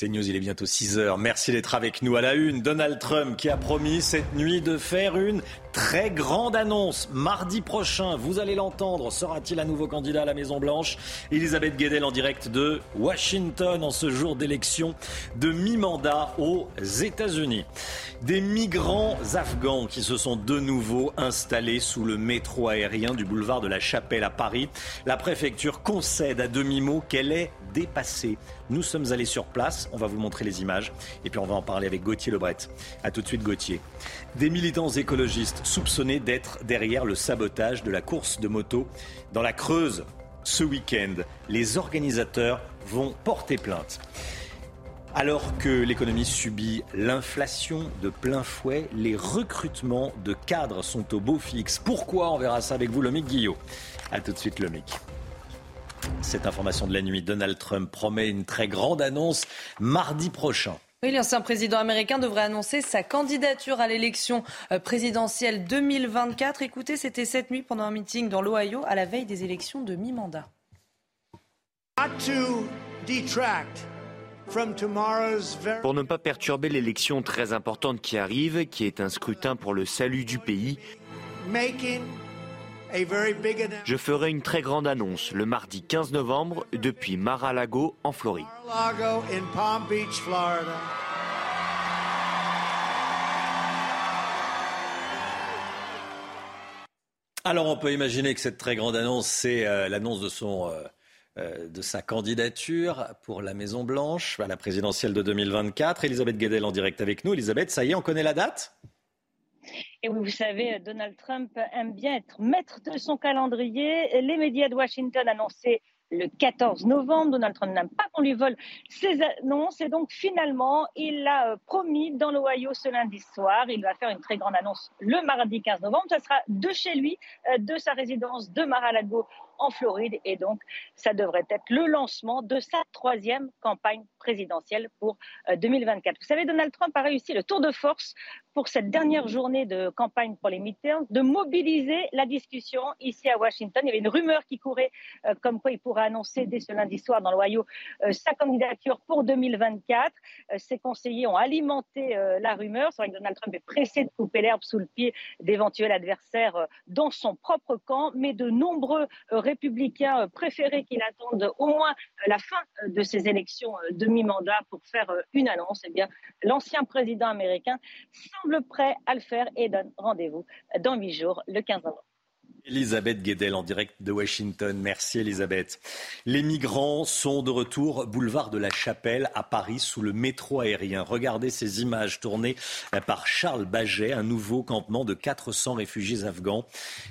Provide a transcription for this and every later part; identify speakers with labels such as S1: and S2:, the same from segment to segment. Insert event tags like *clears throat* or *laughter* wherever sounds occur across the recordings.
S1: C'est News, il est bientôt 6 heures. Merci d'être avec nous à la une. Donald Trump qui a promis cette nuit de faire une très grande annonce. Mardi prochain, vous allez l'entendre, sera-t-il un nouveau candidat à la Maison-Blanche? Elisabeth Guedel en direct de Washington en ce jour d'élection de mi-mandat aux États-Unis. Des migrants afghans qui se sont de nouveau installés sous le métro aérien du boulevard de la Chapelle à Paris. La préfecture concède à demi-mot qu'elle est dépassée. Nous sommes allés sur place, on va vous montrer les images et puis on va en parler avec Gauthier Lebret. A tout de suite Gauthier. Des militants écologistes soupçonnés d'être derrière le sabotage de la course de moto dans la Creuse ce week-end. Les organisateurs vont porter plainte. Alors que l'économie subit l'inflation de plein fouet, les recrutements de cadres sont au beau fixe. Pourquoi? On verra ça avec vous, Lomic Guillot. A tout de suite, Lomic. Cette information de la nuit, Donald Trump promet une très grande annonce mardi prochain.
S2: Oui, l'ancien président américain devrait annoncer sa candidature à l'élection euh, présidentielle 2024. Écoutez, c'était cette nuit pendant un meeting dans l'Ohio à la veille des élections de mi-mandat.
S3: Pour ne pas perturber l'élection très importante qui arrive, qui est un scrutin pour le salut du pays, je ferai une très grande annonce le mardi 15 novembre depuis Mar-a-Lago en Floride.
S1: Alors on peut imaginer que cette très grande annonce, c'est euh, l'annonce de son euh, euh, de sa candidature pour la Maison Blanche à la présidentielle de 2024. Elisabeth Guedel en direct avec nous. Elisabeth, ça y est, on connaît la date?
S4: Et vous savez, Donald Trump aime bien être maître de son calendrier. Les médias de Washington annonçaient le 14 novembre. Donald Trump n'aime pas qu'on lui vole ses annonces. Et donc, finalement, il l'a euh, promis dans l'Ohio ce lundi soir. Il va faire une très grande annonce le mardi 15 novembre. Ce sera de chez lui, euh, de sa résidence de Mar-a-Lago en Floride. Et donc, ça devrait être le lancement de sa troisième campagne présidentielle pour 2024. Euh, Vous savez, Donald Trump a réussi le tour de force pour cette dernière journée de campagne pour les midterms de mobiliser la discussion ici à Washington. Il y avait une rumeur qui courait euh, comme quoi il pourrait annoncer dès ce lundi soir dans l'Ohio euh, sa candidature pour 2024. ses conseillers ont alimenté la rumeur. C'est vrai que Donald Trump est pressé de couper l'herbe sous le pied d'éventuels adversaires dans son propre camp, mais de nombreux républicains euh, préféraient qu'il attende au moins euh, la fin euh, de ces élections demi-mandat pour faire une annonce. Eh bien, l'ancien président américain semble prêt à le faire et donne rendez-vous dans huit jours, le 15 novembre.
S1: Elisabeth Guedel en direct de Washington. Merci Elisabeth. Les migrants sont de retour boulevard de la Chapelle à Paris sous le métro aérien. Regardez ces images tournées par Charles Baget. Un nouveau campement de 400 réfugiés afghans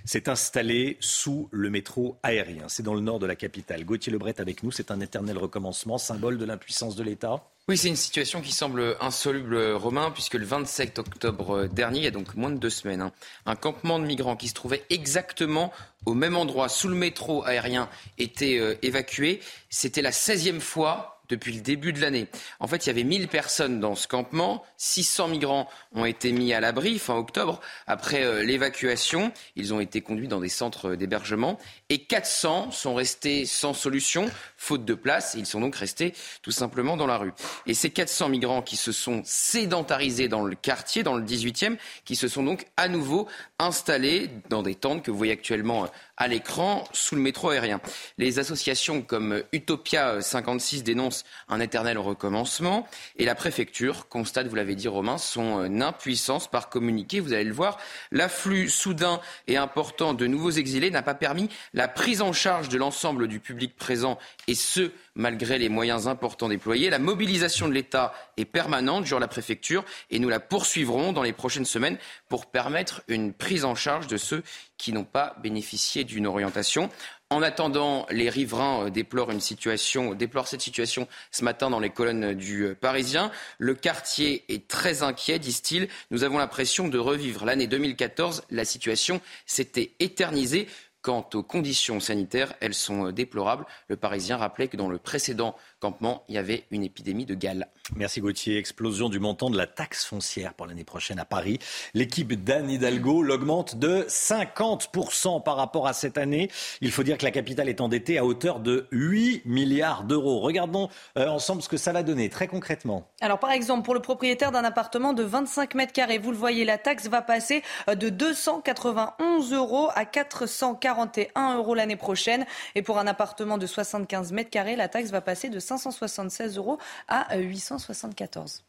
S1: s'est installé sous le métro aérien. C'est dans le nord de la capitale. Gauthier Lebret avec nous. C'est un éternel recommencement, symbole de l'impuissance de l'État.
S5: Oui, c'est une situation qui semble insoluble, Romain, puisque le 27 octobre dernier, il y a donc moins de deux semaines, hein, un campement de migrants qui se trouvait exactement au même endroit, sous le métro aérien, était euh, évacué. C'était la 16e fois depuis le début de l'année. En fait, il y avait 1000 personnes dans ce campement, 600 migrants ont été mis à l'abri fin octobre. Après euh, l'évacuation, ils ont été conduits dans des centres d'hébergement et 400 sont restés sans solution, faute de place. Ils sont donc restés tout simplement dans la rue. Et ces 400 migrants qui se sont sédentarisés dans le quartier, dans le 18e, qui se sont donc à nouveau installés dans des tentes que vous voyez actuellement euh, à l'écran sous le métro aérien. Les associations comme Utopia 56 dénoncent un éternel recommencement et la préfecture constate, vous l'avez dit Romain, son euh, impuissance par communiquer. Vous allez le voir, l'afflux soudain et important de nouveaux exilés n'a pas permis la prise en charge de l'ensemble du public présent et ce, malgré les moyens importants déployés. La mobilisation de l'État est permanente, jure la préfecture, et nous la poursuivrons dans les prochaines semaines pour permettre une prise en charge de ceux qui n'ont pas bénéficié d'une orientation.
S6: En attendant, les riverains euh, déplorent cette situation ce matin dans les colonnes du euh, Parisien. Le quartier est très inquiet, disent-ils. Nous avons l'impression de revivre l'année 2014. La situation s'était éternisée. Quant aux conditions sanitaires, elles sont euh, déplorables. Le Parisien rappelait que dans le précédent campement, il y avait une épidémie de gale.
S1: Merci Gauthier. Explosion du montant de la taxe foncière pour l'année prochaine à Paris. L'équipe d'Anne Hidalgo l'augmente de 50% par rapport à cette année. Il faut dire que la capitale est endettée à hauteur de 8 milliards d'euros. Regardons euh, ensemble ce que ça va donner très concrètement.
S2: Alors par exemple, pour le propriétaire d'un appartement de 25 mètres carrés, vous le voyez, la taxe va passer euh, de 291 euros à 441 euros l'année prochaine. Et pour un appartement de 75 mètres carrés, la taxe va passer de 576 euros à 874.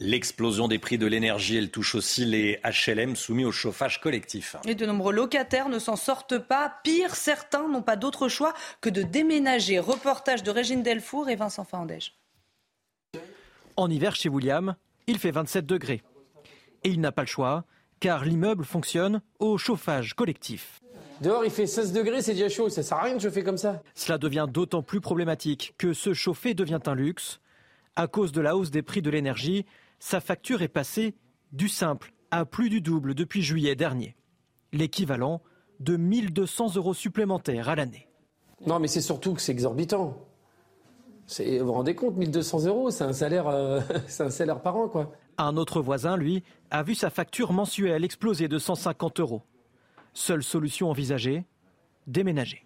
S1: L'explosion des prix de l'énergie, elle touche aussi les HLM soumis au chauffage collectif.
S2: Et de nombreux locataires ne s'en sortent pas. Pire, certains n'ont pas d'autre choix que de déménager. Reportage de Régine Delfour et Vincent Fandège.
S7: En hiver, chez William, il fait 27 degrés. Et il n'a pas le choix, car l'immeuble fonctionne au chauffage collectif.
S8: Dehors, il fait 16 degrés, c'est déjà chaud. Ça sert à rien de chauffer comme ça.
S7: Cela devient d'autant plus problématique que se chauffer devient un luxe. À cause de la hausse des prix de l'énergie, sa facture est passée du simple à plus du double depuis juillet dernier. L'équivalent de 1200 euros supplémentaires à l'année.
S8: Non, mais c'est surtout que c'est exorbitant. Vous vous rendez compte, 1200 euros, c'est un salaire, euh, *laughs* c'est un salaire par an, quoi.
S7: Un autre voisin, lui, a vu sa facture mensuelle exploser de 150 euros. Seule solution envisagée, déménager.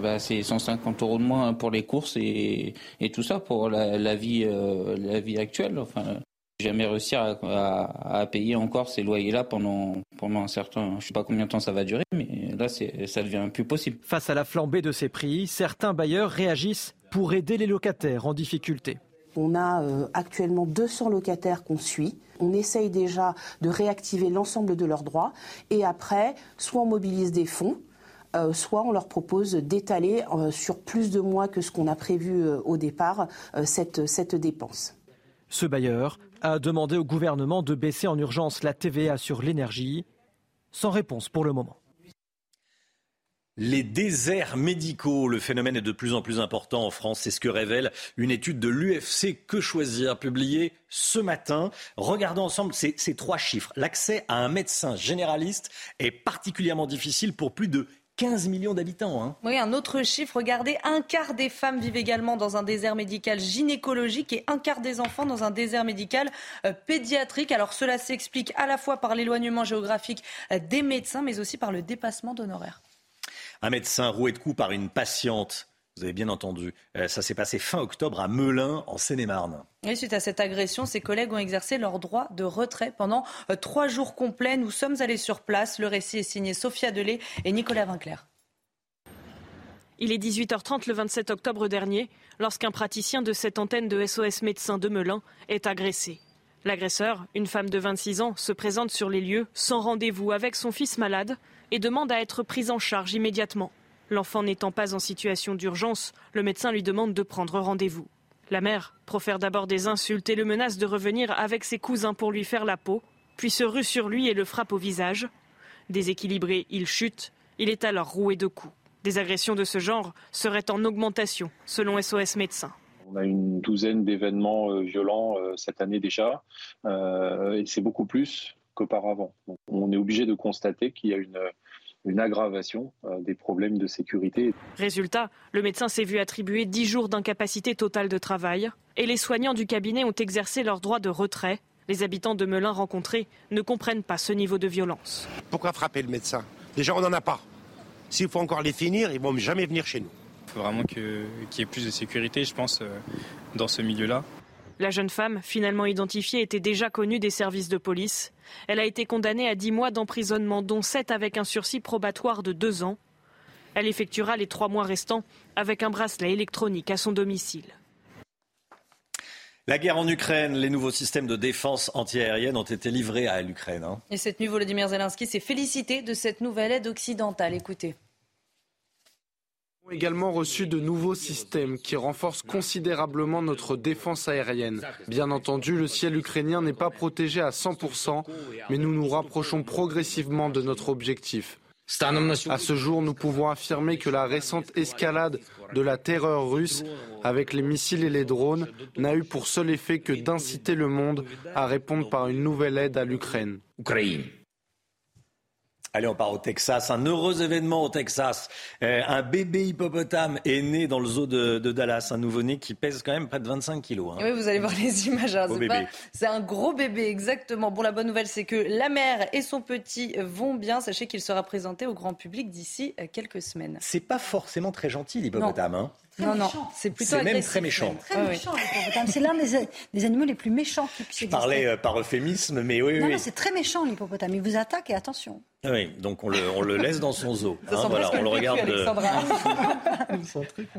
S9: Bah, c'est 150 euros de moins pour les courses et, et tout ça pour la, vie, euh, la vie actuelle. Enfin, jamais réussi à, à, payer encore ces loyers-là pendant, pendant un certain. Je ne sais pas combien de temps ça va durer, mais là, ça devient plus possible.
S7: Face à la flambée de ces prix, certains bailleurs réagissent pour aider les locataires en difficulté.
S10: On a euh, actuellement 200 locataires qu'on suit. On essaye déjà de réactiver l'ensemble de leurs droits. Et après, soit on mobilise des fonds, euh, soit on leur propose d'étaler euh, sur plus de mois que ce qu'on a prévu au départ cette, cette dépense.
S7: Ce bailleur a demandé au gouvernement de baisser en urgence la TVA sur l'énergie, sans réponse pour le moment.
S1: Les déserts médicaux, le phénomène est de plus en plus important en France. C'est ce que révèle une étude de l'UFC Que choisir, publiée ce matin. Regardons ensemble ces, trois chiffres. L'accès à un médecin généraliste est particulièrement difficile pour plus de 15 millions d'habitants. Hein.
S2: Oui, un autre chiffre, regardez, un quart des femmes vivent également dans un désert médical gynécologique et un quart des enfants dans un désert médical euh, pédiatrique. Alors cela s'explique à la fois par l'éloignement géographique euh, des médecins, mais aussi par le dépassement d'honoraires.
S1: Un médecin roué de coups par une patiente. Vous avez bien entendu. Euh, ça s'est passé fin octobre à Melun, en Seine-et-Marne.
S2: Et suite à cette agression, ses collègues ont exercé leur droit de retrait pendant euh, trois jours complets. Nous sommes allés sur place. Le récit est signé Sophia Delay et Nicolas Vinclair.
S11: Il est 18h30 le 27 octobre dernier, lorsqu'un praticien de cette antenne de SOS Médecins de Melun est agressé. L'agresseur, une femme de 26 ans, se présente sur les lieux sans rendez-vous avec son fils malade et demande à être prise en charge immédiatement. L'enfant n'étant pas en situation d'urgence, le médecin lui demande de prendre rendez-vous. La mère profère d'abord des insultes et le menace de revenir avec ses cousins pour lui faire la peau, puis se rue sur lui et le frappe au visage. Déséquilibré, il chute. Il est alors roué de coups. Des agressions de ce genre seraient en augmentation, selon SOS Médecins.
S12: On a une douzaine d'événements euh, violents euh, cette année déjà, euh, et c'est beaucoup plus qu'auparavant. On est obligé de constater qu'il y a une, une aggravation des problèmes de sécurité.
S11: Résultat, le médecin s'est vu attribuer 10 jours d'incapacité totale de travail et les soignants du cabinet ont exercé leur droit de retrait. Les habitants de Melun rencontrés ne comprennent pas ce niveau de violence.
S13: Pourquoi frapper le médecin? Déjà, on n'en a pas. S'il faut encore les finir, ils vont jamais venir chez nous
S14: faut vraiment qu'il y ait plus de sécurité, je pense, euh, dans ce milieu-là.
S11: La jeune femme, finalement identifiée, était déjà connue des services de police. Elle a été condamnée à 10 mois d'emprisonnement, dont 7 avec un sursis probatoire de 2 ans. Elle effectuera les 3 mois restants avec un bracelet électronique à son domicile.
S1: La guerre en Ukraine, les nouveaux systèmes de défense antiaérienne ont été livrés à l'Ukraine. Hein.
S2: Et cette nuit, Volodymyr Zelensky s'est félicité de cette nouvelle aide occidentale. Écoutez
S15: avons également reçu de nouveaux systèmes qui renforcent considérablement notre défense aérienne. Bien entendu, le ciel ukrainien n'est pas protégé à 100%, mais nous nous rapprochons progressivement de notre objectif. À ce jour, nous pouvons affirmer que la récente escalade de la terreur russe avec les missiles et les drones n'a eu pour seul effet que d'inciter le monde à répondre par une nouvelle aide à l'Ukraine.
S1: Allez, on part au Texas. Un heureux événement au Texas. Euh, un bébé hippopotame est né dans le zoo de, Dallas. Un nouveau-né qui pèse quand même près de 25 kilos.
S2: Hein. Oui, vous allez voir les images. Hein. C'est un gros bébé, exactement. Bon, la bonne nouvelle, c'est que la mère et son petit vont bien. Sachez qu'il sera présenté au grand public d'ici euh, quelques semaines.
S1: C'est pas forcément très gentil, l'hippopotame. Hein.
S2: Non, non, c'est plutôt
S1: C'est même très méchant.
S16: Très méchant, l'hippopotame. C'est l'un des, animaux les plus méchants qui puissent exister.
S1: Je parlais euh, par euphémisme, mais oui,
S16: non,
S1: oui.
S16: Non, c'est très méchant, l'hippopotame. Il vous attaque et attention.
S1: Oui, donc on le, on le laisse dans son zoo. Hein, voilà, on le regarde. *laughs*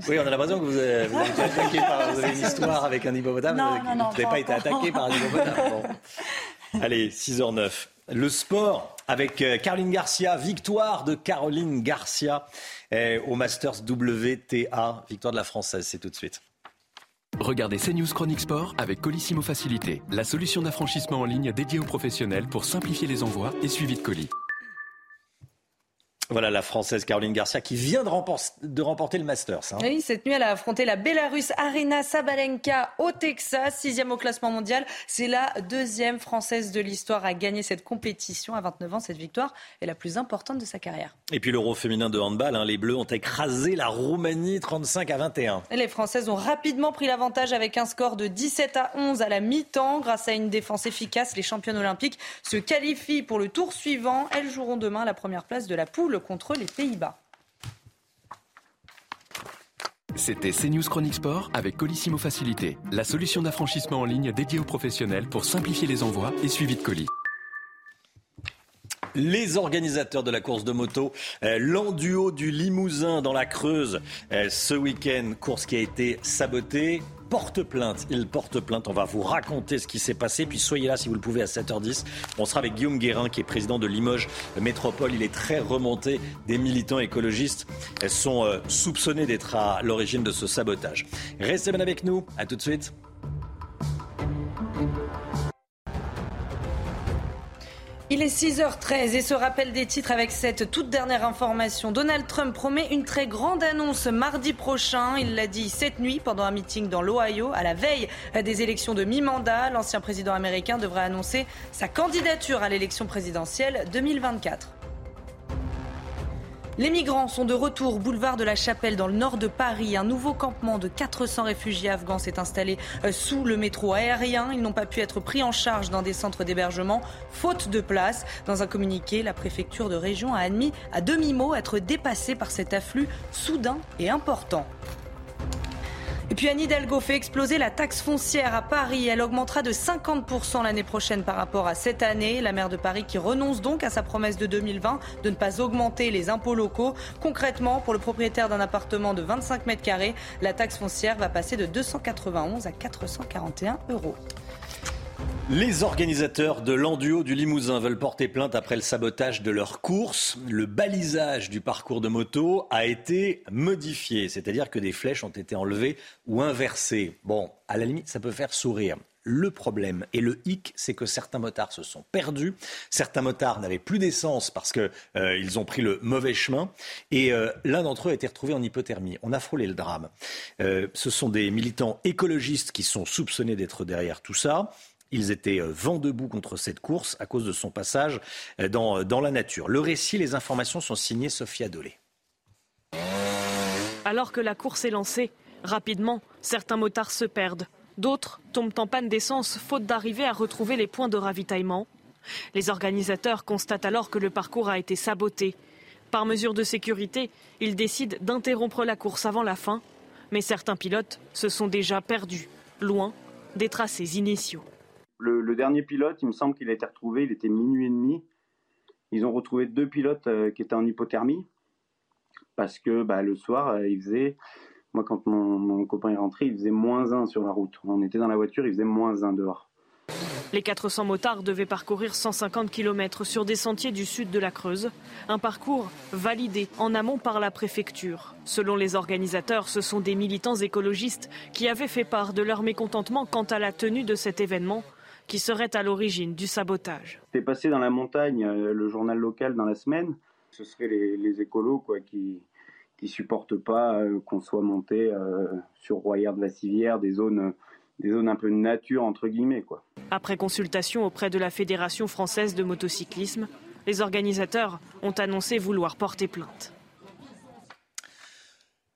S1: oui, on a l'impression que vous avez, vous avez été attaqué par vous avez une histoire avec un hippopotame.
S16: Non, non, non,
S1: vous n'avez pas été attaqué par un hippopotame. Bon. *laughs* Allez, 6h09. Le sport avec euh, Caroline Garcia, victoire de Caroline Garcia eh, au Masters WTA, victoire de la Française, c'est tout de suite.
S17: Regardez CNews Chronique Sport avec Colissimo Facilité, la solution d'affranchissement en ligne dédiée aux professionnels pour simplifier les envois et suivi de colis.
S1: Voilà la Française Caroline Garcia qui vient de, remporter, le Masters.
S2: Hein. Oui, cette nuit, elle a affronté la Bélarusse Arena Sabalenka au Texas, sixième au classement mondial. C'est la deuxième Française de l'histoire à gagner cette compétition. À 29 ans, cette victoire est la plus importante de sa carrière.
S1: Et puis l'Euro féminin de handball, hein, les Bleus ont écrasé la Roumanie 35 à 21.
S2: les Françaises ont rapidement pris l'avantage avec un score de 17 à 11 à la mi-temps. Grâce à une défense efficace, les championnes olympiques se qualifient pour le tour suivant. Elles joueront demain la première place de la poule contre les Pays-Bas.
S17: C'était CNews Chronique Sport avec Colissimo Facilité, la solution d'affranchissement en ligne dédiée aux professionnels pour simplifier les envois et suivi de colis.
S1: Les organisateurs de la course de moto, euh, l'enduo du Limousin dans la Creuse, euh, ce week-end, course qui a été sabotée porte plainte. Il porte plainte. On va vous raconter ce qui s'est passé. Puis soyez là si vous le pouvez à 7h10. On sera avec Guillaume Guérin qui est président de Limoges Métropole. Il est très remonté. Des militants écologistes sont euh, soupçonnés d'être à l'origine de ce sabotage. Restez bien avec nous. À tout de suite.
S2: Il est 6h13 et se rappelle des titres avec cette toute dernière information. Donald Trump promet une très grande annonce mardi prochain. Il l'a dit cette nuit pendant un meeting dans l'Ohio à la veille des élections de mi-mandat. L'ancien président américain devrait annoncer sa candidature à l'élection présidentielle 2024. Les migrants sont de retour boulevard de la Chapelle dans le nord de Paris. Un nouveau campement de 400 réfugiés afghans s'est installé euh, sous le métro aérien. Ils n'ont pas pu être pris en charge dans des centres d'hébergement faute de place. Dans un communiqué, la préfecture de région a admis à demi-mot être dépassée par cet afflux soudain et important. Et puis Anne Hidalgo fait exploser la taxe foncière à Paris. Elle augmentera de 50% l'année prochaine par rapport à cette année. La maire de Paris qui renonce donc à sa promesse de 2020 de ne pas augmenter les impôts locaux. Concrètement, pour le propriétaire d'un appartement de 25 mètres carrés, la taxe foncière va passer de 291 à 441 euros.
S1: Les organisateurs de l'enduo du Limousin veulent porter plainte après le sabotage de leur course. Le balisage du parcours de moto a été modifié, c'est-à-dire que des flèches ont été enlevées ou inversées. Bon, à la limite, ça peut faire sourire. Le problème et le hic, c'est que certains motards se sont perdus. Certains motards n'avaient plus d'essence parce qu'ils euh, ont pris le mauvais chemin. Et euh, l'un d'entre eux a été retrouvé en hypothermie. On a frôlé le drame. Euh, ce sont des militants écologistes qui sont soupçonnés d'être derrière tout ça. Ils étaient euh, vent debout contre cette course à cause de son passage euh, dans, euh, dans la nature. Le récit, les informations sont signées Sophia Dolé.
S11: Alors que la course est lancée, rapidement, certains motards se perdent. D'autres tombent en panne d'essence faute d'arriver à retrouver les points de ravitaillement. Les organisateurs constatent alors que le parcours a été saboté. Par mesure de sécurité, ils décident d'interrompre la course avant la fin. Mais certains pilotes se sont déjà perdus, loin des tracés initiaux.
S18: Le, dernier pilote, il me semble qu'il a été retrouvé, il était minuit et demi. Ils ont retrouvé deux pilotes euh, qui étaient en hypothermie parce que bah, le soir, euh, il faisait, moi quand mon, copain est rentré, il faisait moins un sur la route. On était dans la voiture, il faisait moins un dehors.
S11: Les 400 motards devaient parcourir 150 km sur des sentiers du sud de la Creuse, un parcours validé en amont par la préfecture. Selon les organisateurs, ce sont des militants écologistes qui avaient fait part de leur mécontentement quant à la tenue de cet événement qui serait à l'origine du sabotage.
S18: C'est passé dans la montagne, euh, le journal local dans la semaine. Ce serait les, écolos quoi, qui qui supportent pas qu'on soit monté sur Royère de la Civière, des zones des zones un peu de nature entre guillemets quoi.
S11: Après consultation auprès de la Fédération française de motocyclisme, les organisateurs ont annoncé vouloir porter plainte.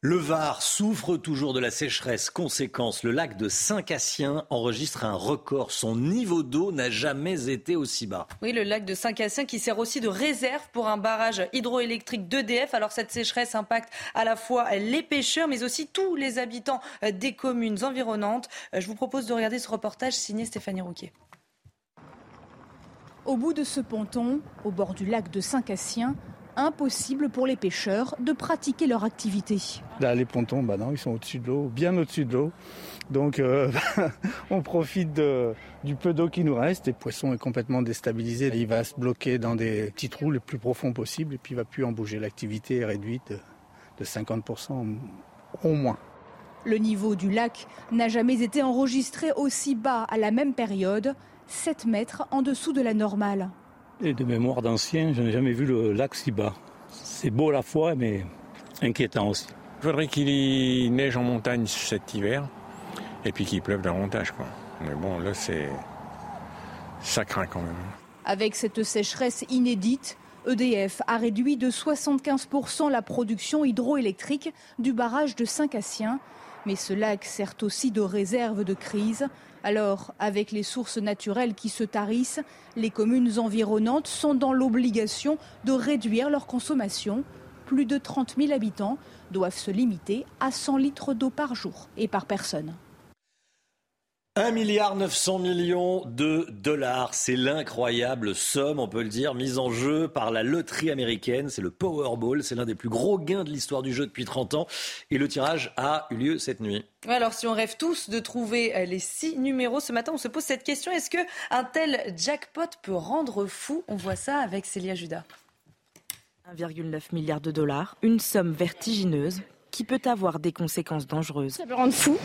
S1: Le Var souffre toujours de la sécheresse. Conséquence, le lac de Saint-Cassien enregistre un record. Son niveau d'eau n'a jamais été aussi bas.
S2: Oui, le lac de Saint-Cassien qui sert aussi de réserve pour un barrage hydroélectrique d'EDF. Alors cette sécheresse impacte à la fois les pêcheurs mais aussi tous les habitants des communes environnantes. Je vous propose de regarder ce reportage signé Stéphanie Rouquet.
S19: Au bout de ce ponton, au bord du lac de Saint-Cassien, impossible pour les pêcheurs de pratiquer leur activité.
S20: Là, les pontons, bah non, ils sont au-dessus de l'eau, bien au-dessus de l'eau. Donc euh, *laughs* on profite du peu d'eau qui nous reste et le poisson est complètement déstabilisé. Il va se bloquer dans des petits trous les plus profonds possibles et puis il va plus en bouger. L'activité est réduite de 50% au moins.
S19: Le niveau du lac n'a jamais été enregistré aussi bas à la même période, 7 mètres en dessous de la normale.
S20: Et de mémoire d'anciens, je n'ai jamais vu le lac si bas. C'est beau à la fois, mais inquiétant aussi.
S21: Il faudrait qu'il neige en montagne cet hiver et puis qu'il pleuve davantage. Quoi. Mais bon, là, c'est. Ça craint quand même.
S19: Avec cette sécheresse inédite, EDF a réduit de 75% la production hydroélectrique du barrage de Saint-Cassien. Mais ce lac sert aussi de réserve de crise. Alors, avec les sources naturelles qui se tarissent, les communes environnantes sont dans l'obligation de réduire leur consommation. Plus de 30 000 habitants doivent se limiter à 100 litres d'eau par jour et par personne.
S1: 1 milliard 900 millions de dollars, c'est l'incroyable somme, on peut le dire, mise en jeu par la loterie américaine. C'est le Powerball, c'est l'un des plus gros gains de l'histoire du jeu depuis 30 ans. Et le tirage a eu lieu cette nuit.
S2: Alors, si on rêve tous de trouver euh, les six numéros, ce matin, on se pose cette question est-ce qu'un tel jackpot peut rendre fou? On voit ça avec Célia Judas.
S22: 1,9 milliard de dollars, une somme vertigineuse qui peut avoir des conséquences dangereuses.
S23: Ça peut rendre fou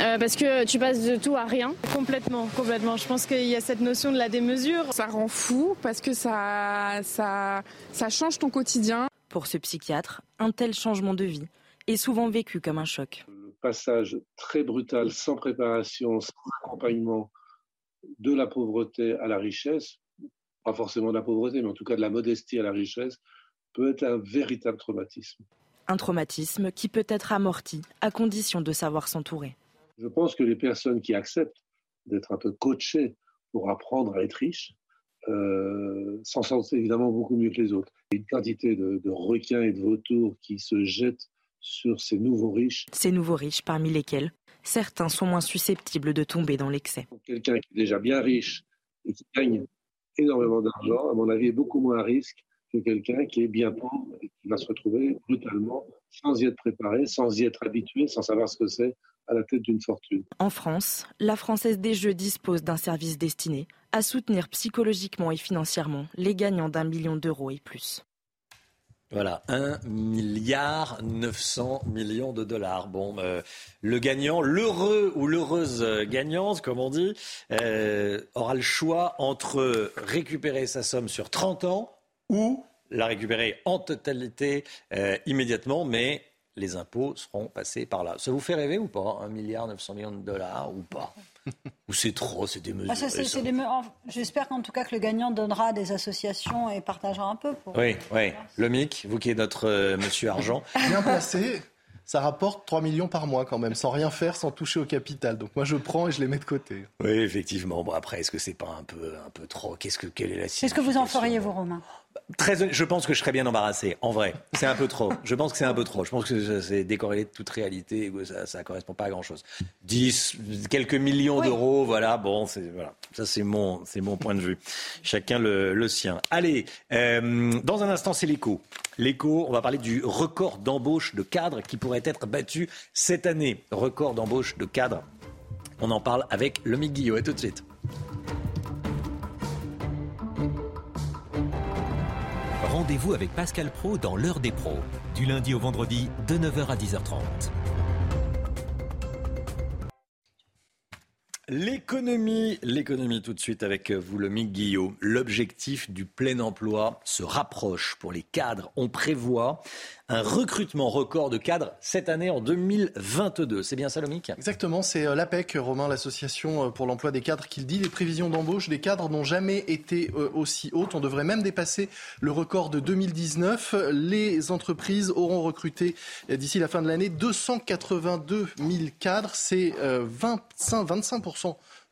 S23: euh, parce que tu passes de tout à rien.
S24: Complètement, complètement. Je pense qu'il y a cette notion de la démesure. Ça rend fou parce que ça, ça, ça change ton quotidien.
S22: Pour ce psychiatre, un tel changement de vie est souvent vécu comme un choc.
S25: Le passage très brutal, sans préparation, sans accompagnement de la pauvreté à la richesse, pas forcément de la pauvreté, mais en tout cas de la modestie à la richesse, peut être un véritable traumatisme.
S22: Un traumatisme qui peut être amorti à condition de savoir s'entourer.
S25: Je pense que les personnes qui acceptent d'être un peu coachées pour apprendre à être riches euh, s'en sortent évidemment beaucoup mieux que les autres. Il y a une quantité de, de requins et de vautours qui se jettent sur ces nouveaux riches.
S22: Ces nouveaux riches, parmi lesquels certains sont moins susceptibles de tomber dans l'excès.
S25: Quelqu'un qui est déjà bien riche et qui gagne énormément d'argent, à mon avis, est beaucoup moins à risque que quelqu'un qui est bien pauvre et qui va se retrouver brutalement sans y être préparé, sans y être habitué, sans savoir ce que c'est à la tête d'une fortune.
S22: En France, la Française des Jeux dispose d'un service destiné à soutenir psychologiquement et financièrement les gagnants d'un million d'euros et plus.
S1: Voilà, 1 milliard 900 millions de dollars. Bon, euh, le gagnant, l'heureux ou l'heureuse gagnante, comme on dit, euh, aura le choix entre récupérer sa somme sur 30 ans ou la récupérer en totalité euh, immédiatement, mais les impôts seront passés par là. Ça vous fait rêver ou pas Un milliard 900 millions de dollars ou pas? *laughs* Ou c'est trop, c'est des mesures
S16: ah, J'espère qu'en tout cas que le gagnant donnera des associations et partagera un peu. Pour...
S1: Oui, oui. Le MIC, vous qui êtes notre euh, monsieur argent. *laughs*
S26: Bien placé ça rapporte 3 millions par mois quand même, sans rien faire, sans toucher au capital. Donc moi je prends et je les mets de côté.
S1: Oui, effectivement. Bon après, est-ce que c'est pas un peu, un peu trop? Qu'est-ce que quelle est la
S16: Qu'est-ce que vous en feriez vous, Romain?
S1: Très, je pense que je serais bien embarrassé, en vrai. C'est un peu trop. Je pense que c'est un peu trop. Je pense que c'est décorrélé de toute réalité. Ça ne correspond pas à grand-chose. 10, quelques millions d'euros, voilà. Bon, voilà. Ça, c'est mon, mon point de vue. Chacun le, le sien. Allez, euh, dans un instant, c'est l'écho. L'écho, on va parler du record d'embauche de cadres qui pourrait être battu cette année. Record d'embauche de cadres. On en parle avec le Guillot. Et tout de suite.
S27: Rendez-vous avec Pascal Pro dans l'heure des pros, du lundi au vendredi de 9h à 10h30.
S1: L'économie, l'économie tout de suite avec vous, le Mick Guillot. L'objectif du plein emploi se rapproche pour les cadres. On prévoit un recrutement record de cadres cette année en 2022. C'est bien ça, Lomic?
S28: Exactement, c'est euh, l'APEC, Romain, l'association euh, pour l'emploi des cadres, qui le dit. Les prévisions d'embauche des cadres n'ont jamais été euh, aussi hautes. On devrait même dépasser le record de 2019. Les entreprises auront recruté d'ici la fin de l'année 282 000 cadres. C'est 25, 25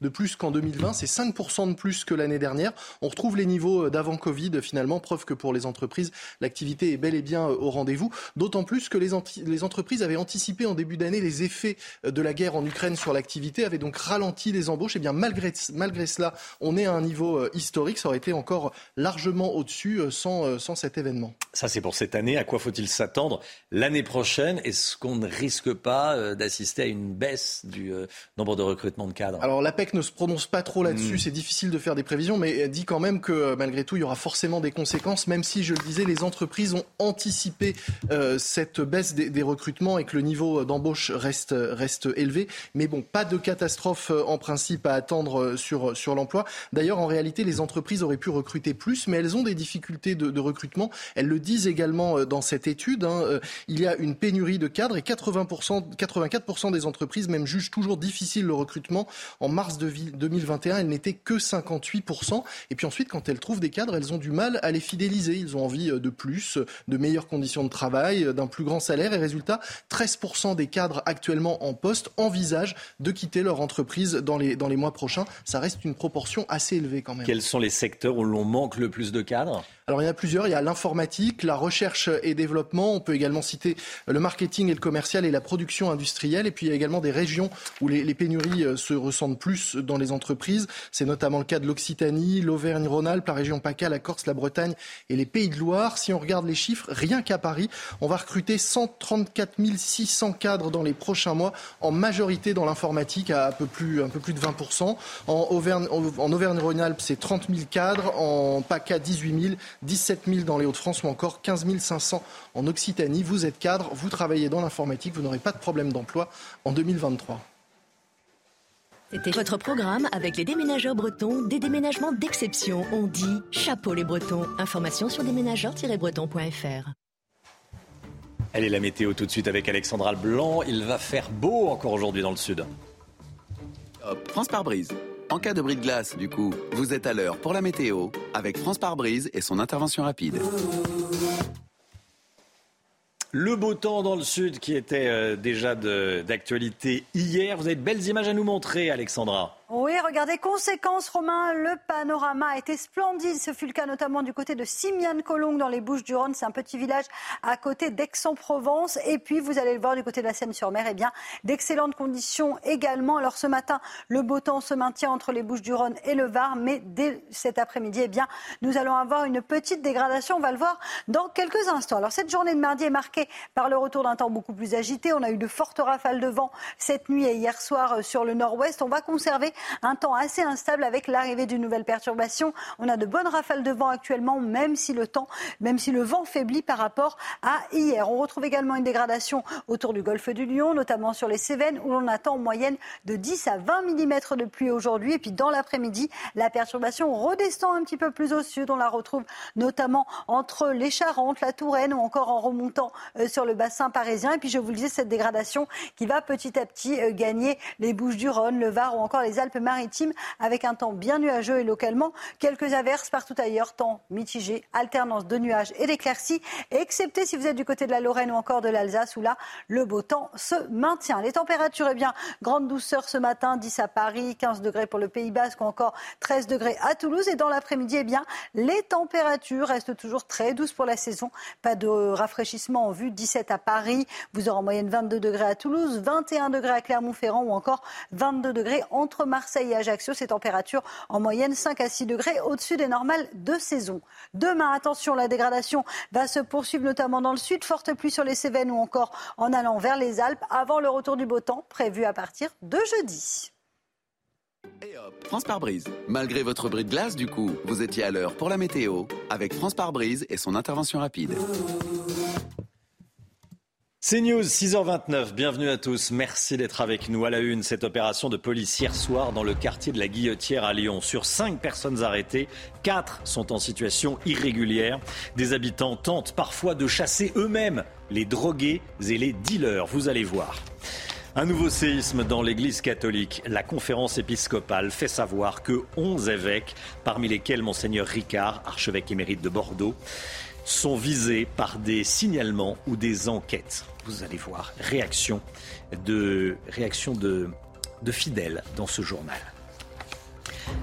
S28: de plus qu'en 2020. C'est 5% de plus que l'année dernière. On retrouve les niveaux d'avant Covid finalement, preuve que pour les entreprises, l'activité est bel et bien au rendez-vous. D'autant plus que les, les entreprises avaient anticipé en début d'année les effets de la guerre en Ukraine sur l'activité, avaient donc ralenti les embauches. Et eh bien malgré, malgré cela, on est à un niveau euh, historique. Ça aurait été encore largement au-dessus euh, sans, euh, sans cet événement.
S1: Ça, c'est pour cette année. À quoi faut-il s'attendre l'année prochaine? Est-ce qu'on ne risque pas d'assister à une baisse du nombre de recrutements de cadres?
S28: Alors l'APEC ne se prononce pas trop là-dessus. Hmm. C'est difficile de faire des prévisions, mais dit quand même que euh, malgré tout, il y aura forcément des conséquences, même si, je le disais, les entreprises ont anticipé euh, cette baisse des, recrutements et que le niveau d'embauche reste, reste élevé. Mais bon, pas de catastrophe euh, en principe à attendre sur, sur l'emploi. D'ailleurs, en réalité, les entreprises auraient pu recruter plus, mais elles ont des difficultés de, recrutement. Elles le disent également dans cette étude. Hein. Il y a une pénurie de cadres et 80%, 84% des entreprises même jugent toujours difficile le recrutement. En mars de 2021, elle n'était que 58%. Et puis ensuite, quand elles trouvent des cadres, elles ont du mal à les fidéliser. Ils ont envie euh, de plus, de meilleures conditions de travail, euh, d'un plus grand salaire. Et résultat, 13% des cadres actuellement en poste envisagent de quitter leur entreprise dans les, dans les mois prochains. Ça reste une proportion assez élevée quand même.
S1: Quels sont les secteurs où l'on manque le plus de cadres?
S28: Alors il y en a plusieurs. Il y a l'informatique, la recherche et développement. On peut également citer le marketing et le commercial et la production industrielle. Et puis il y a également des régions où les, les pénuries euh, se ressentent plus dans les entreprises. C'est notamment le cas de l'Occitanie, l'Auvergne-Rhône-Alpes, la région PACA, la Corse, la Bretagne et les Pays de Loire. Si on regarde les chiffres, rien qu'à Paris, on va recruter 134 600 cadres dans les prochains mois, en majorité dans l'informatique à un peu plus, de 20%. En Auvergne-Rhône-Alpes, c'est 30 000 cadres. En PACA, 18 000. 17 000 dans les Hauts-de-France ou encore 15 500 en Occitanie. Vous êtes cadre, vous travaillez dans l'informatique, vous n'aurez pas de problème d'emploi en 2023.
S29: C'était votre programme avec les déménageurs bretons, des déménagements d'exception. On dit chapeau les bretons. Information sur déménageurs-bretons.fr.
S1: Elle est la météo tout de suite avec Alexandra Blanc. Il va faire beau encore aujourd'hui dans le sud.
S30: Hop, France par brise. En cas de bris de glace, du coup, vous êtes à l'heure pour la météo avec France par brise et son intervention rapide.
S1: Le beau temps dans le sud qui était euh, déjà d'actualité hier. Vous avez de belles images à nous montrer, Alexandra.
S31: Oui, regardez, conséquence, Romain, le panorama a été splendide. Ce fut le cas notamment du côté de Simiane-Colombe dans les Bouches-du-Rhône. C'est un petit village à côté d'Aix-en-Provence. Et puis, vous allez le voir du côté de la Seine-sur-Mer, eh bien, d'excellentes conditions également. Alors, ce matin, le beau temps se maintient entre les Bouches-du-Rhône et le Var. Mais dès cet après-midi, eh bien, nous allons avoir une petite dégradation. On va le voir dans quelques instants. Alors, cette journée de mardi est marquée par le retour d'un temps beaucoup plus agité. On a eu de fortes rafales de vent cette nuit et hier soir euh, sur le nord-ouest. On va conserver un temps assez instable avec l'arrivée d'une nouvelle perturbation. On a de bonnes rafales de vent actuellement, même si le temps, même si le vent faiblit par rapport à hier. On retrouve également une dégradation autour du golfe du Lion, notamment sur les Cévennes, où l'on attend en moyenne de 10 à 20 mm de pluie aujourd'hui. Et puis dans l'après-midi, la perturbation redescend un petit peu plus au sud. On la retrouve notamment entre les Charentes, la Touraine ou encore en remontant euh, sur le bassin parisien. Et puis je vous le disais, cette dégradation qui va petit à petit euh, gagner les Bouches du Rhône, le Var ou encore les Alpes maritime avec un temps bien nuageux et localement quelques averses partout ailleurs, temps mitigé, alternance de nuages et d'éclaircies, excepté si vous êtes du côté de la Lorraine ou encore de l'Alsace où là le beau temps se maintient. Les températures, eh bien, grande douceur ce matin, 10 à Paris, 15 degrés pour le Pays Basque ou encore 13 degrés à Toulouse et dans l'après-midi, eh bien, les températures restent toujours très douces pour la saison. Pas de rafraîchissement en vue, 17 à Paris, vous aurez en moyenne 22 degrés à Toulouse, 21 degrés à Clermont-Ferrand ou encore 22 degrés entre Marseille et Ajaccio, ces températures en moyenne 5 à 6 degrés au-dessus des normales de saison. Demain, attention, la dégradation va se poursuivre notamment dans le sud. Forte pluie sur les Cévennes ou encore en allant vers les Alpes avant le retour du beau temps prévu à partir de jeudi.
S30: Et hop, France par brise. Malgré votre bris de glace, du coup, vous étiez à l'heure pour la météo avec France par brise et son intervention rapide.
S1: C'est News, 6h29. Bienvenue à tous. Merci d'être avec nous. À la une, cette opération de police hier soir dans le quartier de la Guillotière à Lyon. Sur cinq personnes arrêtées, quatre sont en situation irrégulière. Des habitants tentent parfois de chasser eux-mêmes les drogués et les dealers. Vous allez voir. Un nouveau séisme dans l'Église catholique. La conférence épiscopale fait savoir que 11 évêques, parmi lesquels Monseigneur Ricard, archevêque émérite de Bordeaux, sont visés par des signalements ou des enquêtes. Vous allez voir, réaction de, réaction fidèles dans ce journal.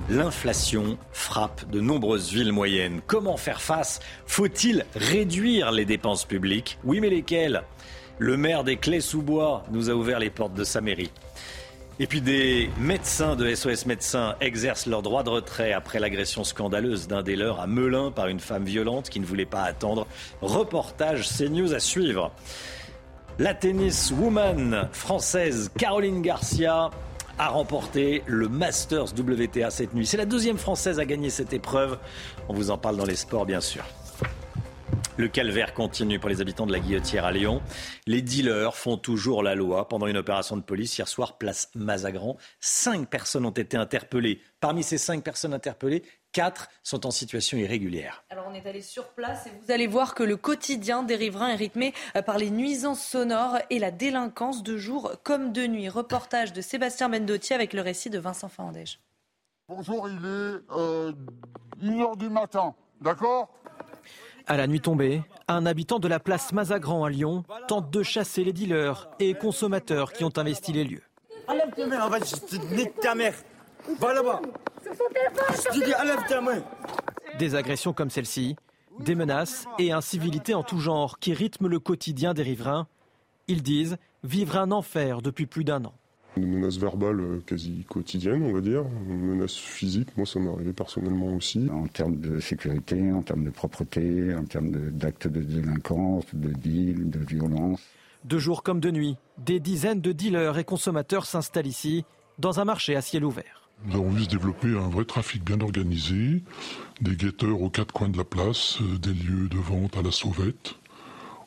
S1: L'inflation frappe de nombreuses villes moyennes. Comment faire face? Faut-il réduire les dépenses publiques? Oui, mais lesquelles? Le maire des Clés-sous-Bois nous a ouvert les portes de sa mairie. Et puis des médecins de SOS Médecins exercent leur droit de retrait après l'agression scandaleuse d'un des leurs à Melun par une femme violente qui ne voulait pas attendre. Reportage CNews à suivre. La tennis woman française Caroline Garcia a remporté le Masters WTA cette nuit. C'est la deuxième française à gagner cette épreuve. On vous en parle dans les sports bien sûr. Le calvaire continue pour les habitants de la Guillotière à Lyon. Les dealers font toujours la loi. Pendant une opération de police hier soir, place Mazagran, cinq personnes ont été interpellées. Parmi ces cinq personnes interpellées, quatre sont en situation irrégulière.
S2: Alors on est allé sur place et vous allez voir que le quotidien des riverains est rythmé euh, par les nuisances sonores et la délinquance de jour comme de nuit. Reportage de Sébastien Bendotti avec le récit de Vincent Fandège.
S32: Bonjour, il est euh, 1h du matin, d'accord?
S7: À la nuit tombée, un habitant de la place Mazagran à Lyon tente de chasser les dealers et consommateurs qui ont investi les lieux.
S32: Enlève mains, va ta mère. Va là-bas. Enlève ta main.
S7: Des agressions comme celle-ci, des menaces et incivilités en tout genre qui rythment le quotidien des riverains. Ils disent vivre un enfer depuis plus d'un an.
S33: Une menace verbale euh, quasi quotidienne, on va dire. Une menace physique, moi ça m'est arrivé personnellement aussi.
S34: En termes de sécurité, en termes de propreté, en termes d'actes de, délinquance, de deal, de violence.
S7: De jour comme de nuit, des dizaines de dealers et consommateurs s'installent ici, dans un marché à ciel ouvert.
S33: Nous avons vu se développer un vrai trafic bien organisé, des guetteurs aux quatre coins de la place, euh, des lieux de vente à la sauvette,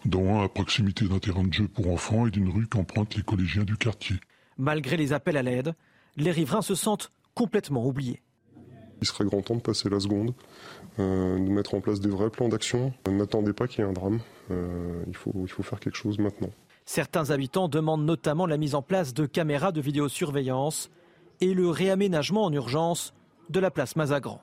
S33: dont un à proximité d'un terrain de jeu pour enfants et d'une rue qu'empruntent les collégiens du quartier.
S7: Malgré les appels à l'aide, les riverains se sentent complètement oubliés.
S33: Il serait grand temps de passer la seconde, euh, de mettre en place des vrais plans d'action. N'attendez pas qu'il y ait un drame. Euh, il, faut, il faut faire quelque chose maintenant.
S7: Certains habitants demandent notamment la mise en place de caméras de vidéosurveillance et le réaménagement en urgence de la place Mazagran.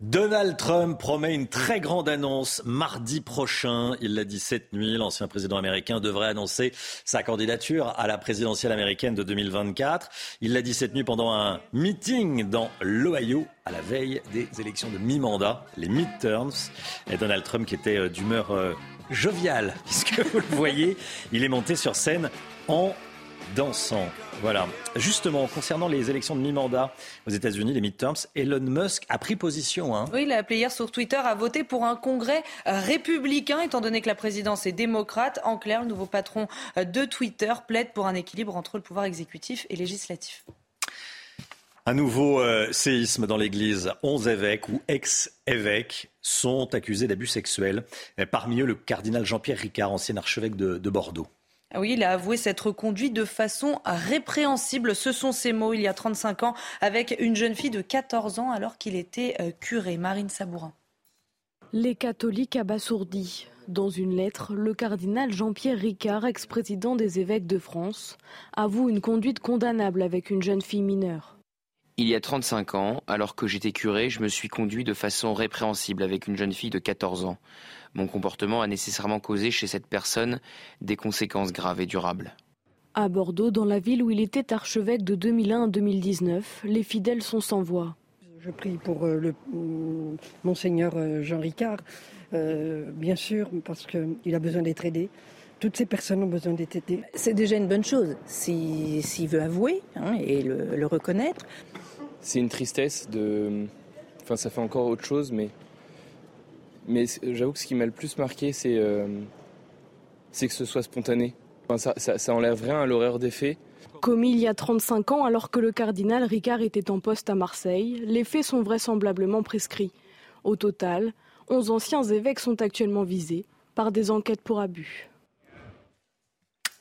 S1: Donald Trump promet une très grande annonce mardi prochain. Il l'a dit cette nuit. L'ancien président américain devrait annoncer sa candidature à la présidentielle américaine de 2024. Il l'a dit cette nuit pendant un meeting dans l'Ohio à la veille des élections de mi-mandat, les midterms. Et Donald Trump qui était euh, d'humeur euh, joviale, *laughs* puisque vous le voyez, il est monté sur scène en dansant. Voilà. Justement, concernant les élections de mi-mandat aux États-Unis, les midterms, Elon Musk a pris position. Hein.
S2: Oui, il a appelé hier sur Twitter à voter pour un congrès républicain, étant donné que la présidence est démocrate. En clair, le nouveau patron de Twitter plaide pour un équilibre entre le pouvoir exécutif et législatif.
S1: Un nouveau euh, séisme dans l'Église. Onze évêques ou ex-évêques sont accusés d'abus sexuels. Parmi eux, le cardinal Jean-Pierre Ricard, ancien archevêque de Bordeaux.
S2: Ah oui, il a avoué s'être conduit de façon répréhensible. Ce sont ses mots il y a 35 ans avec une jeune fille de 14 ans alors qu'il était euh, curé. Marine Sabourin.
S35: Les catholiques abasourdis. Dans une lettre, le cardinal Jean-Pierre Ricard, ex-président des évêques de France, avoue une conduite condamnable avec une jeune fille mineure.
S5: Il y a 35 ans, alors que j'étais curé, je me suis conduit de façon répréhensible avec une jeune fille de 14 ans. Mon comportement a nécessairement causé chez cette personne des conséquences graves et durables.
S35: À Bordeaux, dans la ville où il était archevêque de 2001 à 2019, les fidèles sont sans voix.
S36: Je prie pour euh, le mm, monseigneur euh, Jean Ricard, euh, bien sûr, parce qu'il a besoin d'être aidé. Toutes ces personnes ont besoin d'être aidées.
S22: C'est déjà une bonne chose, s'il veut avouer hein, et le, le reconnaître.
S37: C'est une tristesse de... Enfin, ça fait encore autre chose, mais mais j'avoue que ce qui m'a le plus marqué, c'est euh, que ce soit spontané. ça, ça, enlève rien à l'horreur des faits.
S35: Commis il y a 35 ans, alors que le cardinal Ricard était en poste à Marseille, les faits sont vraisemblablement prescrits. Au total, 11 anciens évêques sont actuellement visés
S38: par des enquêtes pour abus.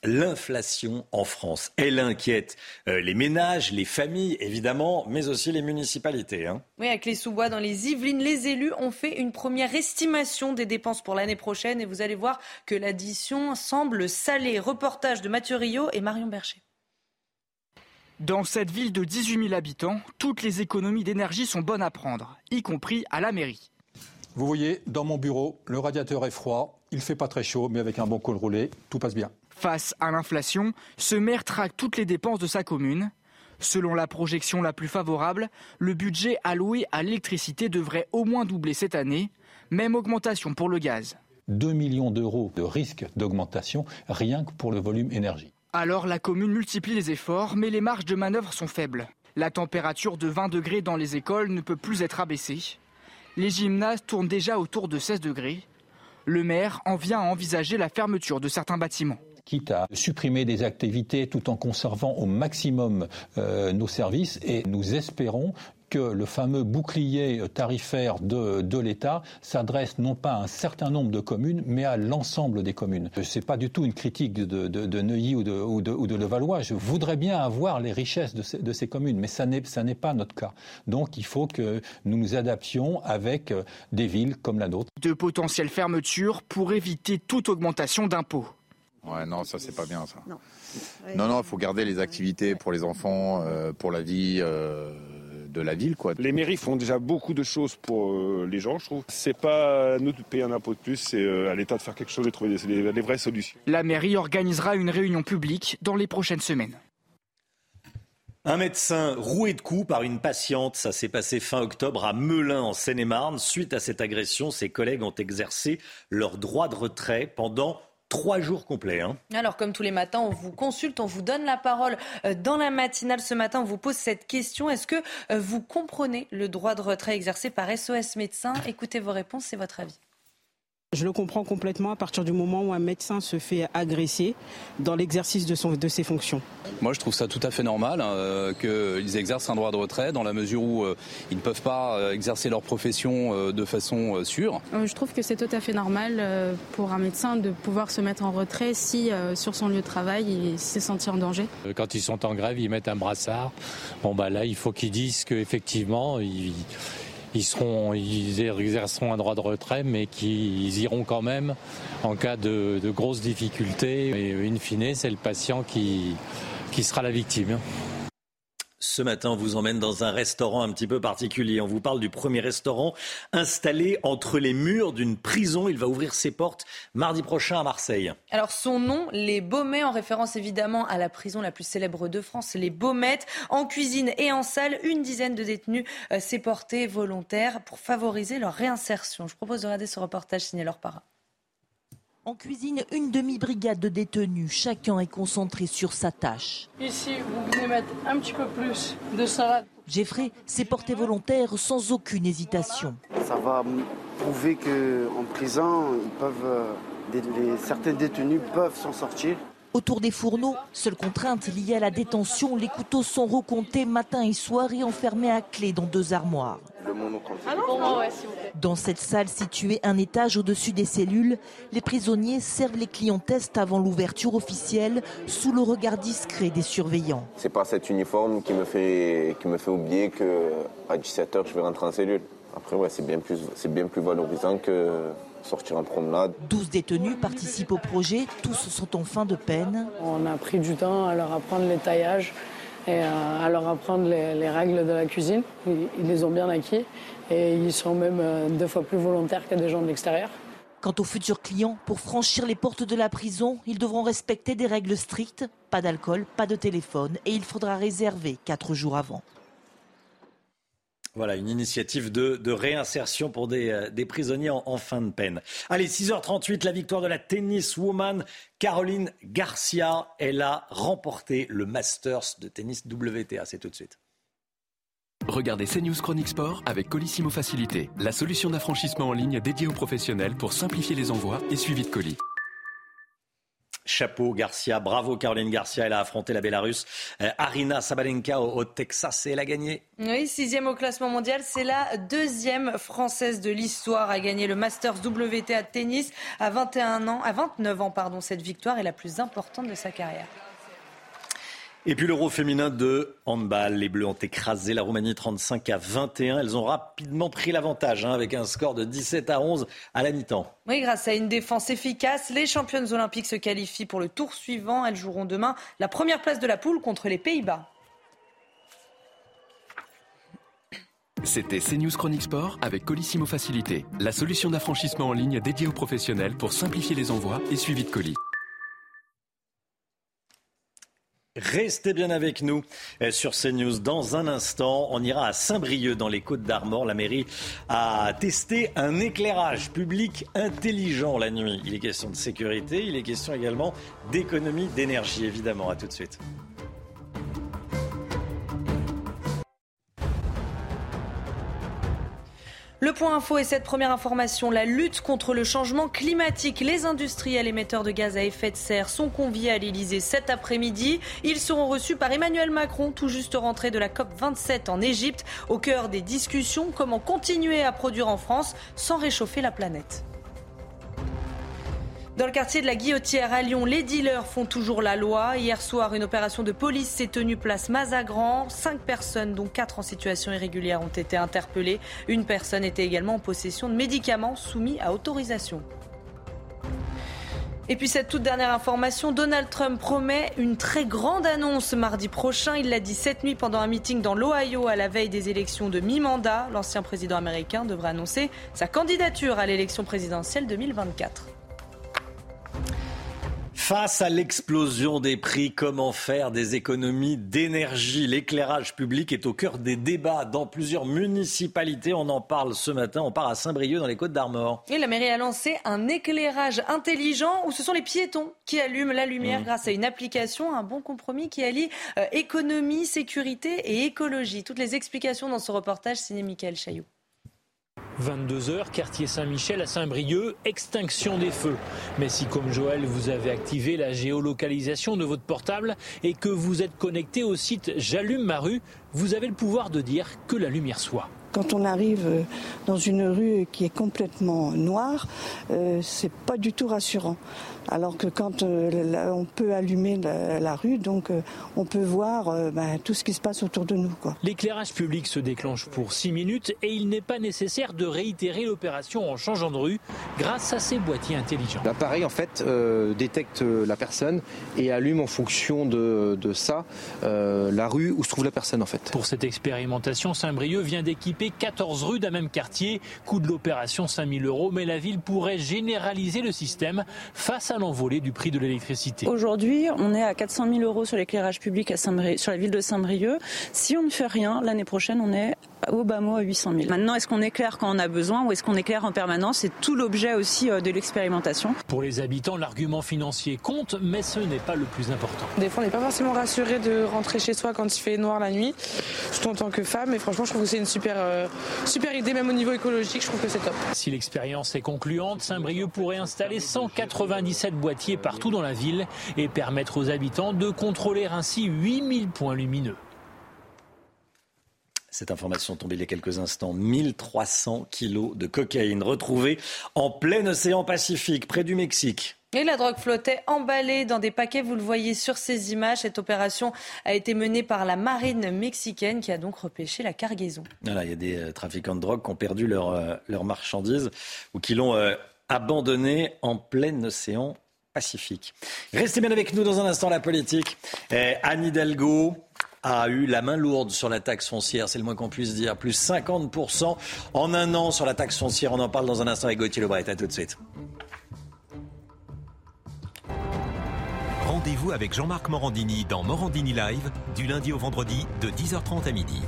S1: L'inflation en France, elle inquiète euh, les ménages, les familles, évidemment, mais aussi les municipalités. Hein.
S2: Oui, avec les sous-bois dans les Yvelines, les élus ont fait une première estimation des dépenses pour l'année prochaine et vous allez voir que l'addition semble salée. Reportage de Mathieu Rio et Marion Bercher.
S39: Dans cette ville de 18 000 habitants, toutes les économies d'énergie sont bonnes à prendre, y compris à la mairie.
S40: Vous voyez, dans mon bureau, le radiateur est froid, il fait pas très chaud, mais avec un bon col roulé, tout passe bien.
S39: Face à l'inflation, ce maire traque toutes les dépenses de sa commune. Selon la projection la plus favorable, le budget alloué à l'électricité devrait au moins doubler cette année, même augmentation pour le gaz.
S40: 2 millions d'euros de risque d'augmentation rien que pour le volume énergie.
S39: Alors la commune multiplie les efforts, mais les marges de manœuvre sont faibles. La température de 20 degrés dans les écoles ne peut plus être abaissée. Les gymnases tournent déjà autour de 16 degrés. Le maire en vient à envisager la fermeture de certains bâtiments
S40: quitte à supprimer des activités tout en conservant au maximum euh, nos services et nous espérons que le fameux bouclier tarifaire de, l'État s'adresse non pas à un certain nombre de communes, mais à l'ensemble des communes. Ce n'est pas du tout une critique de, de, Neuilly ou de, ou, Levallois. Je voudrais bien avoir les richesses de ces, communes, mais ça n'est pas notre cas. Donc il faut que nous nous adaptions avec euh, des villes comme la nôtre.
S39: De potentielles fermetures pour éviter toute augmentation d'impôts.
S32: Ouais, non, ça c'est pas bien ça. Non, non, il faut garder les activités pour les enfants, euh, pour la vie. Euh, de la ville. Quoi.
S41: Les mairies font déjà beaucoup de choses pour euh, les gens, je trouve. C'est pas à nous de payer un impôt de plus, c'est à l'État de faire quelque chose et de trouver des, des vraies solutions.
S39: La mairie organisera une réunion publique dans les prochaines semaines.
S1: Un médecin roué de coups par une patiente, ça s'est passé fin octobre à Melun en Seine-et-Marne. Suite à cette agression, ses collègues ont exercé leur droit de retrait pendant trois jours complets. Hein.
S2: Alors, comme tous les matins, on vous consulte, on vous donne la parole euh, dans la matinale. Ce matin, on vous pose cette question. Est-ce que euh, vous comprenez le droit de retrait exercé par SOS Médecins? Écoutez vos réponses, c'est votre avis.
S42: Je le comprends complètement à partir du moment où un médecin se fait agresser dans l'exercice de, de ses fonctions.
S43: Moi, je trouve ça tout à fait normal hein, euh, qu'ils exercent un droit de retrait dans la mesure où euh, ils ne peuvent pas euh, exercer leur profession de façon sûre.
S44: Je trouve que c'est tout à fait normal pour un médecin de pouvoir se mettre en retrait si sur son lieu de travail il s'est senti en danger.
S35: Quand ils sont en grève, ils mettent un brassard. Bon bah là, il faut qu'ils disent qu'effectivement, ils ils seront, ils exerceront un droit de retrait, mais qu'ils iront quand même en cas de, grosses difficultés. Et in fine, c'est le patient qui sera la victime.
S1: Ce matin, on vous emmène dans un restaurant un petit peu particulier. On vous parle du premier restaurant installé entre les murs d'une prison. Il va ouvrir ses portes mardi prochain à Marseille.
S2: Alors son nom, les Baumets, en référence évidemment à la prison la plus célèbre de France, les Baumettes. En cuisine et en salle, une dizaine de détenus euh, s'est porté volontaire pour favoriser leur réinsertion. Je propose de regarder ce reportage signé leur para.
S45: En cuisine, une demi-brigade de détenus. Chacun est concentré sur sa tâche.
S46: Ici, vous venez mettre un petit peu plus de salade.
S45: Jeffrey s'est porté volontaire sans aucune hésitation.
S33: Ça va prouver qu'en prison, ils peuvent, euh, certains détenus peuvent s'en sortir.
S45: Autour des fourneaux, seule contrainte liée à la détention, les couteaux sont recomptés matin et soir et enfermés à clé dans deux armoires. Dans cette salle située un étage au-dessus des cellules, les prisonniers servent les clients test avant l'ouverture officielle sous le regard discret des surveillants.
S33: C'est pas cet uniforme qui me fait, qui me fait oublier qu'à 17h je vais rentrer en cellule. Après, ouais, c'est bien, plus, bien plus valorisant que sortir en promenade.
S45: 12 détenus participent au projet, tous sont en fin de peine.
S46: On a pris du temps à leur apprendre les taillages et à leur apprendre les, règles de la cuisine. Ils, les ont bien acquis et ils sont même euh, deux fois plus volontaires que des gens de l'extérieur.
S45: Quant aux futurs clients, pour franchir les portes de la prison, ils devront respecter des règles strictes, pas d'alcool, pas de téléphone et il faudra réserver quatre jours avant.
S1: Voilà, une initiative de, réinsertion pour des, euh, prisonniers en, fin de peine. Allez, 6h38, la victoire de la tenniswoman Caroline Garcia. Elle a remporté le Masters de tennis WTA. C'est tout de suite.
S47: Regardez CNews Chronique Sport avec Colissimo Facilité, la solution d'affranchissement en ligne dédiée aux professionnels pour simplifier les envois et suivi de colis.
S1: Chapeau, Garcia, bravo Caroline Garcia, elle a affronté la Bélarus. Euh, Arina Sabalenka au, Texas et elle a gagné.
S2: Oui, sixième au classement mondial, c'est la deuxième française de l'histoire à gagner le Masters WTA de tennis à 21 ans, à 29 ans pardon. Cette victoire est la plus importante de sa carrière.
S1: Et puis l'euro féminin de handball. Les Bleus ont écrasé la Roumanie 35 à 21. Elles ont rapidement pris l'avantage hein, avec un score de 17 à 11 à la mi-temps.
S2: Oui, grâce à une défense efficace, les championnes olympiques se qualifient pour le tour suivant. Elles joueront demain la première place de la poule contre les Pays-Bas.
S47: C'était CNews Chronique Sport avec Colissimo Facilité, la solution d'affranchissement en ligne dédiée aux professionnels pour simplifier les envois et suivi de colis.
S1: Restez bien avec nous euh, sur CNews. Dans un instant, on ira à Saint-Brieuc dans les Côtes d'Armor. La mairie a testé un éclairage public intelligent la nuit. Il est question de sécurité, il est question également d'économie d'énergie, évidemment. À tout de suite.
S2: Le point info est cette première information. La lutte contre le changement climatique. Les industriels émetteurs de gaz à effet de serre sont conviés à l'Elysée cet après-midi. Ils seront reçus par Emmanuel Macron, tout juste rentré de la COP 27 en Égypte. Au cœur des discussions, comment continuer à produire en France sans réchauffer la planète? Dans le quartier de la Guillotière à Lyon, les dealers font toujours la loi. Hier soir, une opération de police s'est tenue place Mazagran. Cinq personnes, dont quatre en situation irrégulière, ont été interpellées. Une personne était également en possession de médicaments soumis à autorisation. Et puis cette toute dernière information, Donald Trump promet une très grande annonce mardi prochain. Il l'a dit cette nuit pendant un meeting dans l'Ohio à la veille des élections de mi-mandat. L'ancien président américain devrait annoncer sa candidature à l'élection présidentielle 2024.
S1: Face à l'explosion des prix, comment faire des économies d'énergie? L'éclairage public est au cœur des débats dans plusieurs municipalités. On en parle ce matin. On part à Saint-Brieuc dans les Côtes d'Armor.
S2: Et la mairie a lancé un éclairage intelligent où ce sont les piétons qui allument la lumière mmh. grâce à une application, un bon compromis qui allie euh, économie, sécurité et écologie. Toutes les explications dans ce reportage signé Michael Chaillot.
S46: 22h, quartier Saint-Michel à Saint-Brieuc, extinction des feux. Mais si comme Joël, vous avez activé la géolocalisation de votre portable et que vous êtes connecté au site J'allume ma rue, vous avez le pouvoir de dire que la lumière soit.
S42: Quand on arrive euh, dans une rue qui est complètement noire, euh, c'est pas du tout rassurant. Alors que quand euh, on peut allumer la, rue, donc on peut voir bah, tout ce qui se passe autour de nous.
S46: L'éclairage public se déclenche pour 6 minutes et il n'est pas nécessaire de réitérer l'opération en changeant de rue grâce à ces boîtiers intelligents.
S15: L'appareil en fait détecte la personne et allume en fonction de, de ça la rue où se trouve la personne en fait.
S46: Pour cette expérimentation, Saint-Brieuc vient d'équiper 14 rues d'un même quartier. Coût de l'opération 5000 euros, mais la ville pourrait généraliser le système face à l'envolée du prix de l'électricité.
S39: Aujourd'hui, on est à 400 000 euros sur l'éclairage public à sur la ville de Saint-Brieuc. Si on ne fait rien, l'année prochaine, on est au bas mot à 800 000. Maintenant, est-ce qu'on éclaire quand on a besoin ou est-ce qu'on éclaire en permanence? C'est tout l'objet aussi euh, de l'expérimentation.
S46: Pour les habitants, l'argument financier compte, mais ce n'est pas le plus important.
S48: Des fois, on n'est pas forcément rassuré de rentrer chez soi quand il fait noir la nuit, surtout en tant que femme. Et franchement, je trouve que c'est une super, euh, super idée, même au niveau écologique, je trouve que c'est top.
S46: Si l'expérience est concluante, Saint-Brieuc pourrait installer 197 boîtiers partout dans la ville et permettre aux habitants de contrôler ainsi 8000 points lumineux.
S1: Cette information tombée il y a quelques instants. 1300 kilos de cocaïne retrouvés en plein océan Pacifique, près du Mexique.
S2: Et la drogue flottait emballée dans des paquets, vous le voyez sur ces images. Cette opération a été menée par la marine mexicaine qui a donc repêché la cargaison.
S1: Voilà, il y a des euh, trafiquants de drogue qui ont perdu leur, euh, leur marchandise ou qui l'ont euh, abandonnée en plein océan Pacifique. Restez bien avec nous dans un instant, la politique. Anne Hidalgo, a eu la main lourde sur la taxe foncière, c'est le moins qu'on puisse dire. Plus 50% en un an sur la taxe foncière. On en parle dans un instant avec Gauthier Lebret. À tout de suite.
S47: Rendez-vous avec Jean-Marc Morandini dans Morandini Live, du lundi au vendredi, de 10h30 à midi.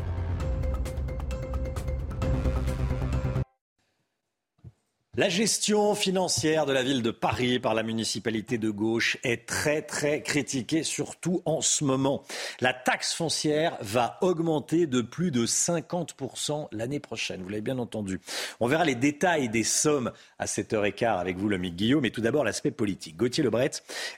S1: La gestion financière de la ville de Paris par la municipalité de gauche est très très critiquée, surtout en ce moment. La taxe foncière va augmenter de plus de 50% l'année prochaine. Vous l'avez bien entendu. On verra les détails des sommes à 7h15 avec vous, le Guillaume. Mais tout d'abord, l'aspect politique. Gauthier Lebret,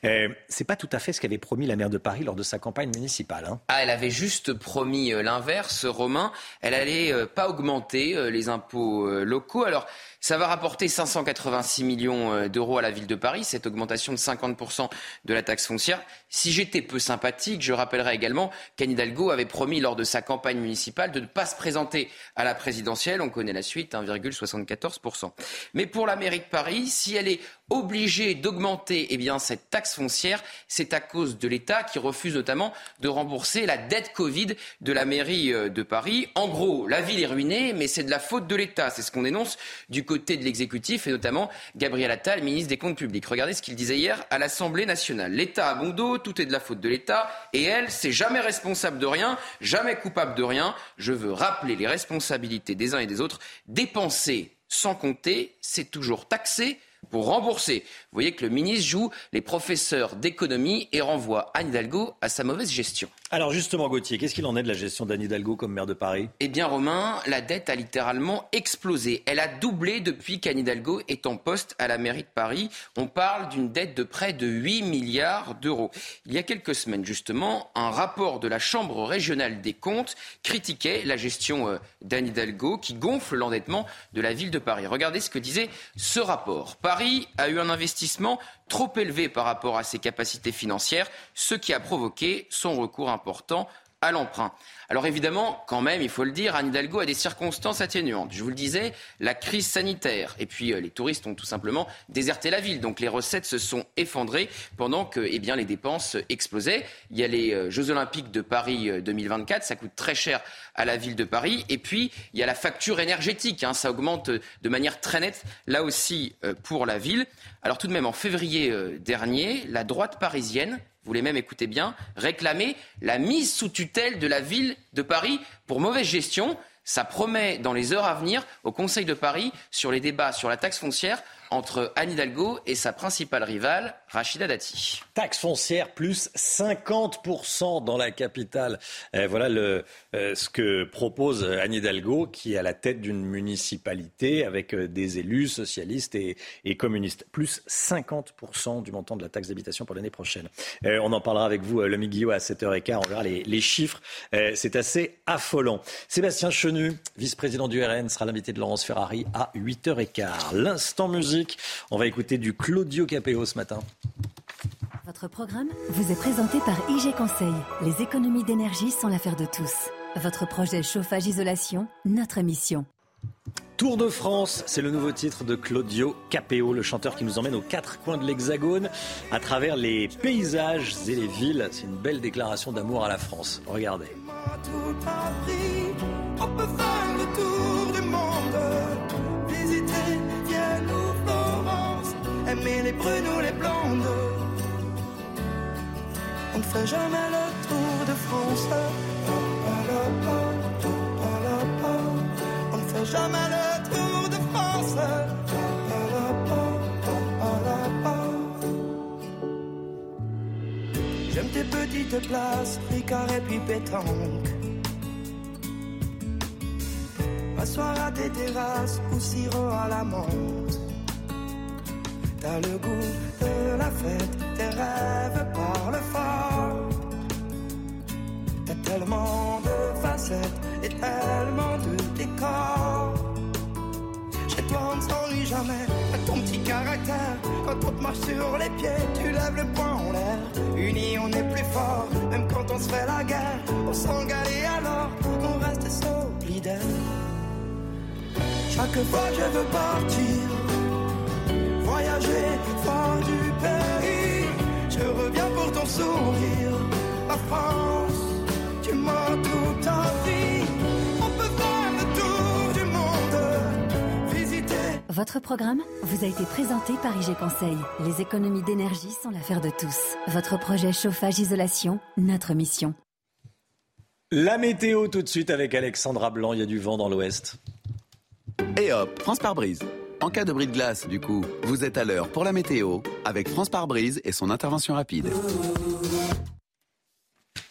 S1: euh, c'est pas tout à fait ce qu'avait promis la maire de Paris lors de sa campagne municipale. Hein.
S5: Ah, elle avait juste promis euh, l'inverse, Romain. Elle allait euh, pas augmenter euh, les impôts locaux. Alors, ça va rapporter 586 millions euh, d'euros à la ville de Paris, cette augmentation de 50% de la taxe foncière. Si j'étais peu sympathique, je rappellerai également qu'Anne Hidalgo avait promis lors de sa campagne municipale de ne pas se présenter à la présidentielle. On connaît la suite, 1,74%. Mais pour la mairie de Paris, si elle est obligée d'augmenter eh cette taxe foncière, c'est à cause de l'État qui refuse notamment de rembourser la dette Covid de la mairie euh, de Paris. En gros, la ville est ruinée, mais c'est de la faute de l'État. C'est ce qu'on dénonce du côté de l'exécutif et notamment Gabriel Attal, ministre des Comptes publics. Regardez ce qu'il disait hier à l'Assemblée nationale. L'État a bon dos, tout est de la faute de l'État et elle, c'est jamais responsable de rien, jamais coupable de rien. Je veux rappeler les responsabilités des uns et des autres. Dépenser sans compter, c'est toujours taxer pour rembourser. Vous voyez que le ministre joue les professeurs d'économie et renvoie Anne Hidalgo à sa mauvaise gestion.
S1: Alors justement, Gauthier, qu'est-ce qu'il en est de la gestion d'Anne Hidalgo comme maire de Paris?
S5: Eh bien, Romain, la dette a littéralement explosé. Elle a doublé depuis qu'Anne Hidalgo est en poste à la mairie de Paris. On parle d'une dette de près de 8 milliards d'euros. Il y a quelques semaines, justement, un rapport de la Chambre régionale des comptes critiquait la gestion euh, d'Anne Hidalgo qui gonfle l'endettement de la ville de Paris. Regardez ce que disait ce rapport. Paris a eu un investissement trop élevé par rapport à ses capacités financières, ce qui a provoqué son recours important à l'emprunt. Alors évidemment, quand même, il faut le dire, Anne Hidalgo a des circonstances atténuantes. Je vous le disais, la crise sanitaire. Et puis euh, les touristes ont tout simplement déserté la ville. Donc les recettes se sont effondrées pendant que eh bien, les dépenses explosaient. Il y a les euh, Jeux Olympiques de Paris 2024. Euh, ça coûte très cher à la ville de Paris. Et puis, il y a la facture énergétique. Hein, ça augmente de manière très nette, là aussi, pour la ville. Alors tout de même, en février dernier, la droite parisienne vous voulez même écouter bien, réclamer la mise sous tutelle de la ville de Paris pour mauvaise gestion. Ça promet dans les heures à venir au Conseil de Paris sur les débats sur la taxe foncière entre Anne Hidalgo et sa principale rivale, Rachida Dati.
S1: Taxe foncière plus 50% dans la capitale. voilà le, euh, ce que propose Anne Hidalgo, qui est à la tête d'une municipalité avec euh, des élus socialistes et, communistes. Plus 50% du montant de la taxe d'habitation pour l'année prochaine. Euh, on en parlera avec vous, le Guillot, à 7h15. On verra les, les chiffres. C'est assez affolant. Sébastien Chenu, vice-président du RN, sera l'invité de Laurence Ferrari à 8h15. L'instant musique on va écouter du Claudio Capéo ce matin.
S49: Votre programme vous est présenté par IG Conseil. Les économies d'énergie sont l'affaire de tous. Votre projet chauffage-isolation, notre mission.
S1: Tour de France, c'est le nouveau titre de Claudio Capéo, le chanteur qui nous emmène aux quatre coins de l'Hexagone à travers les paysages et les villes. C'est une belle déclaration d'amour à la France. Regardez. On peut faire le tour du monde, aimer les brunes ou les blondes. On ne fait jamais le tour de France. On ne fait jamais le tour de France. J'aime tes petites places, Ricard et puis pétanque. M'asseoir à tes terrasses ou sirop à la menthe. T'as le goût de la fête, tes rêves parlent fort. T'as tellement de facettes et tellement de décors. Chez toi, on ne s'ennuie jamais. ton petit caractère, quand on te marche sur les pieds, tu lèves le poing en l'air. Unis, on est plus fort, même quand on se fait la guerre. On s'engage alors, on reste solidaire. Chaque fois je veux partir voyager fort du pays. Je reviens pour ton sourire. La France, tu m'as tout envie. On peut faire le tour du monde. Visiter.
S49: Votre programme vous a été présenté par IG Conseil. Les économies d'énergie sont l'affaire de tous. Votre projet chauffage-isolation, notre mission.
S1: La météo tout de suite avec Alexandra Blanc. Il y a du vent dans l'ouest.
S31: Et hop, France par brise.
S47: En cas de bris de glace, du coup, vous êtes à l'heure pour la météo avec France par brise et son intervention rapide.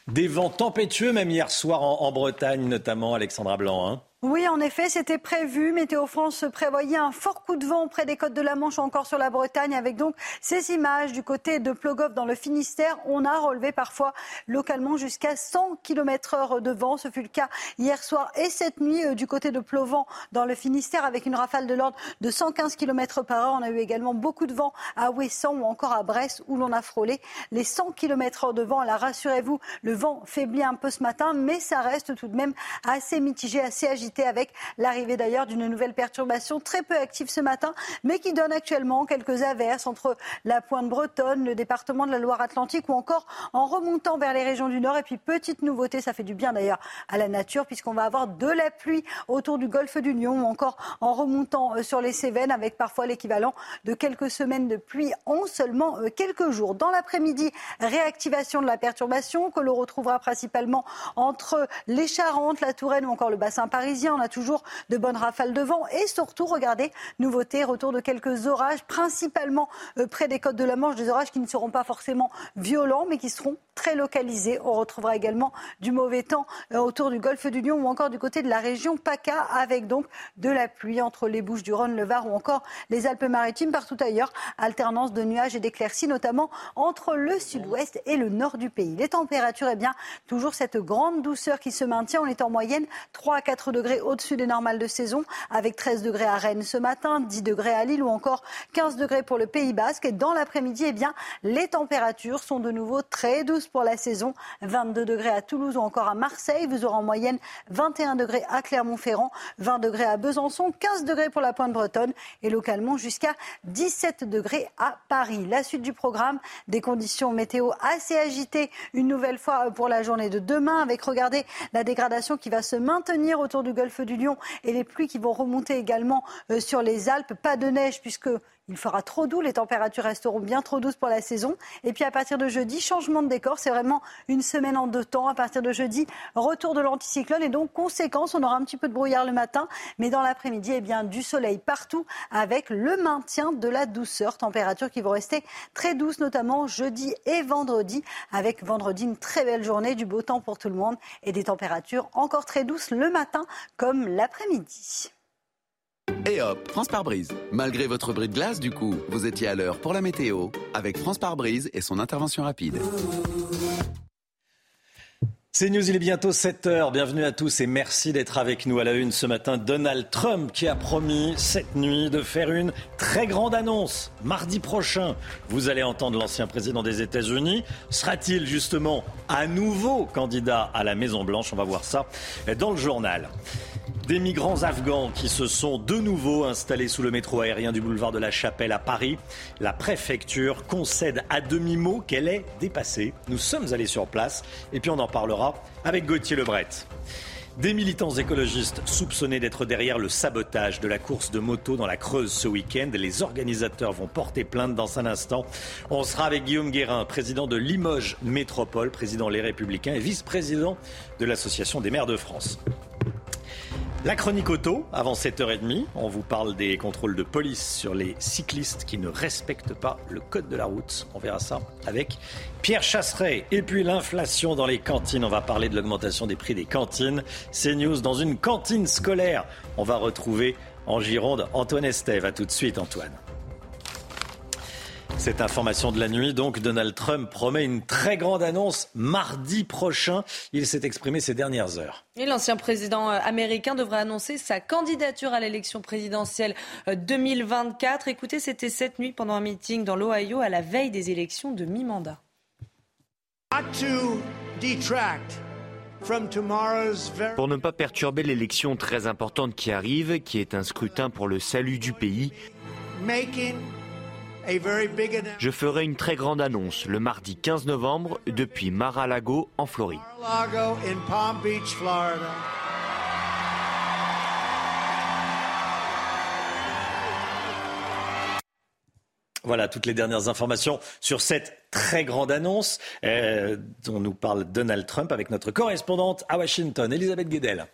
S1: Des vents tempétueux, même hier soir en, Bretagne, notamment Alexandra Blanc. Hein.
S31: Oui, en effet, c'était prévu. Météo France prévoyait un fort coup de vent près des côtes de la Manche, encore sur la Bretagne, avec donc ces images du côté de Plogoff dans le Finistère. On a relevé parfois localement jusqu'à 100 km heure de vent. Ce fut le cas hier soir et cette nuit euh, du côté de Plovent dans le Finistère, avec une rafale de l'ordre de 115 km par heure. On a eu également beaucoup de vent à Ouessant ou encore à Brest, où l'on a frôlé les 100 km heure de vent. Là, rassurez-vous, le vent faiblit un peu ce matin, mais ça reste tout de même assez mitigé, assez agité avec l'arrivée d'ailleurs d'une nouvelle perturbation très peu active ce matin, mais qui donne actuellement quelques averses entre la pointe bretonne, le département de la Loire-Atlantique ou encore en remontant vers les régions du Nord. Et puis petite nouveauté, ça fait du bien d'ailleurs à la nature puisqu'on va avoir de la pluie autour du golfe du Lion ou encore en remontant euh, sur les Cévennes avec parfois l'équivalent de quelques semaines de pluie en seulement euh, quelques jours. Dans l'après-midi, réactivation de la perturbation que l'on retrouvera principalement entre les Charentes, la Touraine ou encore le bassin parisien on a toujours de bonnes rafales de vent. Et surtout, regardez, nouveauté, retour de quelques orages, principalement euh, près des côtes de la Manche, des orages qui ne seront pas forcément violents, mais qui seront très localisés. On retrouvera également du mauvais temps euh, autour du golfe du Lion ou encore du côté de la région PACA, avec donc de la pluie entre les Bouches du Rhône, le Var ou encore les Alpes-Maritimes, partout ailleurs. Alternance de nuages et d'éclaircies, notamment entre le sud-ouest et le nord du pays. Les températures, eh bien, toujours cette grande douceur qui se maintient. On est en moyenne 3 à 4 degrés au-dessus des normales de saison, avec 13 degrés à Rennes ce matin, 10 degrés à Lille ou encore 15 degrés pour le Pays Basque. Et dans l'après-midi, eh bien, les températures sont de nouveau très douces pour la saison. 22 degrés à Toulouse ou encore à Marseille. Vous aurez en moyenne 21 degrés à Clermont-Ferrand, 20 degrés à Besançon, 15 degrés pour la pointe bretonne et localement jusqu'à 17 degrés à Paris. La suite du programme, des conditions météo assez agitées une nouvelle fois pour la journée de demain avec, regardez, la dégradation qui va se maintenir autour du du Lion et les pluies qui vont remonter également euh, sur les Alpes. Pas de neige puisque il fera trop doux, les températures resteront bien trop douces pour la saison. Et puis à partir de jeudi, changement de décor, c'est vraiment une semaine en deux temps. À partir de jeudi, retour de l'anticyclone et donc conséquence, on aura un petit peu de brouillard le matin, mais dans l'après-midi, eh bien du soleil partout avec le maintien de la douceur, températures qui vont rester très douces, notamment jeudi et vendredi, avec vendredi une très belle journée, du beau temps pour tout le monde et des températures encore très douces le matin comme l'après-midi.
S47: Et hop, France par brise. Malgré votre bris de glace, du coup, vous étiez à l'heure pour la météo avec France par brise et son intervention rapide.
S1: C'est News, il est bientôt 7 heures. Bienvenue à tous et merci d'être avec nous à la une ce matin. Donald Trump qui a promis cette nuit de faire une très grande annonce. Mardi prochain, vous allez entendre l'ancien président des États-Unis. Sera-t-il justement à nouveau candidat à la Maison-Blanche? On va voir ça dans le journal. Des migrants afghans qui se sont de nouveau installés sous le métro aérien du boulevard de la Chapelle à Paris. La préfecture concède à demi-mot qu'elle est dépassée. Nous sommes allés sur place et puis on en parlera avec Gauthier Lebret. Des militants écologistes soupçonnés d'être derrière le sabotage de la course de moto dans la Creuse ce week-end. Les organisateurs vont porter plainte dans un instant. On sera avec Guillaume Guérin, président de Limoges Métropole, président Les Républicains et vice-président de l'Association des maires de France. La chronique auto, avant 7h30, on vous parle des contrôles de police sur les cyclistes qui ne respectent pas le code de la route. On verra ça avec Pierre Chasseret. Et puis l'inflation dans les cantines, on va parler de l'augmentation des prix des cantines. C'est news dans une cantine scolaire. On va retrouver en Gironde Antoine Estève. A tout de suite Antoine. Cette information de la nuit, donc, Donald Trump promet une très grande annonce mardi prochain. Il s'est exprimé ces dernières heures.
S2: Et l'ancien président euh, américain devrait annoncer sa candidature à l'élection présidentielle 2024. Euh, Écoutez, c'était cette nuit pendant un meeting dans l'Ohio à la veille des élections de mi-mandat.
S50: Pour ne pas perturber l'élection très importante qui arrive, qui est un scrutin pour le salut du pays, je ferai une très grande annonce le mardi 15 novembre depuis Mar-a-Lago en Floride.
S1: Voilà toutes les dernières informations sur cette très grande annonce euh, dont nous parle Donald Trump avec notre correspondante à Washington, Elisabeth Guedel.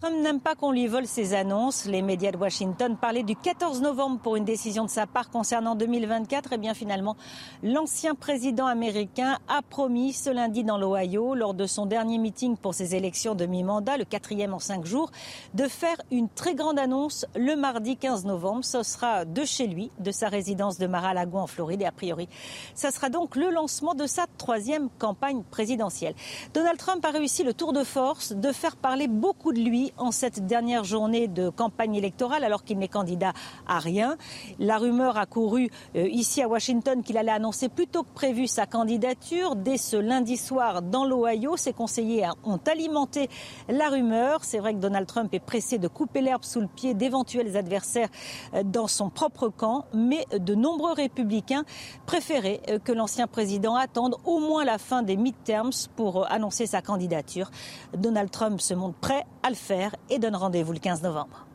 S51: Trump n'aime pas qu'on lui vole ses annonces. Les médias de Washington parlaient du 14 novembre pour une décision de sa part concernant 2024. Et eh bien finalement, l'ancien président américain a promis ce lundi dans l'Ohio, lors de son dernier meeting pour ses élections de mi-mandat, le quatrième en cinq jours, de faire une très grande annonce le mardi 15 novembre. Ce sera de chez lui, de sa résidence de Mar-a-Lago en Floride. Et a priori, ça sera donc le lancement de sa troisième campagne présidentielle. Donald Trump a réussi le tour de force de faire parler beaucoup de lui en cette dernière journée de campagne électorale alors qu'il n'est candidat à rien. La rumeur a couru euh, ici à Washington qu'il allait annoncer plus tôt que prévu sa candidature. Dès ce lundi soir dans l'Ohio, ses conseillers ont alimenté la rumeur. C'est vrai que Donald Trump est pressé de couper l'herbe sous le pied d'éventuels adversaires euh, dans son propre camp, mais de nombreux républicains préféraient euh, que l'ancien président attende au moins la fin des midterms pour annoncer sa candidature. Donald Trump se montre prêt à le faire et donne rendez-vous le 15 novembre.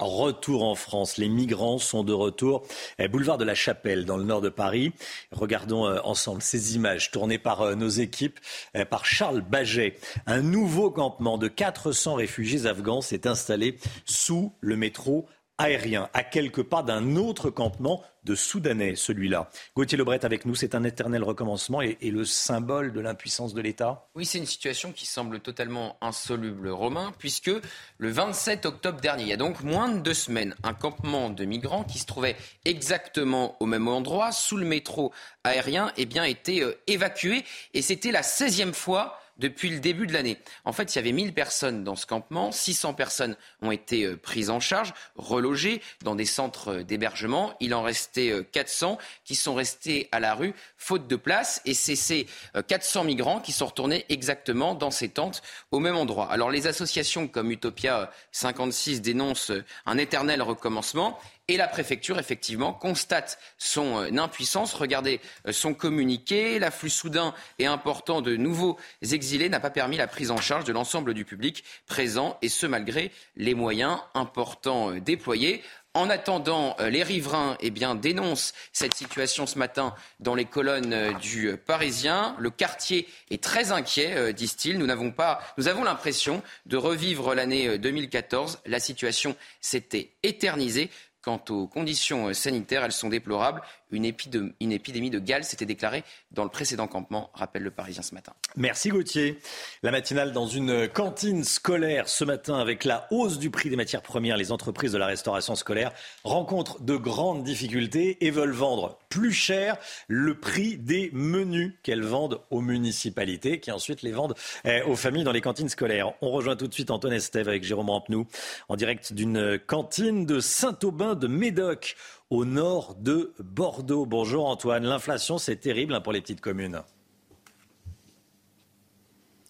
S1: Retour en France. Les migrants sont de retour. Eh, boulevard de la Chapelle, dans le nord de Paris. Regardons euh, ensemble ces images tournées par euh, nos équipes, eh, par Charles Baget. Un nouveau campement de 400 réfugiés afghans s'est installé sous le métro aérien, à quelques pas d'un autre campement de Soudanais, celui-là. Gauthier Lebret avec nous, c'est un éternel recommencement et, le symbole de l'impuissance de l'État
S5: Oui, c'est une situation qui semble totalement insoluble, Romain, puisque le 27 octobre dernier, il y a donc moins de deux semaines, un campement de migrants qui se trouvait exactement au même endroit, sous le métro aérien, eh bien, était euh, évacué. Et c'était la 16e fois depuis le début de l'année. En fait, il y avait 1000 personnes dans ce campement, 600 personnes ont été euh, prises en charge, relogées dans des centres euh, d'hébergement. Il en restait 400 euh, qui sont restés à la rue faute de place et c'est ces 400 migrants qui sont retournés exactement dans ces tentes au même endroit. Alors les associations comme Utopia 56 dénoncent un éternel recommencement et la préfecture, effectivement, constate son euh, impuissance. Regardez euh, son communiqué. L'afflux soudain et important de nouveaux exilés n'a pas permis la prise en charge de l'ensemble du public présent, et ce malgré les moyens importants euh, déployés. En attendant, les riverains eh dénoncent cette situation ce matin dans les colonnes du Parisien. Le quartier est très inquiet, disent-ils. N'avons pas, nous avons l'impression de revivre l'année 2014. La situation s'était éternisée. Quant aux conditions euh, sanitaires, elles sont déplorables. Une, épidémie de gale s'était déclarée dans le précédent campement, rappelle le Parisien ce matin.
S1: Merci Gauthier. La matinale dans une cantine scolaire ce matin avec la hausse du prix des matières premières. Les entreprises de la restauration scolaire rencontrent de grandes difficultés et veulent vendre plus cher le prix des menus qu'elles vendent aux municipalités qui ensuite les vendent eh, aux familles dans les cantines scolaires. On rejoint tout de suite Antoine Estève avec Jérôme Rampenou en direct d'une cantine de Saint-Aubin de Médoc au nord de Bordeaux. Bonjour Antoine, l'inflation c'est terrible hein, pour les petites communes.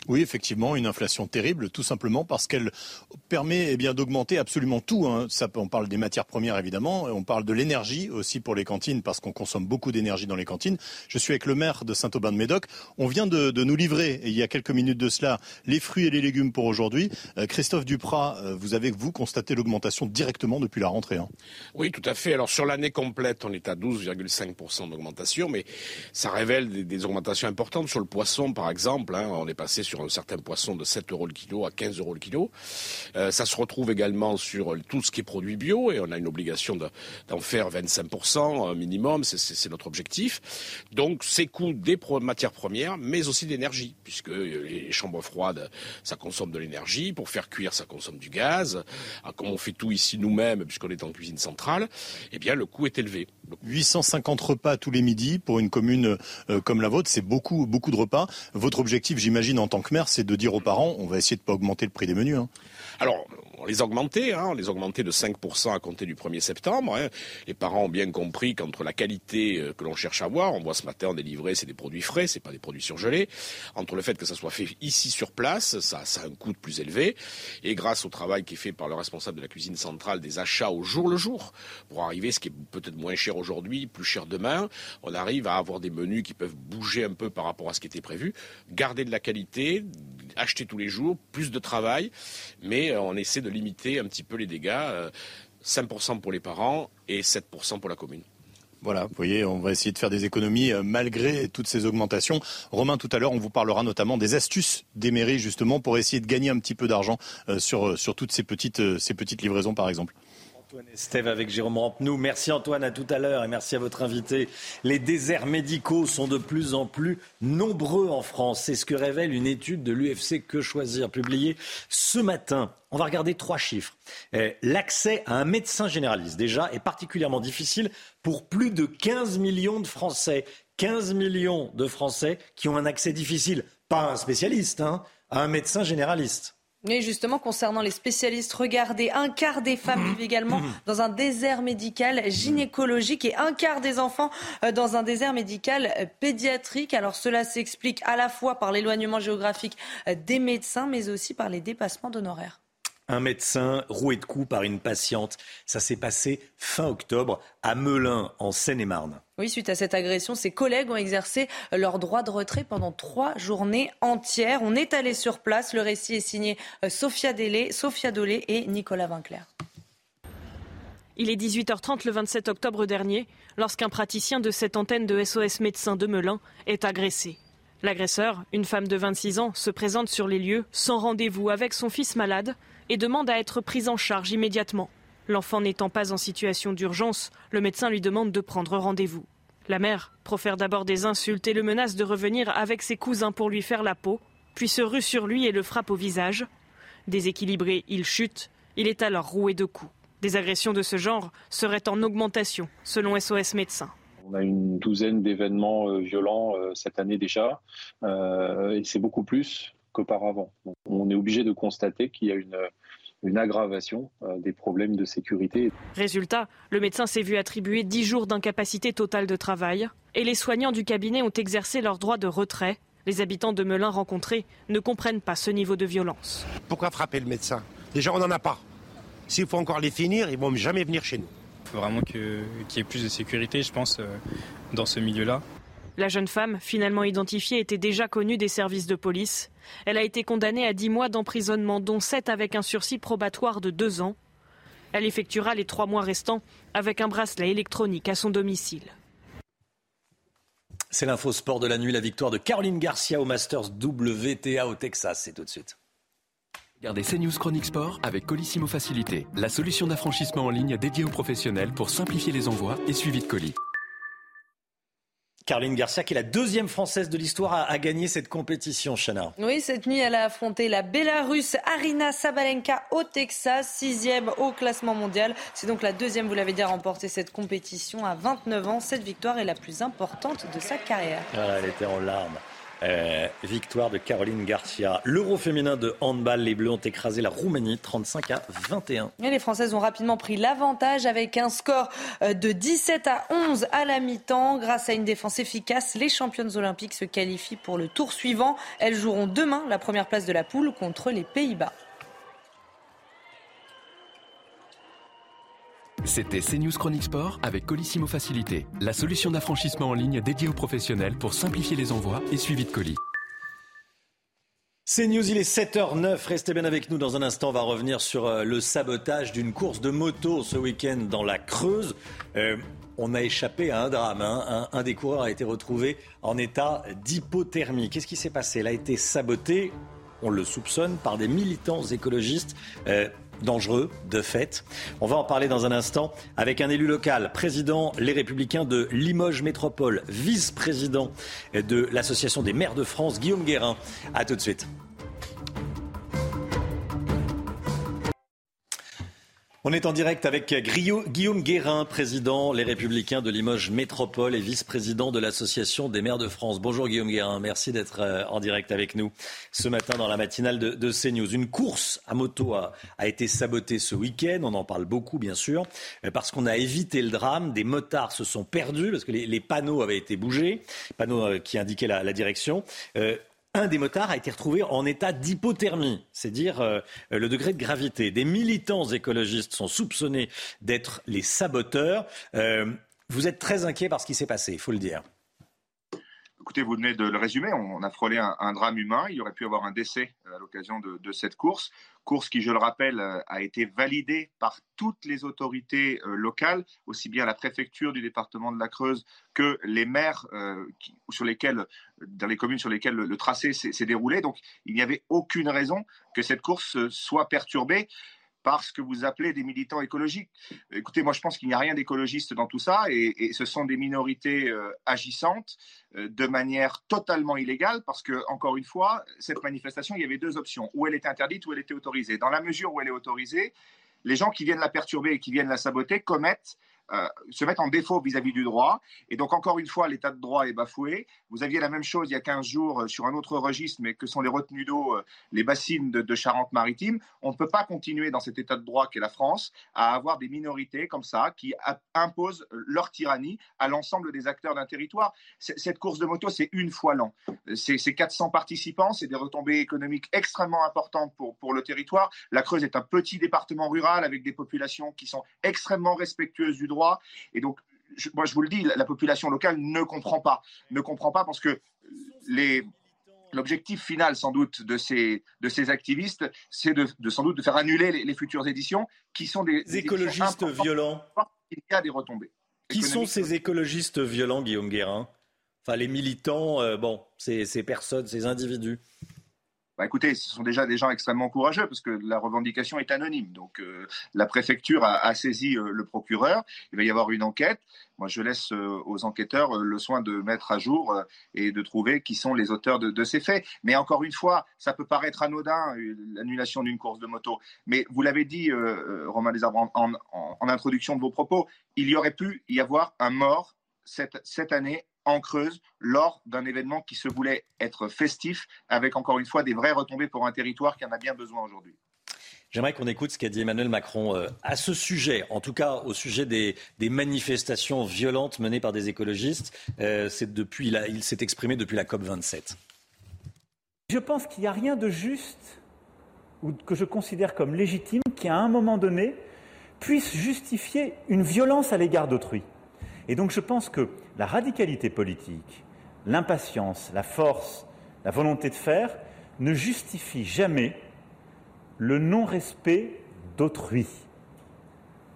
S52: Oui, effectivement, une inflation terrible, tout simplement parce qu'elle permet eh bien d'augmenter absolument tout. Hein. On parle des matières premières évidemment, on parle de l'énergie aussi pour les cantines parce qu'on consomme beaucoup d'énergie dans les cantines. Je suis avec le maire de Saint-Aubin-de-Médoc. On vient de, nous livrer, il y a quelques minutes de cela, les fruits et les légumes pour aujourd'hui. Euh, Christophe Duprat, euh, vous avez vous constaté l'augmentation directement depuis la rentrée. Hein.
S53: Oui, tout à fait. Alors sur l'année complète, on est à 12,5% d'augmentation, mais ça révèle des, augmentations importantes sur le poisson, par exemple. Hein. On est passé sur sur un certain poisson de 7 euros le kilo à 15 euros le kilo. Euh, ça se retrouve également sur tout ce qui est produit bio et on a une obligation d'en faire 25% minimum, c'est notre objectif. Donc ces coûts des matières premières, mais aussi d'énergie, puisque les chambres froides, ça consomme de l'énergie. Pour faire cuire, ça consomme du gaz. Ah, comme on fait tout ici nous-mêmes, puisqu'on est en cuisine centrale, eh bien le coût est élevé.
S52: 850 repas tous les midis pour une commune euh, comme la vôtre, c'est beaucoup, beaucoup de repas. Votre objectif, j'imagine, en tant c'est de dire aux parents, on va essayer de pas augmenter le prix des menus. Hein.
S53: On les a augmentés, hein, on les a augmentés de 5% à compter du 1er septembre. Hein. Les parents ont bien compris qu'entre la qualité euh, que l'on cherche à avoir, on voit ce matin on est livré, c'est des produits frais, c'est pas des produits surgelés. Entre le fait que ça soit fait ici sur place, ça, a un coût plus élevé. Et grâce au travail qui est fait par le responsable de la cuisine centrale des achats au jour le jour, pour arriver ce qui est peut-être moins cher aujourd'hui, plus cher demain, on arrive à avoir des menus qui peuvent bouger un peu par rapport à ce qui était prévu, garder de la qualité, acheter tous les jours, plus de travail, mais euh, on essaie de limiter un petit peu les dégâts. 5% euh, pour les parents et 7% pour la commune.
S52: Voilà, vous voyez, on va essayer de faire des économies euh, malgré toutes ces augmentations. Romain, tout à l'heure, on vous parlera notamment des astuces des mairies justement pour essayer de gagner un petit peu d'argent euh, sur, sur toutes ces petites, ces petites livraisons par exemple.
S1: Antoine avec Jérôme. Merci Antoine, à tout à l'heure et merci à votre invité. Les déserts médicaux sont de plus en plus nombreux en France. C'est ce que révèle une étude de l'UFC Que Choisir publiée ce matin. On va regarder trois chiffres. L'accès à un médecin généraliste, déjà, est particulièrement difficile pour plus de 15 millions de Français. 15 millions de Français qui ont un accès difficile, pas un spécialiste, hein, à un médecin généraliste.
S2: Mais justement, concernant les spécialistes, regardez, un quart des femmes vivent également dans un désert médical gynécologique et un quart des enfants euh, dans un désert médical euh, pédiatrique. Alors cela s'explique à la fois par l'éloignement géographique euh, des médecins, mais aussi par les dépassements d'honoraires.
S1: Un médecin roué de coups par une patiente. Ça s'est passé fin octobre à Melun, en Seine-et-Marne.
S2: Oui, suite à cette agression, ses collègues ont exercé leur droit de retrait pendant trois journées entières. On est allé sur place. Le récit est signé euh, Sophia, Délé, Sophia Dolé et Nicolas Vinclair.
S11: Il est 18h30 le 27 octobre dernier, lorsqu'un praticien de cette antenne de SOS Médecins de Melun est agressé. L'agresseur, une femme de 26 ans, se présente sur les lieux sans rendez-vous avec son fils malade et demande à être prise en charge immédiatement. L'enfant n'étant pas en situation d'urgence, le médecin lui demande de prendre rendez-vous. La mère profère d'abord des insultes et le menace de revenir avec ses cousins pour lui faire la peau, puis se rue sur lui et le frappe au visage. Déséquilibré, il chute, il est alors roué de coups. Des agressions de ce genre seraient en augmentation, selon SOS Médecins.
S54: On a une douzaine d'événements euh, violents euh, cette année déjà, euh, et c'est beaucoup plus qu'auparavant. On est obligé de constater qu'il y a une, une aggravation des problèmes de sécurité.
S11: Résultat, le médecin s'est vu attribuer 10 jours d'incapacité totale de travail et les soignants du cabinet ont exercé leur droit de retrait. Les habitants de Melun rencontrés ne comprennent pas ce niveau de violence.
S55: Pourquoi frapper le médecin? Déjà, on n'en a pas. S'il faut encore les finir, ils vont jamais venir chez nous.
S56: Il faut vraiment qu'il y ait plus de sécurité, je pense, dans ce milieu-là.
S11: La jeune femme, finalement identifiée, était déjà connue des services de police. Elle a été condamnée à 10 mois d'emprisonnement, dont 7 avec un sursis probatoire de 2 ans. Elle effectuera les 3 mois restants avec un bracelet électronique à son domicile.
S1: C'est l'info sport de la nuit, la victoire de Caroline Garcia au Masters WTA au Texas. C'est tout de suite.
S47: Regardez CNews Chronique Sport avec Colissimo Facilité, la solution d'affranchissement en ligne dédiée aux professionnels pour simplifier les envois et suivi de colis.
S1: Caroline Garcia, qui est la deuxième française de l'histoire à, gagner cette compétition, Chana.
S2: Oui, cette nuit, elle a affronté la Bélarusse Arina Sabalenka au Texas, sixième au classement mondial. C'est donc la deuxième, vous l'avez dit, à remporter cette compétition à 29 ans. Cette victoire est la plus importante de sa carrière.
S1: Elle était en larmes. Euh, victoire de Caroline Garcia. L'Euro féminin de handball, les Bleus ont écrasé la Roumanie 35 à 21.
S2: Et les Françaises ont rapidement pris l'avantage avec un score euh, de 17 à 11 à la mi-temps. Grâce à une défense efficace, les championnes olympiques se qualifient pour le tour suivant. Elles joueront demain la première place de la poule contre les Pays-Bas.
S47: C'était CNews Chronique Sport avec Colissimo Facilité, la solution d'affranchissement en ligne dédiée aux professionnels pour simplifier les envois et suivi de colis.
S1: C'est News, il est 7h09. Restez bien avec nous. Dans un instant, on va revenir sur euh, le sabotage d'une course de moto ce week-end dans la Creuse. Euh, on a échappé à un drame. Hein. Un, des coureurs a été retrouvé en état d'hypothermie. Qu'est-ce qui s'est passé? Il a été saboté, on le soupçonne, par des militants écologistes. Euh, dangereux, de fait. On va en parler dans un instant avec un élu local, président Les Républicains de Limoges Métropole, vice-président de l'Association des maires de France, Guillaume Guérin. A tout de suite. On est en direct avec Guillaume Guérin, président Les Républicains de Limoges Métropole et vice-président de l'Association des maires de France. Bonjour Guillaume Guérin, merci d'être euh, en direct avec nous ce matin dans la matinale de, CNews. Une course à moto a, été sabotée ce week-end, on en parle beaucoup bien sûr, euh, parce qu'on a évité le drame. Des motards se sont perdus parce que les, panneaux avaient été bougés, panneaux euh, qui indiquaient la, direction un des motards a été retrouvé en état d'hypothermie, c'est dire euh, le degré de gravité. Des militants écologistes sont soupçonnés d'être les saboteurs. Euh, vous êtes très inquiet par ce qui s'est passé, il faut le dire.
S57: Écoutez, vous venez de le résumer, on a frôlé un, drame humain, il y aurait pu avoir un décès à l'occasion de, cette course, course qui, je le rappelle, a été validée par toutes les autorités locales, aussi bien la préfecture du département de la Creuse que les maires lesquels, dans les communes sur lesquelles le tracé s'est déroulé. Donc, il n'y avait aucune raison que cette course soit perturbée par ce que vous appelez des militants écologiques. Écoutez, moi je pense qu'il n'y a rien d'écologiste dans tout ça et, ce sont des minorités euh, agissantes euh, de manière totalement illégale parce que, encore une fois, cette manifestation, il y avait deux options, où elle était interdite ou elle était autorisée. Dans la mesure où elle est autorisée, les gens qui viennent la perturber et qui viennent la saboter commettent euh, se mettent en défaut vis-à-vis du droit. Et donc, encore une fois, l'état de droit est bafoué. Vous aviez la même chose il y a 15 jours euh, sur un autre registre, mais que sont les retenues d'eau, euh, les bassines de, Charente-Maritime. On ne peut pas continuer dans cet état de droit qu'est la France à avoir des minorités comme ça qui imposent leur tyrannie à l'ensemble des acteurs d'un territoire. Cette course de moto, c'est une fois l'an. C'est 400 participants, c'est des retombées économiques extrêmement importantes pour, pour le territoire. La Creuse est un petit département rural avec des populations qui sont extrêmement respectueuses du droit et donc, moi, je vous le dis, la, population locale ne comprend pas. Ne comprend pas parce que les, l'objectif final, sans doute, de ces, de ces activistes, c'est de, sans doute de faire annuler les, futures éditions, qui sont des,
S1: écologistes violents.
S57: Il y a des retombées.
S1: Qui sont ces écologistes violents, Guillaume Guérin? Enfin, les militants, euh, bon, ces, ces personnes, ces individus
S57: bah, écoutez, ce sont déjà des gens extrêmement courageux parce que la revendication est anonyme. Donc euh, la préfecture a, saisi euh, le procureur. Il va y avoir une enquête. Moi, je laisse euh, aux enquêteurs le soin de mettre à jour et de trouver qui sont les auteurs de, ces faits. Mais encore une fois, ça peut paraître anodin, l'annulation d'une course de moto. Mais vous l'avez dit, Romain Desarbres, en, en, introduction de vos propos, il y aurait pu y avoir un mort cette année en Creuse lors d'un événement qui se voulait être festif, avec encore une fois des vraies retombées pour un territoire qui en a bien besoin aujourd'hui.
S1: J'aimerais qu'on écoute ce qu'a dit Emmanuel Macron euh, à ce sujet, en tout cas au sujet des, manifestations violentes menées par des écologistes. Euh, depuis il s'est exprimé depuis la COP 27.
S58: Je pense qu'il n'y a rien de juste ou que je considère comme légitime qui, à un moment donné, puisse justifier une violence à l'égard d'autrui. Et donc je pense que la radicalité politique, l'impatience, la force, la volonté de faire ne justifient jamais le non-respect d'autrui,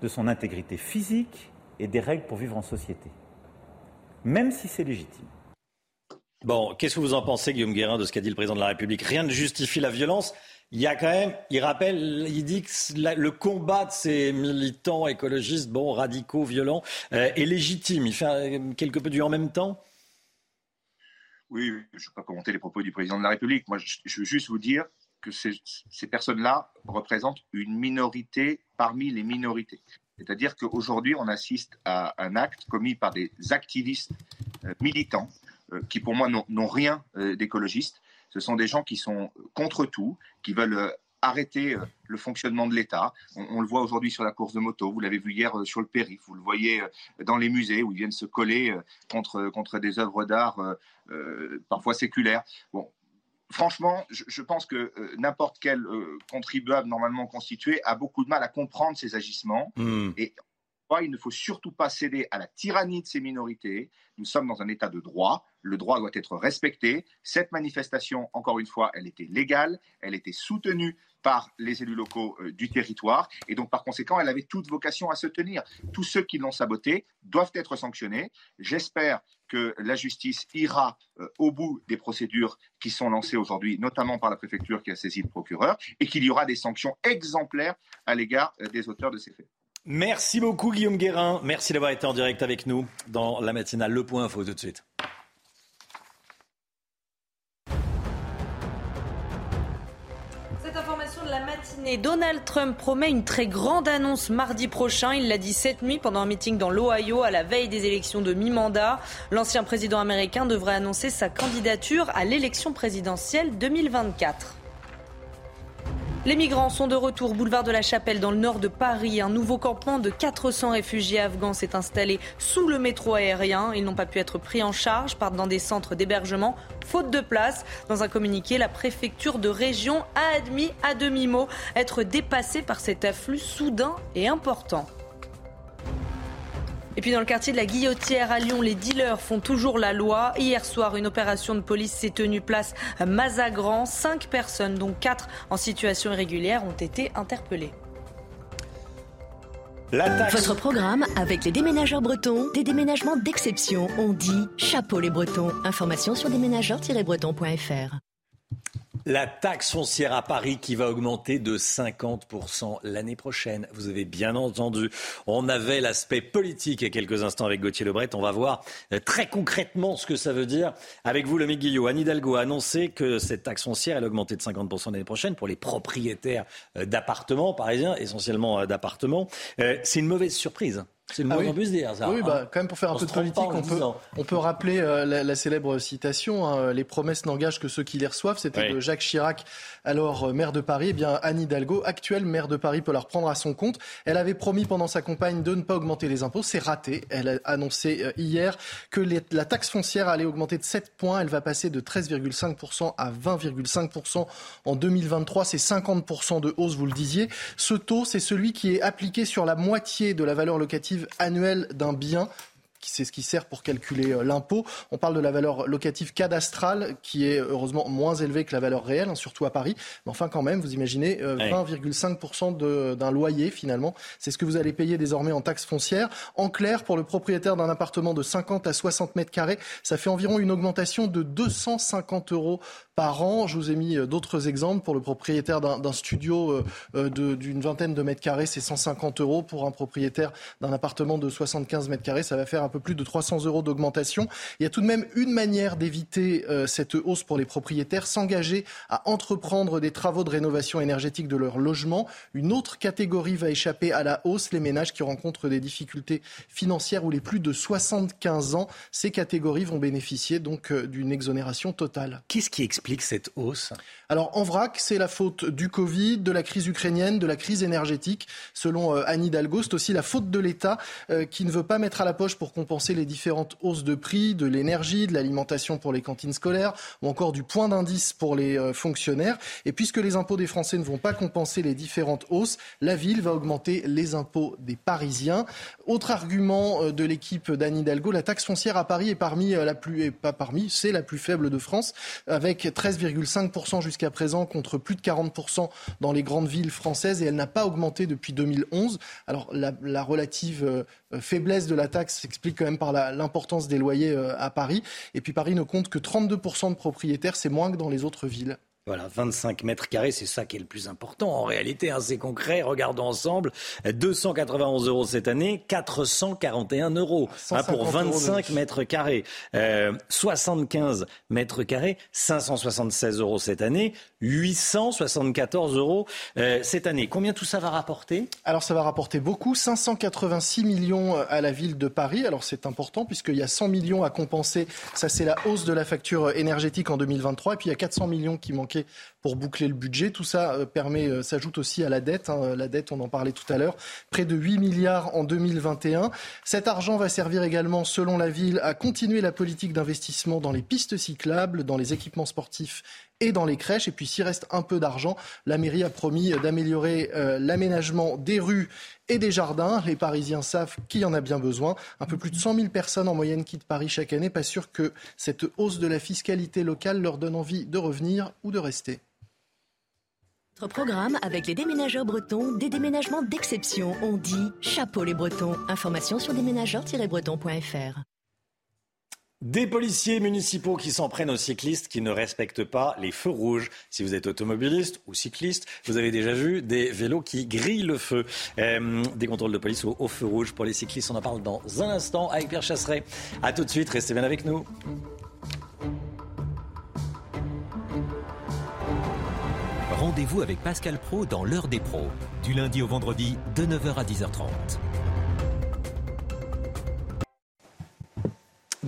S58: de son intégrité physique et des règles pour vivre en société, même si c'est légitime.
S1: Bon, qu'est-ce que vous en pensez, Guillaume Guérin, de ce qu'a dit le président de la République? Rien ne justifie la violence il y a quand même, il rappelle, il dit que le combat de ces militants écologistes, bon, radicaux, violents, euh, est légitime. Il fait euh, quelque peu du en même temps?
S57: Oui, je ne vais pas commenter les propos du président de la République. Moi, je, veux juste vous dire que ces, personnes-là représentent une minorité parmi les minorités. C'est-à-dire qu'aujourd'hui, on assiste à un acte commis par des activistes euh, militants qui, pour moi, n'ont rien d'écologistes ce sont des gens qui sont contre tout, qui veulent euh, arrêter euh, le fonctionnement de l'État. On, le voit aujourd'hui sur la course de moto, vous l'avez vu hier euh, sur le périph', vous le voyez dans les musées où ils viennent se coller contre, contre des œuvres d'art parfois séculaires. Bon, franchement, je, pense que n'importe quel contribuable normalement constitué a beaucoup de mal à comprendre ces agissements. Hmm. Et il ne faut surtout pas céder à la tyrannie de ces minorités. Nous sommes dans un état de droit. Le droit doit être respecté. Cette manifestation, encore une fois, elle était légale, elle était soutenue par les élus locaux euh, du territoire et donc par conséquent, elle avait toute vocation à se tenir. Tous ceux qui l'ont sabotée doivent être sanctionnés. J'espère que la justice ira euh, au bout des procédures qui sont lancées aujourd'hui, notamment par la préfecture qui a saisi le procureur, et qu'il y aura des sanctions exemplaires à l'égard euh, des auteurs de ces faits.
S1: Merci beaucoup Guillaume Guérin. Merci d'avoir été en direct avec nous dans la matinale Le Point Info tout de suite.
S2: Cette information de la matinée, Donald Trump promet une très grande annonce mardi prochain. Il l'a dit cette nuit pendant un meeting dans l'Ohio à la veille des élections de mi-mandat. L'ancien président américain devrait annoncer sa candidature à l'élection présidentielle 2024. Les migrants sont de retour boulevard de la Chapelle dans le nord de Paris. Un nouveau campement de 400 réfugiés afghans s'est installé sous le métro aérien. Ils n'ont pas pu être pris en charge, partent dans des centres d'hébergement faute de place. Dans un communiqué, la préfecture de région a admis à demi-mot être dépassée par cet afflux soudain et important. Et puis dans le quartier de la Guillotière à Lyon, les dealers font toujours la loi. Hier soir, une opération de police s'est tenue place à Mazagran. Cinq personnes, dont quatre en situation irrégulière, ont été interpellées.
S59: Votre programme avec les déménageurs bretons, des déménagements d'exception. On dit chapeau les bretons. Information sur déménageurs-bretons.fr.
S1: La taxe foncière à Paris qui va augmenter de 50% l'année prochaine. Vous avez bien entendu. On avait l'aspect politique il y a quelques instants avec Gauthier Lebret. On va voir euh, très concrètement ce que ça veut dire. Avec vous, le Guillot, Anne Hidalgo a annoncé que cette taxe foncière allait augmenter de 50% l'année prochaine pour les propriétaires euh, d'appartements parisiens, essentiellement euh, d'appartements. C'est une mauvaise surprise. C'est le ah moins oui. dire, ça.
S28: Oui, bah, hein. quand même, pour faire un peu de politique, on peut, on peut rappeler euh, la, célèbre citation hein, Les promesses n'engagent que ceux qui les reçoivent. C'était de Jacques Chirac, alors euh, maire de Paris. Eh bien, Anne Hidalgo, actuelle maire de Paris, peut la reprendre à son compte. Elle avait promis pendant sa campagne de ne pas augmenter les impôts. C'est raté. Elle a annoncé euh, hier que la taxe foncière allait augmenter de 7 points. Elle va passer de 13,5% à 20,5% en 2023. C'est 50% de hausse, vous le disiez. Ce taux, c'est celui qui est appliqué sur la moitié de la valeur locative annuelle d'un bien c'est ce qui sert pour calculer euh, l'impôt. On parle de la valeur locative cadastrale qui est heureusement moins élevée que la valeur réelle, hein, surtout à Paris. Mais enfin, quand même, vous imaginez 20,5% euh, d'un loyer finalement. C'est ce que vous allez payer désormais en taxe foncière. En clair, pour le propriétaire d'un appartement de 50 à 60 mètres carrés, ça fait environ une augmentation de 250 euros par an. Je vous ai mis euh, d'autres exemples. Pour le propriétaire d'un studio d'une vingtaine de mètres carrés, c'est 150 euros. Pour un propriétaire d'un appartement de 75 mètres carrés, ça va faire un peu plus de 300 euros d'augmentation. Il y a tout de même une manière d'éviter euh, cette hausse pour les propriétaires, s'engager à entreprendre des travaux de rénovation énergétique de leur logement. Une autre catégorie va échapper à la hausse, les ménages qui rencontrent des difficultés financières ou les plus de 75 ans. Ces catégories vont bénéficier donc euh, d'une exonération totale.
S1: Qu'est-ce qui explique cette hausse?
S28: Alors en vrac, c'est la faute du Covid, de la crise ukrainienne, de la crise énergétique. Selon euh, Anne Hidalgo, c'est aussi la faute de l'État qui ne veut pas mettre à la poche pour compenser les différentes hausses de prix, de l'énergie, de l'alimentation pour les cantines scolaires ou encore du point d'indice pour les euh, fonctionnaires. Et puisque les impôts des Français ne vont pas compenser les différentes hausses, la ville va augmenter les impôts des Parisiens. Autre argument euh, de l'équipe d'Anne Hidalgo, la taxe foncière à Paris est parmi euh, la plus, et pas parmi, c'est la plus faible de France, avec 13,5% jusqu'à présent contre plus de 40% dans les grandes villes françaises et elle n'a pas augmenté depuis 2011. Alors la, la relative euh, faiblesse de la taxe s'explique quand même par l'importance des loyers euh, à Paris. Et puis Paris ne compte que 32% de propriétaires, c'est moins que dans les autres villes.
S1: Voilà, 25 mètres carrés, c'est ça qui est le plus important en réalité. Hein, c'est concret. Regardons ensemble. 291 euros cette année, 441 euros hein, pour 25 mètres carrés. 75 euh, mètres carrés, 576 euros cette année, 874 euros euh, cette année. Combien tout ça va rapporter?
S28: Alors ça va rapporter beaucoup, 586 millions euh, à la ville de Paris. Alors c'est important puisqu'il y a 100 millions à compenser. Ça c'est la hausse de la facture énergétique en 2023. Et puis il y a 400 millions qui manquaient pour boucler le budget. Tout ça euh, permet, euh, s'ajoute aussi à la dette. Hein. La dette, on en parlait tout à l'heure, près de 8 milliards en 2021. Cet argent va servir également, selon la ville, à continuer la politique d'investissement dans les pistes cyclables, dans les équipements sportifs et dans les crèches. Et puis s'il reste un peu d'argent, la mairie a promis d'améliorer euh, l'aménagement des rues et des jardins. Les Parisiens savent qu'il y en a bien besoin. Un peu plus de 100 000 personnes en moyenne quittent Paris chaque année. Pas sûr que cette hausse de la fiscalité locale leur donne envie de revenir ou de rester.
S59: Notre programme avec les déménageurs bretons, des déménagements d'exception. On dit chapeau les bretons. Information sur déménageurs-bretons.fr.
S1: Des policiers municipaux qui s'en prennent aux cyclistes qui ne respectent pas les feux rouges. Si vous êtes automobiliste ou cycliste, vous avez déjà vu des vélos qui grillent le feu. Euh, des contrôles de police au, feu rouge pour les cyclistes. On en parle dans un instant avec Pierre Chasseret. A tout de suite, restez bien avec nous.
S60: Rendez-vous avec Pascal Pro dans l'heure des pros, du lundi au vendredi de 9h à 10h30.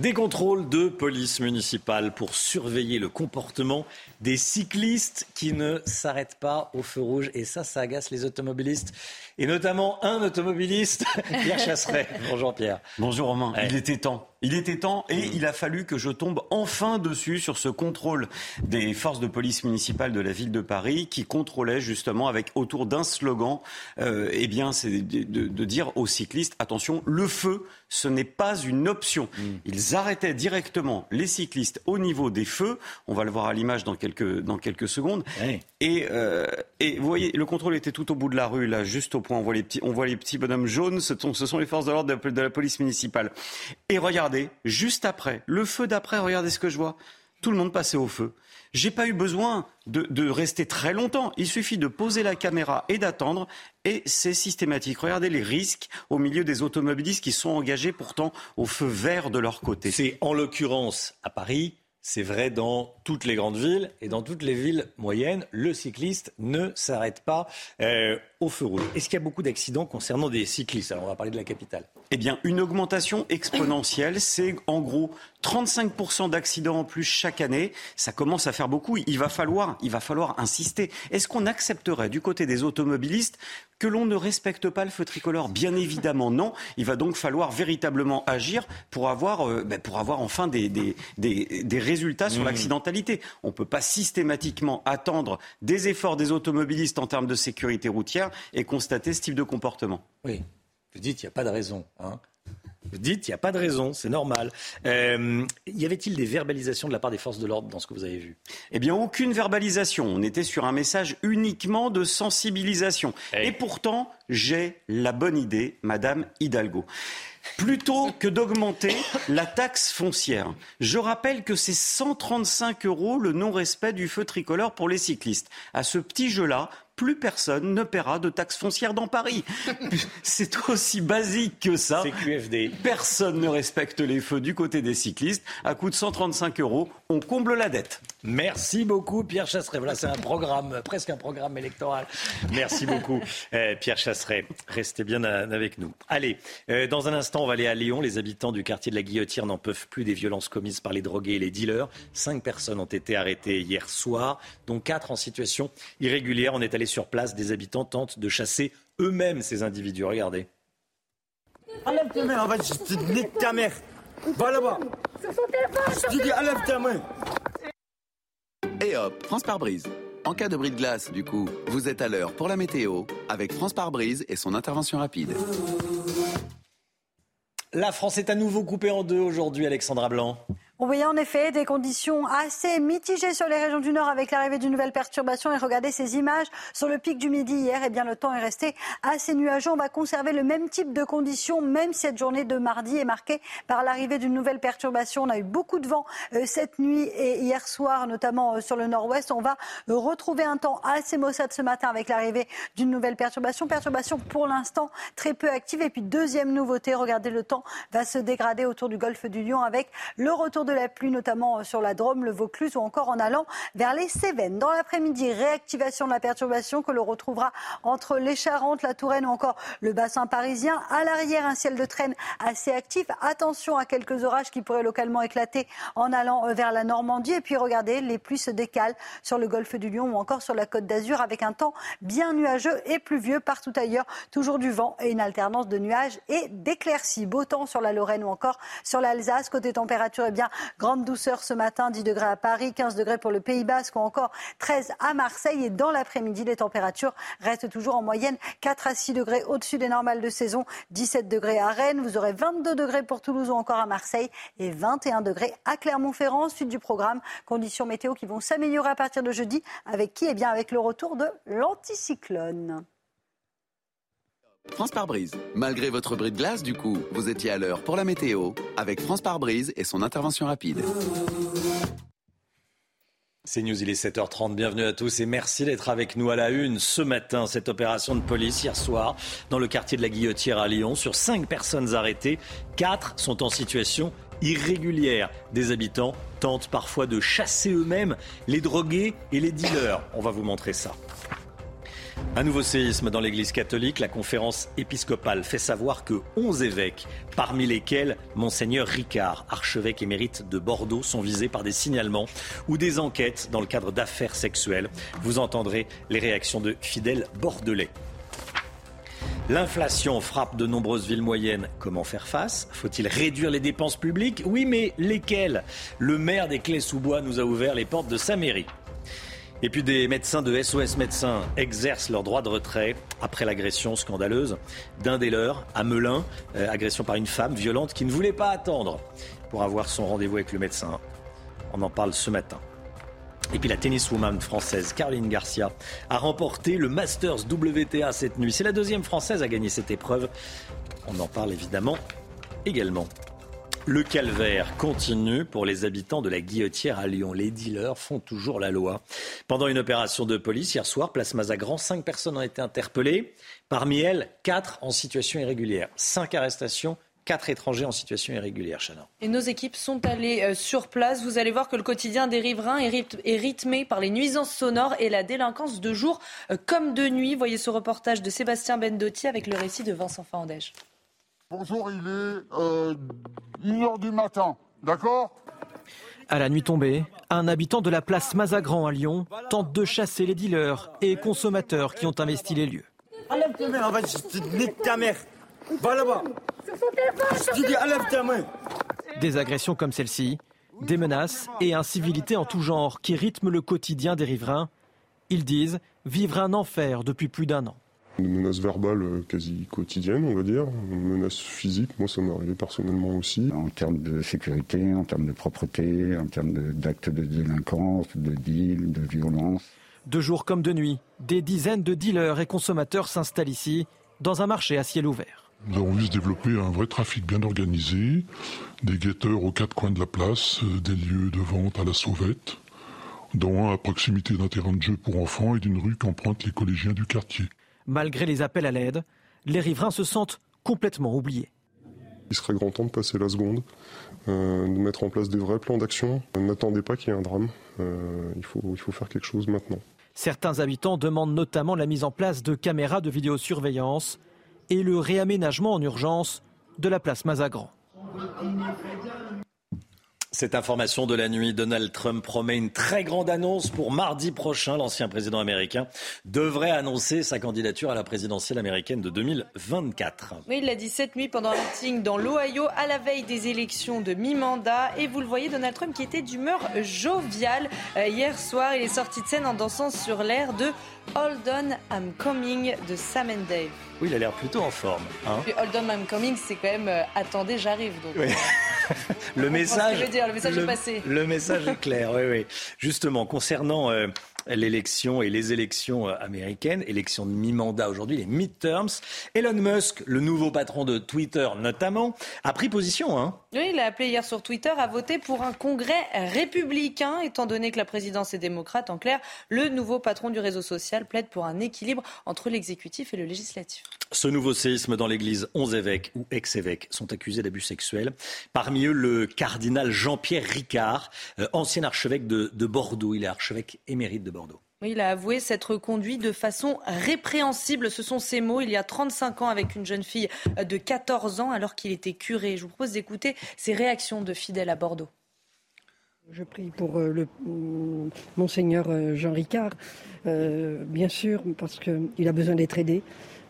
S1: Des contrôles de police municipale pour surveiller le comportement des cyclistes qui ne s'arrêtent pas au feu rouge. Et ça, ça agace les automobilistes. Et notamment un automobiliste, *laughs* Pierre Chasseret. Bonjour Pierre.
S61: Bonjour Romain. Il était temps. Il était temps et il a fallu que je tombe enfin dessus sur ce contrôle des forces de police municipales de la ville de Paris qui contrôlait justement avec autour d'un slogan, euh, eh bien, c'est de, de, dire aux cyclistes attention, le feu, ce n'est pas une option. Mm. Ils arrêtaient directement les cyclistes au niveau des feux. On va le voir à l'image dans quelques dans quelques secondes. Et, euh, et vous voyez, le contrôle était tout au bout de la rue, là, juste au point. On voit les petits, on voit les petits bonhommes jaunes. Ce sont, ce sont les forces de l'ordre de, de la police municipale. Et regardez regardez, juste après, le feu d'après, regardez ce que je vois. Tout le monde passait au feu. J'ai pas eu besoin de, de, rester très longtemps. Il suffit de poser la caméra et d'attendre, et c'est systématique. Regardez les risques au milieu des automobilistes qui sont engagés pourtant au feu vert de leur côté.
S1: C'est en l'occurrence à Paris c'est vrai dans toutes les grandes villes et dans toutes les villes moyennes, le cycliste ne s'arrête pas euh, au feu rouge. Est-ce qu'il y a beaucoup d'accidents concernant des cyclistes? Alors on va parler de la capitale.
S61: Eh bien, une augmentation exponentielle, c'est en gros 35% d'accidents en plus chaque année. Ça commence à faire beaucoup. Il va falloir, il va falloir insister. Est-ce qu'on accepterait du côté des automobilistes que l'on ne respecte pas le feu tricolore? Bien évidemment non. Il va donc falloir véritablement agir pour avoir, euh, ben, pour avoir enfin des, des, des, des résultats sur mmh. l'accidentalité. On ne peut pas systématiquement attendre des efforts des automobilistes en termes de sécurité routière et constater ce type de comportement.
S1: Oui, vous dites qu'il n'y a pas de raison. Hein vous dites, il n'y a pas de raison, c'est normal. Euh, y avait-il des verbalisations de la part des forces de l'ordre dans ce que vous avez vu?
S61: Eh bien, aucune verbalisation. On était sur un message uniquement de sensibilisation. Et pourtant, j'ai la bonne idée, Madame Hidalgo. Plutôt que d'augmenter la taxe foncière, je rappelle que c'est 135 euros le non-respect du feu tricolore pour les cyclistes. À ce petit jeu-là, plus personne ne paiera de taxes foncières dans Paris. *laughs* C'est aussi basique que ça.
S1: C'est QFD.
S61: Personne ne respecte les feux du côté des cyclistes. À coût de 135 euros, on comble la dette.
S1: Merci beaucoup, Pierre Chasseret. Voilà, c'est un programme, presque un programme électoral. Merci beaucoup, *laughs* euh, Pierre Chasseret. Restez bien avec nous. Allez, euh, dans un instant, on va aller à Lyon. Les habitants du quartier de la Guillotière n'en peuvent plus des violences commises par les drogués et les dealers. Cinq personnes ont été arrêtées hier soir, dont quatre en situation irrégulière. On est allé sur place, des habitants tentent de chasser eux-mêmes ces individus. Regardez.
S62: Enlève tes mains, en fait, je te nique ta mère. Va là-bas. Je te dis, enlève ta main.
S30: Et hop, France par brise. En cas de bris de glace, du coup, vous êtes à l'heure pour la météo avec France par brise et son intervention rapide.
S1: La France est à nouveau coupée en deux aujourd'hui, Alexandra Blanc.
S31: On voyait en effet des conditions assez mitigées sur les régions du Nord avec l'arrivée d'une nouvelle perturbation. Et regardez ces images sur le pic du Midi hier. Eh bien, le temps est resté assez nuageux. On va conserver le même type de conditions, même si cette journée de mardi est marquée par l'arrivée d'une nouvelle perturbation. On a eu beaucoup de vent euh, cette nuit et hier soir, notamment euh, sur le Nord-Ouest. On va euh, retrouver un temps assez maussade ce matin avec l'arrivée d'une nouvelle perturbation. Perturbation pour l'instant très peu active. Et puis, deuxième nouveauté, regardez, le temps va se dégrader autour du golfe du Lion avec le retour de de la pluie, notamment euh, sur la Drôme, le Vaucluse ou encore en allant vers les Cévennes. Dans l'après-midi, réactivation de la perturbation que l'on retrouvera entre les Charentes, la Touraine ou encore le bassin parisien. À l'arrière, un ciel de traîne assez actif. Attention à quelques orages qui pourraient localement éclater en allant euh, vers la Normandie. Et puis regardez, les pluies se décalent sur le golfe du Lion ou encore sur la côte d'Azur avec un temps bien nuageux et pluvieux partout ailleurs. Toujours du vent et une alternance de nuages et d'éclaircies. Beau temps sur la Lorraine ou encore sur l'Alsace. Côté température, eh bien, Grande douceur ce matin, 10 degrés à Paris, 15 degrés pour le Pays Basque ou encore 13 à Marseille. Et dans l'après-midi, les températures restent toujours en moyenne 4 à 6 degrés au-dessus des normales de saison, 17 degrés à Rennes. Vous aurez 22 degrés pour Toulouse ou encore à Marseille et 21 degrés à Clermont-Ferrand. Suite du programme, conditions météo qui vont s'améliorer à partir de jeudi. Avec qui? Eh bien, avec le retour de l'anticyclone.
S30: France par brise. Malgré votre bris de glace, du coup, vous étiez à l'heure pour la météo avec France par brise et son intervention rapide.
S1: C'est News, il est 7h30. Bienvenue à tous et merci d'être avec nous à la une ce matin. Cette opération de police hier soir dans le quartier de la Guillotière à Lyon. Sur 5 personnes arrêtées, 4 sont en situation irrégulière. Des habitants tentent parfois de chasser eux-mêmes les drogués et les dealers. On va vous montrer ça. Un nouveau séisme dans l'Église catholique. La conférence épiscopale fait savoir que 11 évêques, parmi lesquels Monseigneur Ricard, archevêque émérite de Bordeaux, sont visés par des signalements ou des enquêtes dans le cadre d'affaires sexuelles. Vous entendrez les réactions de fidèles bordelais. L'inflation frappe de nombreuses villes moyennes. Comment faire face? Faut-il réduire les dépenses publiques? Oui, mais lesquelles? Le maire des Clés-sous-Bois nous a ouvert les portes de sa mairie. Et puis des médecins de SOS Médecins exercent leur droit de retrait après l'agression scandaleuse d'un des leurs à Melun, euh, agression par une femme violente qui ne voulait pas attendre pour avoir son rendez-vous avec le médecin. On en parle ce matin. Et puis la tenniswoman française Caroline Garcia a remporté le Masters WTA cette nuit. C'est la deuxième française à gagner cette épreuve. On en parle évidemment également. Le calvaire continue pour les habitants de la Guillotière à Lyon. Les dealers font toujours la loi. Pendant une opération de police hier soir, place Mazagran, cinq personnes ont été interpellées. Parmi elles, quatre en situation irrégulière. Cinq arrestations quatre étrangers en situation irrégulière, Chana.
S2: Et nos équipes sont allées euh, sur place. Vous allez voir que le quotidien des riverains est rythmé par les nuisances sonores et la délinquance de jour euh, comme de nuit. Voyez ce reportage de Sébastien Bendotti avec le récit de Vincent Fandège.
S32: Bonjour, il est euh, 1h du matin, d'accord?
S7: À la nuit tombée, un habitant de la place Mazagran à Lyon tente de chasser les dealers et consommateurs qui ont investi les lieux.
S63: Enlève tes mains, je ta mère. Va là-bas.
S7: Des agressions comme celle-ci, des menaces et incivilités en tout genre qui rythment le quotidien des riverains. Ils disent vivre un enfer depuis plus d'un an.
S64: Une menace verbale euh, quasi quotidienne, on va dire. Une menace physique, moi ça m'est arrivé personnellement aussi.
S65: En termes de sécurité, en termes de propreté, en termes d'actes de, de délinquance, de deal, de violence.
S7: De jour comme de nuit, des dizaines de dealers et consommateurs s'installent ici, dans un marché à ciel ouvert.
S64: Nous avons vu se développer un vrai trafic bien organisé, des guetteurs aux quatre coins de la place, euh, des lieux de vente à la sauvette, dont un à proximité d'un terrain de jeu pour enfants et d'une rue qu'empruntent les collégiens du quartier.
S7: Malgré les appels à l'aide, les riverains se sentent complètement oubliés.
S64: Il serait grand temps de passer la seconde, euh, de mettre en place des vrais plans d'action. N'attendez pas qu'il y ait un drame. Euh, il, faut, il faut faire quelque chose maintenant.
S7: Certains habitants demandent notamment la mise en place de caméras de vidéosurveillance et le réaménagement en urgence de la place Mazagran.
S1: Cette information de la nuit, Donald Trump promet une très grande annonce pour mardi prochain. L'ancien président américain devrait annoncer sa candidature à la présidentielle américaine de 2024.
S2: Oui, il l'a dit cette nuit pendant un meeting dans l'Ohio à la veille des élections de mi-mandat. Et vous le voyez, Donald Trump qui était d'humeur joviale. Euh, hier soir, il est sorti de scène en dansant sur l'air de Hold On, I'm Coming de Sam and Dave.
S1: Oui, il a l'air plutôt en forme. Hein
S2: Hold On, I'm Coming, c'est quand même euh, attendez, j'arrive.
S1: Oui. *laughs* le message.
S2: Dire, le message est passé.
S1: Le message est clair, oui, oui. Justement, concernant euh, l'élection et les élections euh, américaines, élections de mi-mandat aujourd'hui, les midterms. Elon Musk, le nouveau patron de Twitter notamment, a pris position. Hein.
S2: Oui, il a appelé hier sur Twitter à voter pour un congrès républicain, étant donné que la présidence est démocrate. En clair, le nouveau patron du réseau social plaide pour un équilibre entre l'exécutif et le législatif.
S1: Ce nouveau séisme dans l'église, 11 évêques ou ex-évêques sont accusés d'abus sexuels. Parmi eux, le cardinal Jean-Pierre Ricard, euh, ancien archevêque de, de Bordeaux. Il est archevêque émérite de Bordeaux.
S2: il a avoué s'être conduit de façon répréhensible. Ce sont ses mots il y a 35 ans avec une jeune fille de 14 ans alors qu'il était curé. Je vous propose d'écouter ses réactions de fidèles à Bordeaux.
S66: Je prie pour euh, le monseigneur euh, Jean Ricard, euh, bien sûr, parce qu'il a besoin d'être aidé.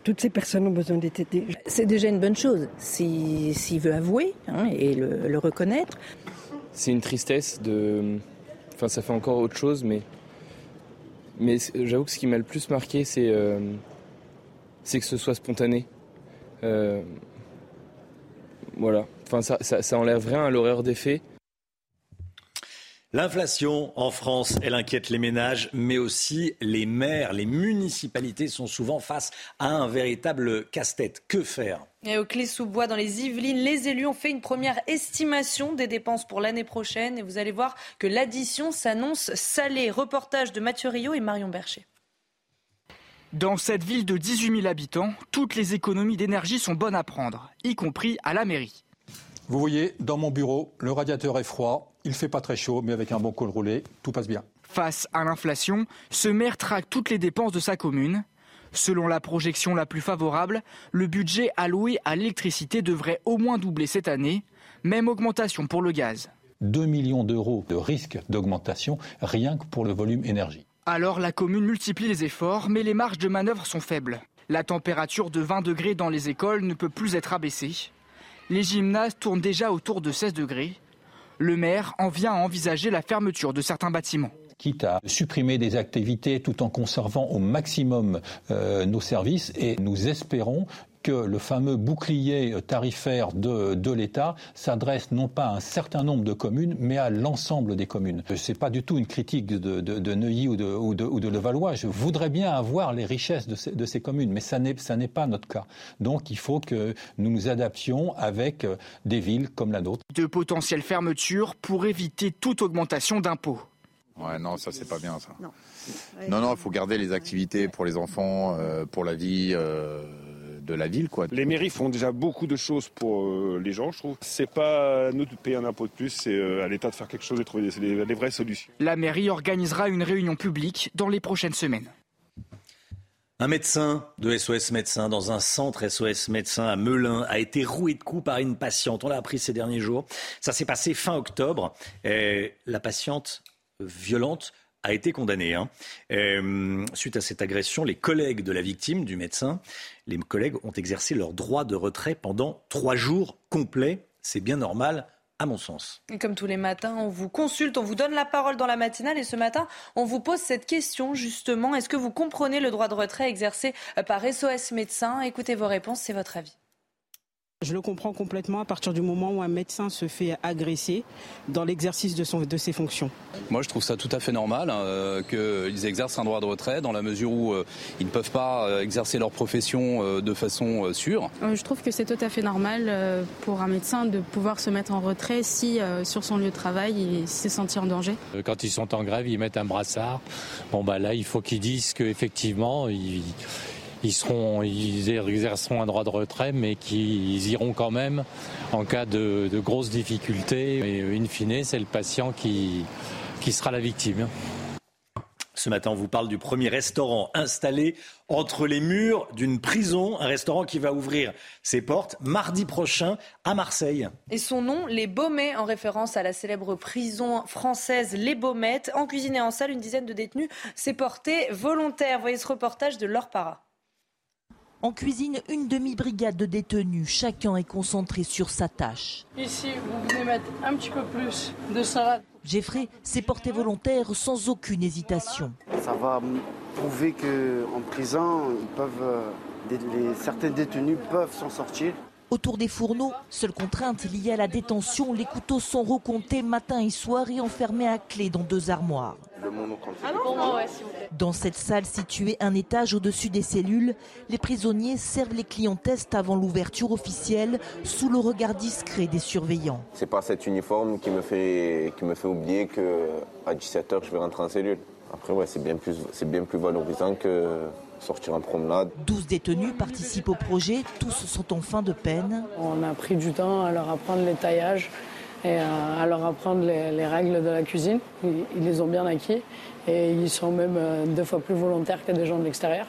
S66: Toutes ces personnes ont besoin d'être aidées.
S22: C'est déjà une bonne chose s'il veut avouer hein, et le, le reconnaître.
S67: C'est une tristesse de. Enfin, ça fait encore autre chose, mais mais j'avoue que ce qui m'a le plus marqué, c'est euh, que ce soit spontané. Euh, voilà. Enfin, ça, ça, ça enlève rien à l'horreur des faits.
S1: L'inflation en France, elle inquiète les ménages, mais aussi les maires. Les municipalités sont souvent face à un véritable casse-tête. Que faire?
S2: Et au Clé-sous-Bois, dans les Yvelines, les élus ont fait une première estimation des dépenses pour l'année prochaine. Et vous allez voir que l'addition s'annonce salée. Reportage de Mathieu Rio et Marion Bercher.
S39: Dans cette ville de 18 000 habitants, toutes les économies d'énergie sont bonnes à prendre, y compris à la mairie.
S68: Vous voyez, dans mon bureau, le radiateur est froid, il fait pas très chaud, mais avec un bon col roulé, tout passe bien.
S39: Face à l'inflation, ce maire traque toutes les dépenses de sa commune. Selon la projection la plus favorable, le budget alloué à l'électricité devrait au moins doubler cette année, même augmentation pour le gaz.
S68: 2 millions d'euros de risque d'augmentation rien que pour le volume énergie.
S39: Alors la commune multiplie les efforts, mais les marges de manœuvre sont faibles.
S69: La température de 20 degrés dans les écoles ne peut plus être abaissée. Les gymnases tournent déjà autour de 16 degrés. Le maire en vient à envisager la fermeture de certains bâtiments.
S68: Quitte à supprimer des activités tout en conservant au maximum euh, nos services et nous espérons que le fameux bouclier tarifaire de, de l'État s'adresse non pas à un certain nombre de communes, mais à l'ensemble des communes. Ce n'est pas du tout une critique de, de, de Neuilly ou de, ou, ou de, Levallois. Je voudrais bien avoir les richesses de ces, de ces communes, mais ça n'est pas notre cas. Donc il faut que nous nous adaptions avec euh, des villes comme la nôtre.
S69: De potentielles fermetures pour éviter toute augmentation d'impôts.
S32: Ouais, non, ça c'est pas bien ça. Non, non, il faut garder les activités pour les enfants, euh, pour la vie. Euh, de la ville. Quoi.
S70: Les mairies font déjà beaucoup de choses pour euh, les gens, je trouve. C'est pas à nous de payer un impôt de plus, c'est à l'État de faire quelque chose et trouver des, des vraies solutions.
S69: La mairie organisera une réunion publique dans les prochaines semaines.
S1: Un médecin de SOS Médecins dans un centre SOS Médecins à Melun a été roué de coups par une patiente. On l'a appris ces derniers jours. Ça s'est passé fin octobre. Et la patiente violente a été condamnée. Hein. Euh, suite à cette agression, les collègues de la victime, du médecin, les collègues ont exercé leur droit de retrait pendant trois jours complets. C'est bien normal. À mon sens.
S2: Comme tous les matins, on vous consulte, on vous donne la parole dans la matinale et ce matin, on vous pose cette question justement. Est-ce que vous comprenez le droit de retrait exercé par SOS Médecins? Écoutez vos réponses, c'est votre avis.
S71: Je le comprends complètement à partir du moment où un médecin se fait agresser dans l'exercice de, de ses fonctions.
S72: Moi, je trouve ça tout à fait normal hein, euh, qu'ils exercent un droit de retrait dans la mesure où euh, ils ne peuvent pas euh, exercer leur profession de façon sûre.
S73: Je trouve que c'est tout à fait normal pour un médecin de pouvoir se mettre en retrait si sur son lieu de travail il s'est senti en danger.
S67: Quand ils sont en grève, ils mettent un brassard. Bon bah là, il faut qu'ils disent qu'effectivement, ils ils, seront, ils exerceront un droit de retrait, mais qu'ils iront quand même en cas de, grosses difficultés. Et in fine, c'est le patient qui, qui sera la victime.
S1: Ce matin, on vous parle du premier restaurant installé entre les murs d'une prison, un restaurant qui va ouvrir ses portes mardi prochain à Marseille.
S2: Et son nom, Les Baumets, en référence à la célèbre prison française Les Baumettes. En cuisine et en salle, une dizaine de détenus s'est porté volontaire. Voyez ce reportage de Laure Para.
S45: En cuisine, une demi-brigade de détenus. Chacun est concentré sur sa tâche.
S73: Ici, vous venez mettre un petit peu plus de salade.
S45: Jeffrey s'est porté volontaire sans aucune hésitation.
S74: Ça va prouver qu'en prison, ils peuvent, euh, certains détenus peuvent s'en sortir.
S45: Autour des fourneaux, seule contrainte liée à la détention, les couteaux sont recomptés matin et soir et enfermés à clé dans deux armoires. Dans cette salle située un étage au-dessus des cellules, les prisonniers servent les clients test avant l'ouverture officielle sous le regard discret des surveillants.
S75: C'est pas cet uniforme qui me fait, qui me fait oublier qu'à 17h je vais rentrer en cellule. Après ouais, c'est bien plus c'est bien plus valorisant que sortir en promenade.
S45: 12 détenus participent au projet, tous sont en fin de peine.
S73: On a pris du temps à leur apprendre les taillages et à leur apprendre les, règles de la cuisine. Ils, les ont bien acquis et ils sont même euh, deux fois plus volontaires que des gens de l'extérieur.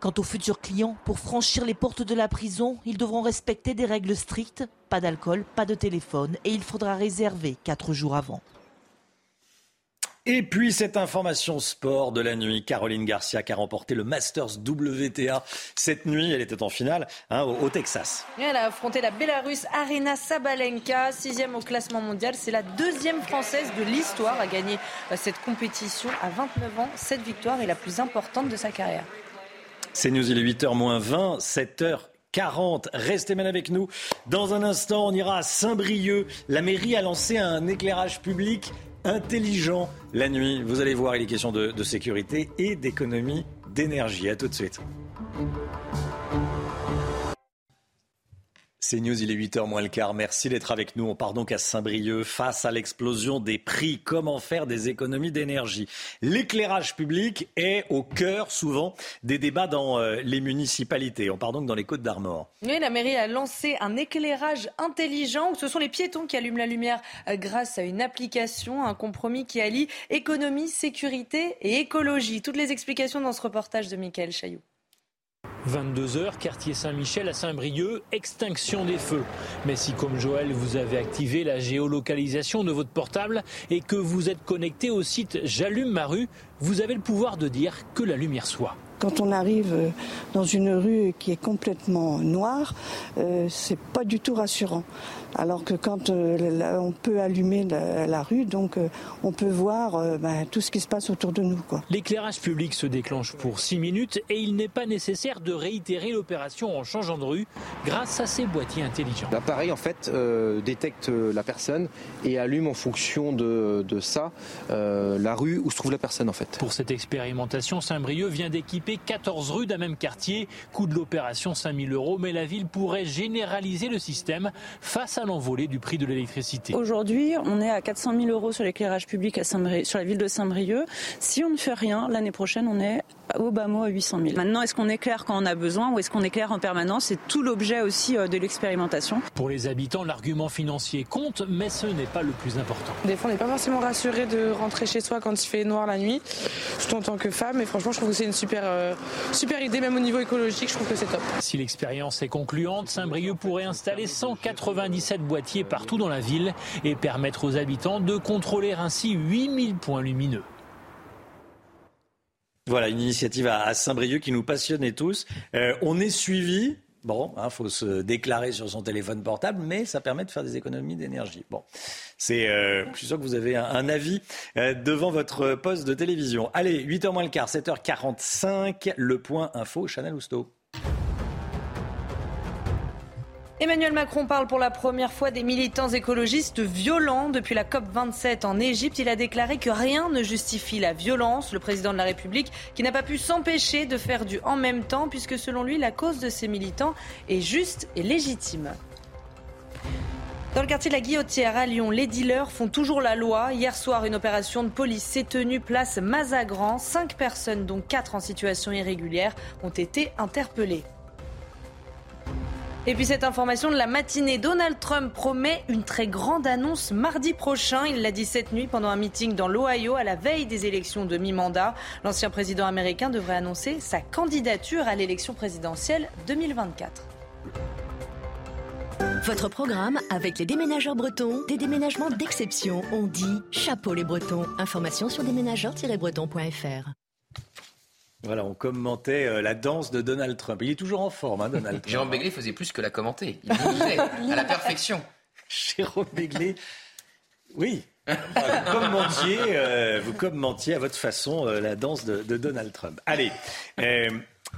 S45: Quant aux futurs clients, pour franchir les portes de la prison, ils devront respecter des règles strictes, pas d'alcool, pas de téléphone et il faudra réserver quatre jours avant.
S1: Et puis cette information sport de la nuit, Caroline Garcia qui a remporté le Masters WTA cette nuit. Elle était en finale hein, au, Texas.
S2: elle a affronté la Bélarusse Arena Sabalenka, sixième au classement mondial. C'est la deuxième française de l'histoire à gagner euh, cette compétition à 29 ans. Cette victoire est la plus importante de sa carrière.
S1: C'est News, il est 8h moins 20, 7h 40. Restez bien avec nous. Dans un instant, on ira à Saint-Brieuc. La mairie a lancé un éclairage public intelligent la nuit. Vous allez voir, il est question de, sécurité et d'économie d'énergie. À tout de suite. C'est News, il est 8h moins le quart. Merci d'être avec nous. On part donc à Saint-Brieuc face à l'explosion des prix. Comment faire des économies d'énergie? L'éclairage public est au cœur souvent des débats dans euh, les municipalités. On part donc dans les Côtes d'Armor.
S2: Oui, la mairie a lancé un éclairage intelligent où ce sont les piétons qui allument la lumière euh, grâce à une application, un compromis qui allie économie, sécurité et écologie. Toutes les explications dans ce reportage de Michael Chailloux.
S46: 22h, quartier Saint-Michel à Saint-Brieuc, extinction des feux. Mais si comme Joël, vous avez activé la géolocalisation de votre portable et que vous êtes connecté au site J'allume ma rue, vous avez le pouvoir de dire que la lumière soit.
S42: Quand on arrive dans une rue qui est complètement noire, c'est pas du tout rassurant. Alors que quand euh, on peut allumer la, rue, donc euh, on peut voir euh, ben, tout ce qui se passe autour de nous.
S46: L'éclairage public se déclenche pour 6 minutes et il n'est pas nécessaire de réitérer l'opération en changeant de rue grâce à ces boîtiers intelligents.
S76: L'appareil en fait détecte la personne et allume en fonction de, ça la rue où se trouve la personne en fait.
S46: Pour cette expérimentation, Saint-Brieuc vient d'équiper 14 rues d'un même quartier. Coût de l'opération 5000 euros, mais la ville pourrait généraliser le système face à l'envolée du prix de l'électricité.
S39: Aujourd'hui, on est à 400 000 euros sur l'éclairage public à sur la ville de Saint-Brieuc. Si on ne fait rien, l'année prochaine, on est au bas mot à 800 000. Maintenant, est-ce qu'on éclaire quand on a besoin ou est-ce qu'on éclaire en permanence? C'est tout l'objet aussi euh, de l'expérimentation.
S46: Pour les habitants, l'argument financier compte, mais ce n'est pas le plus important.
S77: Des fois, on n'est pas forcément rassuré de rentrer chez soi quand il fait noir la nuit, surtout en tant que femme. Et franchement, je trouve que c'est une super, euh, super idée, même au niveau écologique, je trouve que c'est top.
S46: Si l'expérience est concluante, Saint-Brieuc pourrait installer 197 boîtiers partout dans la ville et permettre aux habitants de contrôler ainsi 8000 points lumineux.
S1: Voilà, une initiative à Saint-Brieuc qui nous passionnait tous. Euh, on est suivi. Bon, il hein, faut se déclarer sur son téléphone portable, mais ça permet de faire des économies d'énergie. Bon, c'est, euh, je suis sûr que vous avez un, avis euh, devant votre poste de télévision. Allez, 8h moins le quart, 7h45, le point info, Chanel Housteau.
S2: Emmanuel Macron parle pour la première fois des militants écologistes violents. Depuis la COP27 en Égypte, il a déclaré que rien ne justifie la violence. Le président de la République qui n'a pas pu s'empêcher de faire du en même temps, puisque selon lui, la cause de ces militants est juste et légitime. Dans le quartier de la Guillotière à Lyon, les dealers font toujours la loi. Hier soir, une opération de police s'est tenue place Mazagran. Cinq personnes, dont quatre en situation irrégulière, ont été interpellées. Et puis cette information de la matinée, Donald Trump promet une très grande annonce mardi prochain. Il l'a dit cette nuit pendant un meeting dans l'Ohio à la veille des élections de mi-mandat. L'ancien président américain devrait annoncer sa candidature à l'élection présidentielle 2024.
S78: Votre programme avec les déménageurs bretons, des déménagements d'exception. On dit chapeau les bretons. Information sur déménageurs-bretons.fr.
S1: Voilà, on commentait euh, la danse de Donald Trump. Il est toujours en forme, hein, Donald Trump.
S5: Jérôme Begley faisait plus que la commenter. Il bougeait à la perfection. *laughs*
S1: Jérôme Begley, oui. vous, commentiez, euh, vous commentiez à votre façon euh, la danse de, de, Donald Trump. Allez,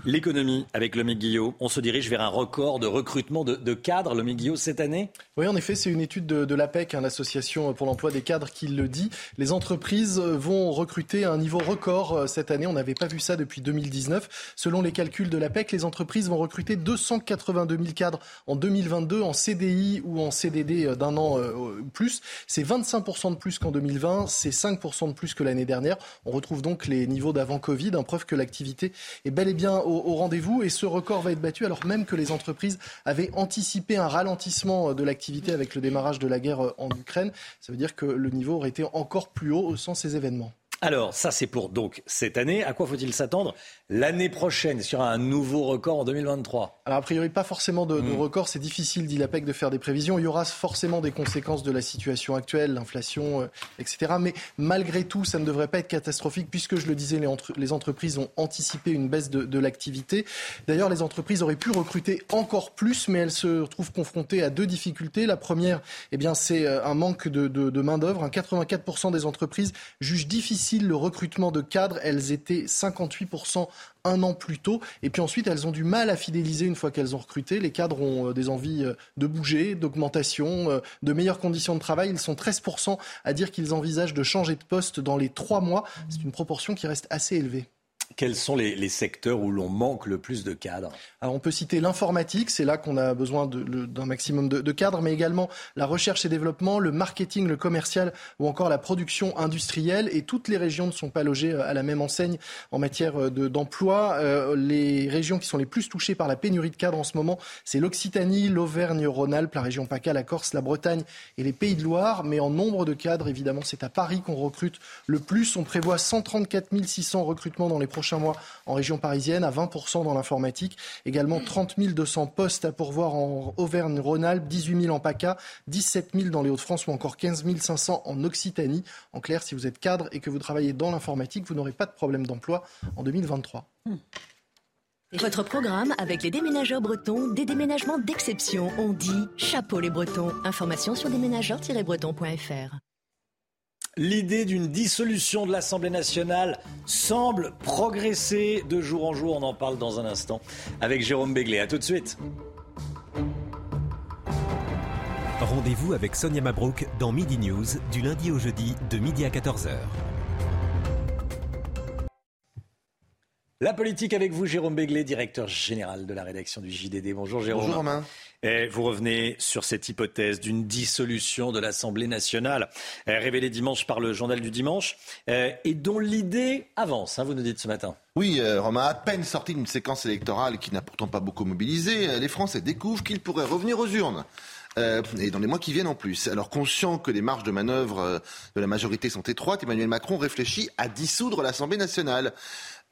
S1: L'économie avec le Guillot. On se dirige vers un record de recrutement de, cadres, le Guillot, cette année
S28: Oui, en effet, c'est une étude de, l'APEC, hein, l'association pour l'emploi des cadres, qui le dit. Les entreprises vont recruter à un niveau record euh, cette année. On n'avait pas vu ça depuis 2019. Selon les calculs de l'APEC, les entreprises vont recruter 282 000 cadres en 2022 en CDI ou en CDD euh, d'un an euh, plus. C'est 25% de plus qu'en 2020. C'est 5% de plus que l'année dernière. On retrouve donc les niveaux d'avant Covid, preuve que l'activité est bel et bien au, rendez-vous et ce record va être battu alors même que les entreprises avaient anticipé un ralentissement de l'activité avec le démarrage de la guerre en Ukraine. Ça veut dire que le niveau aurait été encore plus haut sans ces événements.
S1: Alors, ça c'est pour donc cette année. À quoi faut-il s'attendre l'année prochaine sur un nouveau record en 2023
S28: Alors, a priori, pas forcément de, hmm. record. C'est difficile, dit l'APEC, de faire des prévisions. Il y aura forcément des conséquences de la situation actuelle, l'inflation, euh, etc. Mais malgré tout, ça ne devrait pas être catastrophique puisque, je le disais, les, entreprises ont anticipé une baisse de, l'activité. D'ailleurs, les entreprises auraient pu recruter encore plus, mais elles se retrouvent confrontées à deux difficultés. La première, eh bien, c'est euh, un manque de, de main-d'œuvre. 84% des entreprises jugent difficile le recrutement de cadres. Elles étaient 58% un an plus tôt. Et puis ensuite, elles ont du mal à fidéliser une fois qu'elles ont recruté. Les cadres ont euh, des envies euh, de bouger, d'augmentation, euh, de meilleures conditions de travail. Ils sont 13% à dire qu'ils envisagent de changer de poste dans les trois mois. C'est une proportion qui reste assez élevée.
S1: Quels sont les, secteurs où l'on manque le plus de cadres
S28: On peut citer l'informatique, c'est là qu'on a besoin d'un maximum de, cadres, mais également la recherche et développement, le marketing, le commercial ou encore la production industrielle. Et toutes les régions ne sont pas logées euh, à la même enseigne en matière euh, d'emploi. Euh, les régions qui sont les plus touchées par la pénurie de cadres en ce moment, c'est l'Occitanie, l'Auvergne-Rhône-Alpes, la région PACA, la Corse, la Bretagne et les Pays de Loire. Mais en nombre de cadres, évidemment, c'est à Paris qu'on recrute le plus. On prévoit 134 600 recrutements dans les prochains
S79: prochains mois en région parisienne, à 20% dans l'informatique. Également 30 200 postes à pourvoir en Auvergne-Rhône-Alpes, 18 000 en PACA, 17 000 dans les Hauts-de-France ou encore 15 500 en Occitanie. En clair, si vous êtes cadre et que vous travaillez dans l'informatique, vous n'aurez pas de problème d'emploi en 2023.
S78: Votre programme avec les déménageurs bretons, des déménagements d'exception. On dit chapeau les bretons. Information sur déménageurs-bretons.fr.
S1: L'idée d'une dissolution de l'Assemblée nationale semble progresser de jour en jour. On en parle dans un instant avec Jérôme Béglé. A tout de suite.
S80: Rendez-vous avec Sonia Mabrouk dans Midi News du lundi au jeudi de midi à 14h.
S1: La politique avec vous, Jérôme Béglé, directeur général de la rédaction du JDD. Bonjour Jérôme.
S81: Bonjour Romain.
S1: Et vous revenez sur cette hypothèse d'une dissolution de l'Assemblée nationale, euh, révélée dimanche par le journal du dimanche, euh, et dont l'idée avance, hein, vous nous dites ce matin.
S81: Oui, euh, Romain, à peine sorti d'une séquence électorale qui n'a pourtant pas beaucoup mobilisé, les Français découvrent qu'ils pourraient revenir aux urnes. et dans les mois qui viennent en plus. Alors conscient que les marges de manœuvre de la majorité sont étroites, Emmanuel Macron réfléchit à dissoudre l'Assemblée nationale.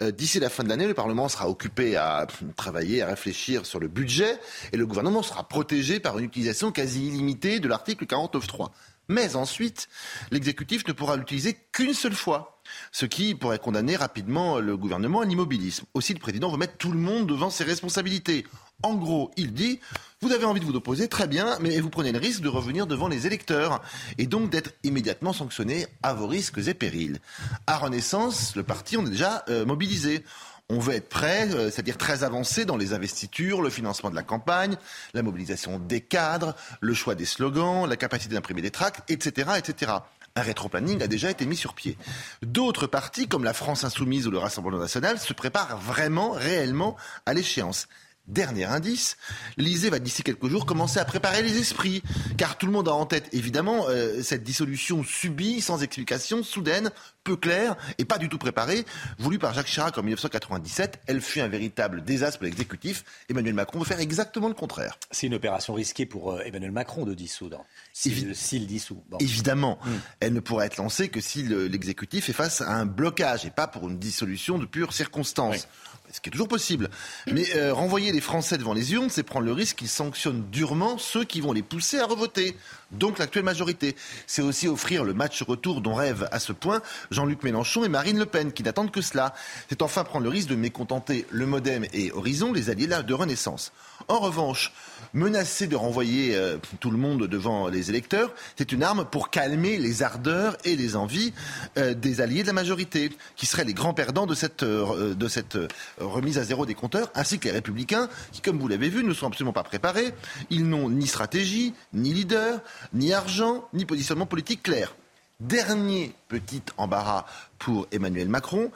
S81: Euh, d'ici la fin de l'année, le Parlement sera occupé à travailler, à réfléchir sur le budget et le gouvernement sera protégé par une utilisation quasi illimitée de l'article 49.3. Mais ensuite, l'exécutif ne pourra l'utiliser qu'une seule fois, ce qui pourrait condamner rapidement le gouvernement à l'immobilisme. Aussi, le président veut mettre tout le monde devant ses responsabilités. En gros, il dit vous avez envie de vous opposer, très bien, mais vous prenez le risque de revenir devant les électeurs et donc d'être immédiatement sanctionné à vos risques et périls. À Renaissance, le parti, on est déjà euh, mobilisé. On veut être prêt, euh, c'est-à-dire très avancé dans les investitures, le financement de la campagne, la mobilisation des cadres, le choix des slogans, la capacité d'imprimer des tracts, etc., etc. Un rétroplanning a déjà été mis sur pied. D'autres partis, comme la France Insoumise ou le Rassemblement National, se préparent vraiment, réellement à l'échéance. Dernier indice, l'Élysée va d'ici quelques jours commencer à préparer les esprits, car tout le monde a en tête évidemment euh, cette dissolution subie, sans explication, soudaine, peu claire et pas du tout préparée, voulue par Jacques Chirac en 1997. Elle fut un véritable désastre pour l'exécutif. Emmanuel Macron veut faire exactement le contraire.
S1: C'est une opération risquée pour euh, Emmanuel Macron de dissoudre, s'il dissout.
S81: Évidemment, hmm. elle ne pourrait être lancée que si l'exécutif est face à un blocage et pas pour une dissolution de pure circonstance ce qui est toujours possible. Mais euh, renvoyer les Français devant les urnes, c'est prendre le risque qu'ils sanctionnent durement ceux qui vont les pousser à revoter, donc l'actuelle majorité. C'est aussi offrir le match retour dont rêvent à ce point Jean-Luc Mélenchon et Marine Le Pen, qui n'attendent que cela. C'est enfin prendre le risque de mécontenter le Modem et Horizon, les alliés de Renaissance. En revanche, menacer de renvoyer euh, tout le monde devant les électeurs, c'est une arme pour calmer les ardeurs et les envies euh, des alliés de la majorité, qui seraient les grands perdants de cette, euh, de cette remise à zéro des compteurs, ainsi que les républicains, qui, comme vous l'avez vu, ne sont absolument pas préparés. Ils n'ont ni stratégie, ni leader, ni argent, ni positionnement politique clair. Dernier petit embarras pour Emmanuel Macron,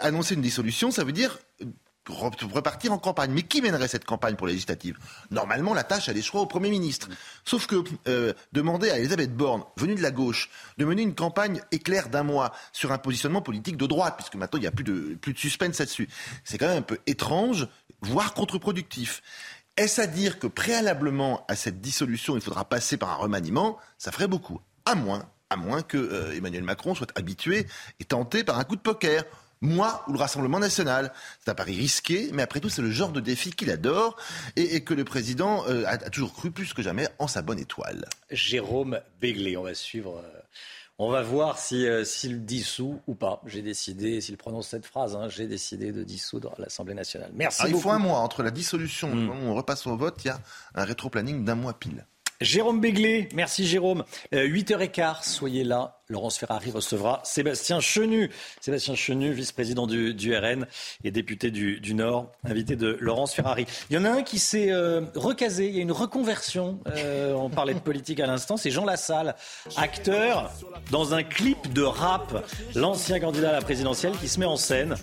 S81: annoncer une dissolution, ça veut dire repartir en campagne. Mais qui mènerait cette campagne pour les législatives? Normalement, la tâche, elle échouera au Premier ministre. Sauf que euh, demander à Elisabeth Borne, venue de la gauche, de mener une campagne éclair d'un mois sur un positionnement politique de droite, puisque maintenant il n'y a plus de, plus de suspense là-dessus, c'est quand même un peu étrange, voire contre-productif. Est-ce à dire que préalablement à cette dissolution, il faudra passer par un remaniement? Ça ferait beaucoup. À moins, à moins que euh, Emmanuel Macron soit habitué et tenté par un coup de poker moi ou le Rassemblement national. C'est un pari risqué, mais après tout, c'est le genre de défi qu'il adore et, que le président euh, a, toujours cru plus que jamais en sa bonne étoile.
S1: Jérôme Béglé, on va suivre. Euh, on va voir euh, s'il dissout ou pas. J'ai décidé, s'il prononce cette phrase, hein, j'ai décidé de dissoudre l'Assemblée nationale. Merci. beaucoup.
S81: Il faut un mois entre la dissolution et le hmm. moment où on repasse au vote. Il y a un rétro-planning d'un mois pile.
S1: Jérôme Béglé, merci Jérôme. 8h15, soyez là. Laurence Ferrari recevra Sébastien Chenu. Sébastien Chenu, vice-président du, RN et député du, Nord, invité de Laurence Ferrari. Il y en a un qui s'est euh, recasé, il y a une reconversion. Euh, on parlait de politique à l'instant, c'est Jean Lassalle, acteur dans un clip de rap. L'ancien candidat à la présidentielle qui se met en scène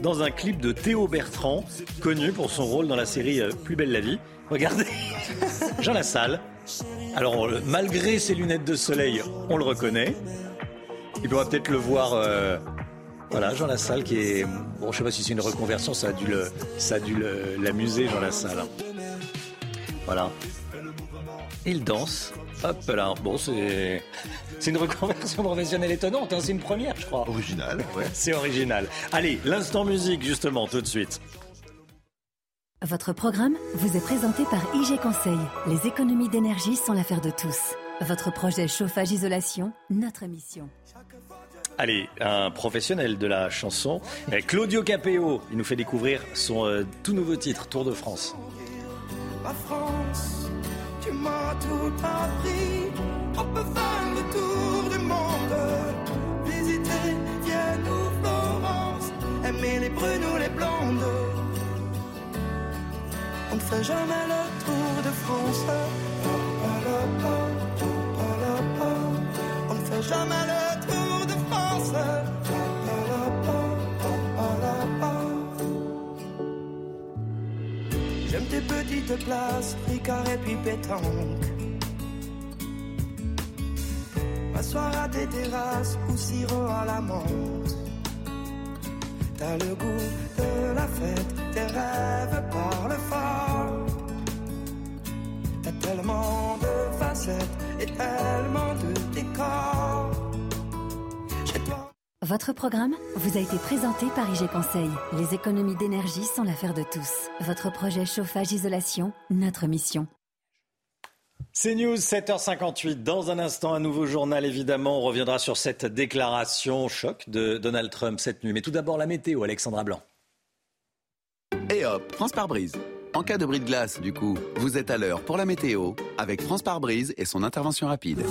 S1: dans un clip de Théo Bertrand, connu pour son rôle dans la série euh, Plus belle la vie. Regardez, *laughs* Jean Lassalle. Alors, malgré ses lunettes de soleil, on le reconnaît. Il pourra peut-être le voir. Euh, voilà, Jean Lassalle qui est. Bon, je sais pas si c'est une reconversion, ça a dû le, ça a dû l'amuser, Jean Lassalle. Voilà. Il danse Hop là, bon c'est c'est une reconversion professionnelle étonnante, hein. c'est une première je crois.
S81: Original, ouais.
S1: C'est original. Allez, l'instant musique justement tout de suite.
S82: Votre programme vous est présenté par IG Conseil. Les économies d'énergie sont l'affaire de tous. Votre projet chauffage-isolation, notre mission.
S1: Allez, un professionnel de la chanson, eh, Claudio Capéo, il nous fait découvrir son euh, tout nouveau titre, Tour de France.
S83: La France, tu m'as tout appris. On peut faire le tour du monde, visiter Vienne ou Florence, aimer les brunes ou les blondes. On ne fait jamais le tour de France? On ne fait jamais le tour de France? J'aime tes petites places, Ricard et puis pétanque. M'asseoir à tes terrasses ou sirop à la menthe. T'as le goût de la fête, tes rêves parlent fort. Et tellement de décors.
S82: Votre programme vous a été présenté par IG Conseil. Les économies d'énergie sont l'affaire de tous. Votre projet chauffage-isolation, notre mission.
S1: C'est News 7h58. Dans un instant, un nouveau journal, évidemment. On reviendra sur cette déclaration choc de Donald Trump cette nuit. Mais tout d'abord, la météo, Alexandra Blanc.
S30: Et hop, France par brise. En cas de bris de glace, du coup, vous êtes à l'heure pour la météo avec France par brise et son intervention rapide.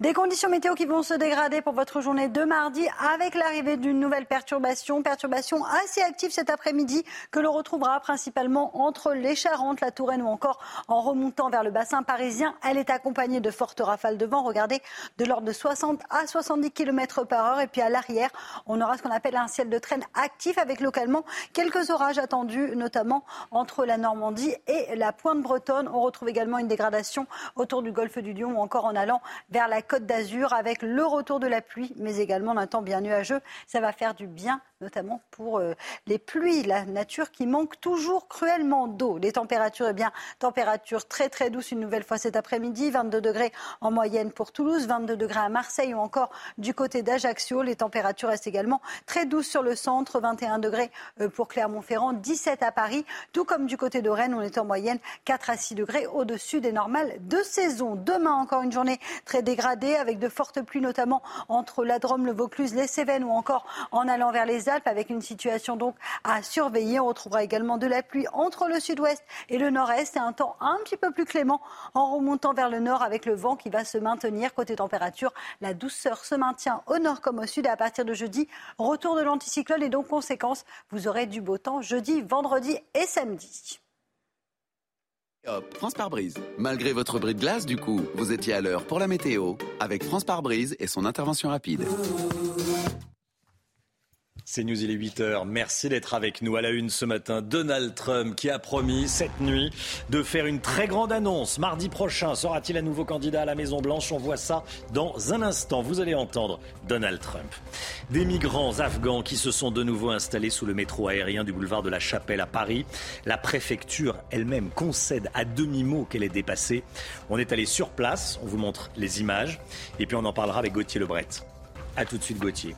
S31: Des conditions météo qui vont se dégrader pour votre journée de mardi avec l'arrivée d'une nouvelle perturbation, perturbation assez active cet après-midi que l'on retrouvera principalement entre les Charentes, la Touraine ou encore en remontant vers le bassin parisien. Elle est accompagnée de fortes rafales de vent, regardez, de l'ordre de 60 à 70 km par heure. Et puis à l'arrière, on aura ce qu'on appelle un ciel de traîne actif avec localement quelques orages attendus, notamment entre la Normandie et la pointe bretonne. On retrouve également une dégradation autour du golfe du Lion ou encore en allant vers la Côte d'Azur avec le retour de la pluie, mais également d'un temps bien nuageux. Ça va faire du bien, notamment pour euh, les pluies, la nature qui manque toujours cruellement d'eau. Les températures, eh bien, température très très douce une nouvelle fois cet après-midi, 22 degrés en moyenne pour Toulouse, 22 degrés à Marseille ou encore du côté d'Ajaccio. Les températures restent également très douces sur le centre, 21 degrés euh, pour Clermont-Ferrand, 17 à Paris, tout comme du côté de Rennes, on est en moyenne 4 à 6 degrés au-dessus des normales de saison. Demain, encore une journée très dégradée avec de fortes pluies, notamment entre la Drôme, le Vaucluse, les Cévennes ou encore en allant vers les Alpes, avec une situation donc à surveiller. On retrouvera également de la pluie entre le sud-ouest et le nord-est et un temps un petit peu plus clément en remontant vers le nord avec le vent qui va se maintenir. Côté température, la douceur se maintient au nord comme au sud et à partir de jeudi, retour de l'anticyclone et donc conséquence, vous aurez du beau temps jeudi, vendredi et samedi.
S30: Hop, France par brise. Malgré votre bris de glace, du coup, vous étiez à l'heure pour la météo avec France par brise et son intervention rapide.
S1: C'est News, il est 8h. Merci d'être avec nous à la une ce matin. Donald Trump qui a promis cette nuit de faire une très grande annonce. Mardi prochain, sera-t-il à nouveau candidat à la Maison-Blanche? On voit ça dans un instant. Vous allez entendre Donald Trump. Des migrants afghans qui se sont de nouveau installés sous le métro aérien du boulevard de la Chapelle à Paris. La préfecture elle-même concède à demi-mot qu'elle est dépassée. On est allé sur place, on vous montre les images et puis on en parlera avec Gauthier Lebret. A tout de suite Gauthier.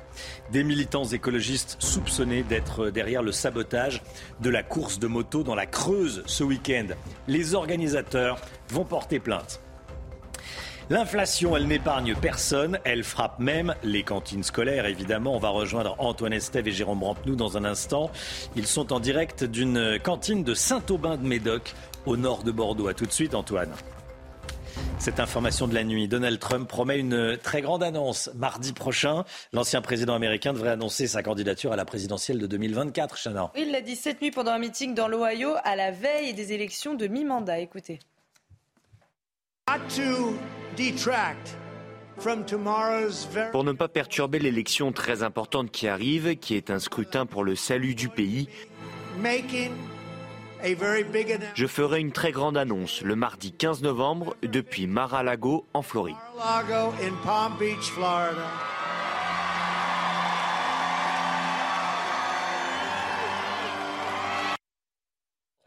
S1: Des militants écologistes soupçonnés d'être derrière le sabotage de la course de moto dans la Creuse ce week-end. Les organisateurs vont porter plainte. L'inflation, elle n'épargne personne, elle frappe même les cantines scolaires, évidemment. On va rejoindre Antoine Estève et Jérôme Rampenou dans un instant. Ils sont en direct d'une cantine de Saint-Aubin de Médoc, au nord de Bordeaux. A tout de suite, Antoine. Cette information de la nuit, Donald Trump promet une très grande annonce. Mardi prochain, l'ancien président américain devrait annoncer sa candidature à la présidentielle de 2024, Chana.
S2: Il l'a dit cette nuit pendant un meeting dans l'Ohio à la veille des élections de mi-mandat. Écoutez.
S84: Pour ne pas perturber l'élection très importante qui arrive, qui est un scrutin pour le salut du pays, je ferai une très grande annonce le mardi 15 novembre depuis Mar-a-Lago en Floride.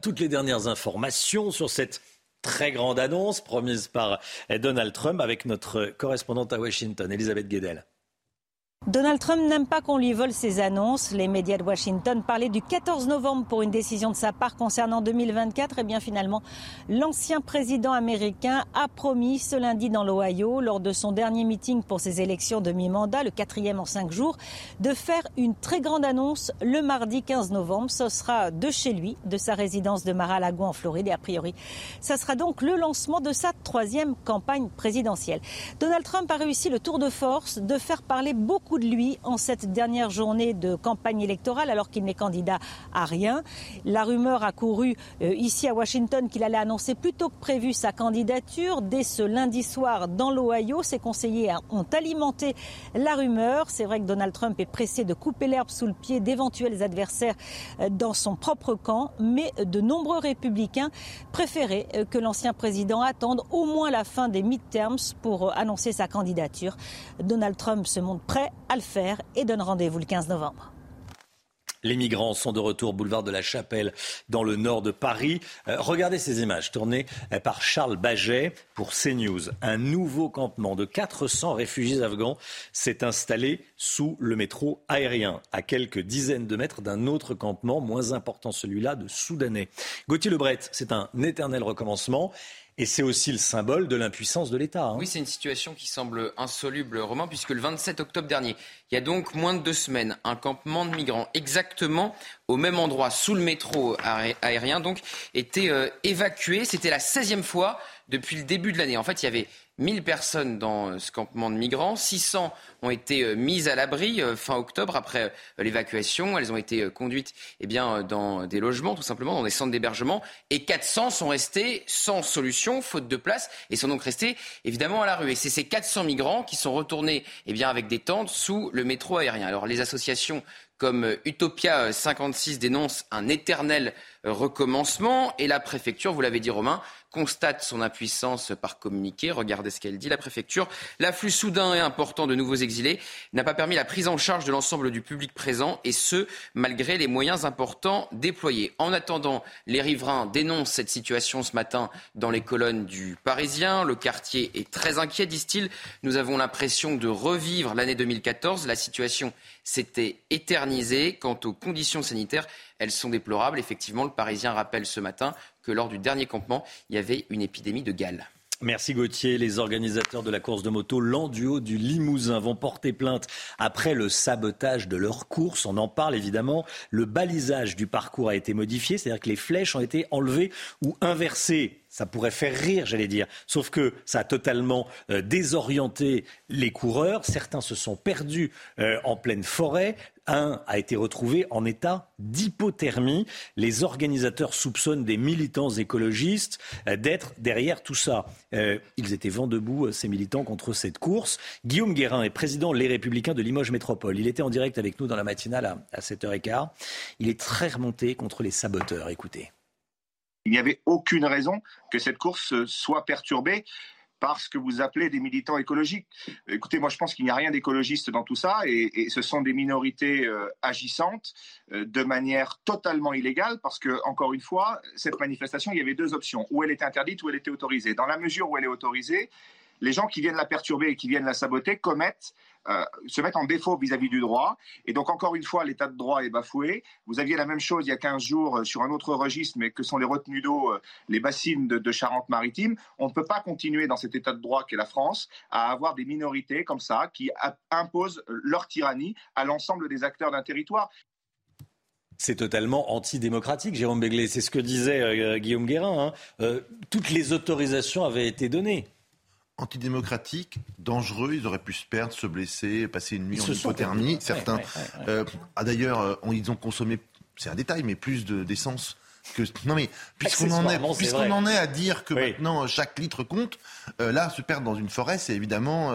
S1: Toutes les dernières informations sur cette très grande annonce promise par Donald Trump avec notre correspondante à Washington, Elisabeth Guedel.
S51: Donald Trump n'aime pas qu'on lui vole ses annonces. Les médias de Washington parlaient du 14 novembre pour une décision de sa part concernant 2024. Et bien finalement, l'ancien président américain a promis ce lundi dans l'Ohio, lors de son dernier meeting pour ses élections de mi-mandat, le quatrième en cinq jours, de faire une très grande annonce le mardi 15 novembre. Ce sera de chez lui, de sa résidence de Mar-a-Lago en Floride. Et a priori, ça sera donc le lancement de sa troisième campagne présidentielle. Donald Trump a réussi le tour de force de faire parler beaucoup de lui en cette dernière journée de campagne électorale alors qu'il n'est candidat à rien. La rumeur a couru euh, ici à Washington qu'il allait annoncer plus tôt que prévu sa candidature. Dès ce lundi soir dans l'Ohio, ses conseillers ont alimenté la rumeur. C'est vrai que Donald Trump est pressé de couper l'herbe sous le pied d'éventuels adversaires euh, dans son propre camp, mais de nombreux républicains préféraient euh, que l'ancien président attende au moins la fin des midterms pour annoncer sa candidature. Donald Trump se montre prêt à le faire et donne rendez-vous le 15 novembre.
S1: Les migrants sont de retour boulevard de la Chapelle dans le nord de Paris. Euh, regardez ces images tournées euh, par Charles Baget pour CNews. Un nouveau campement de 400 réfugiés afghans s'est installé sous le métro aérien, à quelques dizaines de mètres d'un autre campement, moins important celui-là, de Soudanais. Gauthier Lebret, c'est un éternel recommencement. Et c'est aussi le symbole de l'impuissance de l'État. Hein.
S5: Oui, c'est une situation qui semble insoluble, Romain, puisque le 27 octobre dernier, il y a donc moins de deux semaines, un campement de migrants exactement au même endroit, sous le métro aérien, donc, était euh, évacué. C'était la 16e fois depuis le début de l'année. En fait, il y avait 1000 personnes dans euh, ce campement de migrants. 600 ont été euh, mises à l'abri euh, fin octobre après l'évacuation. Elles ont été conduites eh dans des logements, tout simplement, dans des centres d'hébergement. Et 400 sont restés sans solution, faute de place, et sont donc restés évidemment à la rue. Et c'est ces 400 migrants qui sont retournés eh avec des tentes sous le métro aérien. Alors les associations comme Utopia 56 dénoncent un éternel recommencement et la préfecture, vous l'avez dit Romain, constate son impuissance par communiqué. Regardez ce qu'elle dit. La préfecture, l'afflux soudain et important de nouveaux exilés n'a pas permis la prise en charge de l'ensemble du public présent et ce, malgré les moyens importants déployés. En attendant, les riverains dénoncent cette situation ce matin dans les colonnes du Parisien. Le quartier est très inquiet, disent-ils. Nous avons l'impression de revivre l'année 2014. La situation s'était éternisée. Quant aux conditions sanitaires, elles sont déplorables. Effectivement, le Parisien rappelle ce matin que lors du dernier campement, il y avait une épidémie de gale.
S1: Merci Gauthier. Les organisateurs de la course de moto L'Enduo du Limousin vont porter plainte après le sabotage de leur course. On en parle évidemment. Le balisage du parcours a été modifié, c'est-à-dire que les flèches ont été enlevées ou inversées ça pourrait faire rire, j'allais dire. Sauf que ça a totalement euh, désorienté les coureurs. Certains se sont perdus euh, en pleine forêt. Un a été retrouvé en état d'hypothermie. Les organisateurs soupçonnent des militants écologistes euh, d'être derrière tout ça. ils étaient vent debout, ces militants, contre cette course. Guillaume Guérin est président Les Républicains de Limoges Métropole. Il était en direct avec nous dans la matinale à, à 7h15. Il est très remonté contre les saboteurs. Écoutez.
S57: Il n'y avait aucune raison que cette course soit perturbée par ce que vous appelez des militants écologiques. Écoutez, moi je pense qu'il n'y a rien d'écologiste dans tout ça et, ce sont des minorités euh, agissantes euh, de manière totalement illégale parce que, encore une fois, cette manifestation, il y avait deux options, ou elle était interdite ou elle était autorisée. Dans la mesure où elle est autorisée, les gens qui viennent la perturber et qui viennent la saboter commettent euh, se mettent en défaut vis-à-vis du droit. Et donc, encore une fois, l'état de droit est bafoué. Vous aviez la même chose il y a 15 jours euh, sur un autre registre, mais que sont les retenues d'eau, euh, les bassines de, Charente-Maritime. On ne peut pas continuer dans cet état de droit qu'est la France à avoir des minorités comme ça qui imposent leur tyrannie à l'ensemble des acteurs d'un territoire.
S1: C'est totalement antidémocratique, Jérôme Béglé. C'est ce que disait Guillaume Guérin. Hein. toutes les autorisations avaient été données
S81: antidémocratique, dangereux. Ils auraient pu se perdre, se blesser, passer une nuit en hypothermie. Certains, euh, ah, d'ailleurs, euh, ils ont consommé, c'est un détail, mais plus d'essence. que, non mais puisqu'on en est, puisqu'on en est à dire que maintenant chaque litre compte, euh, là se perdre dans une forêt, c'est évidemment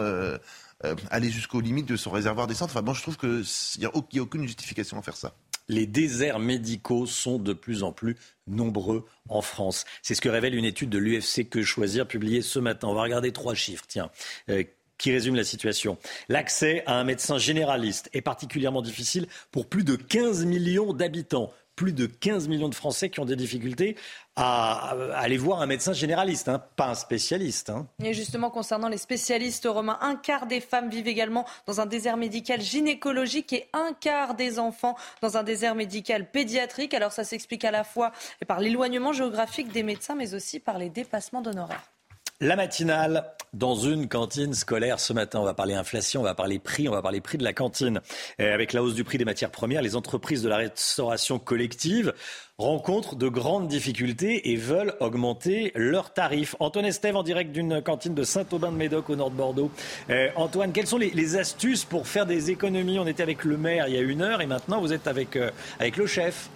S81: aller jusqu'aux limites de son réservoir d'essence. Enfin bon, je trouve que il n'y a aucune justification à faire ça
S1: les déserts médicaux sont de plus en plus nombreux en France. C'est ce que révèle une étude de l'UFC Que Choisir publiée ce matin. On va regarder trois chiffres, tiens, euh, qui résument la situation. L'accès à un médecin généraliste est particulièrement difficile pour plus de 15 millions d'habitants plus de 15 millions de Français qui ont des difficultés à, aller voir un médecin généraliste, hein, pas un spécialiste. Hein.
S2: Et justement, concernant les spécialistes romains, un quart des femmes vivent également dans un désert médical gynécologique et un quart des enfants dans un désert médical pédiatrique. Alors ça s'explique à la fois par l'éloignement géographique des médecins, mais aussi par les dépassements d'honoraires.
S1: La matinale dans une cantine scolaire ce matin. On va parler inflation, on va parler prix, on va parler prix de la cantine. avec la hausse du prix des matières premières, les entreprises de la restauration collective rencontrent de grandes difficultés et veulent augmenter leurs tarifs. Antoine Estève en direct d'une cantine de Saint-Aubin-de-Médoc au nord de Bordeaux. Euh, Antoine, quelles sont les, astuces pour faire des économies? On était avec le maire il y a une heure et maintenant vous êtes avec, euh, avec le chef.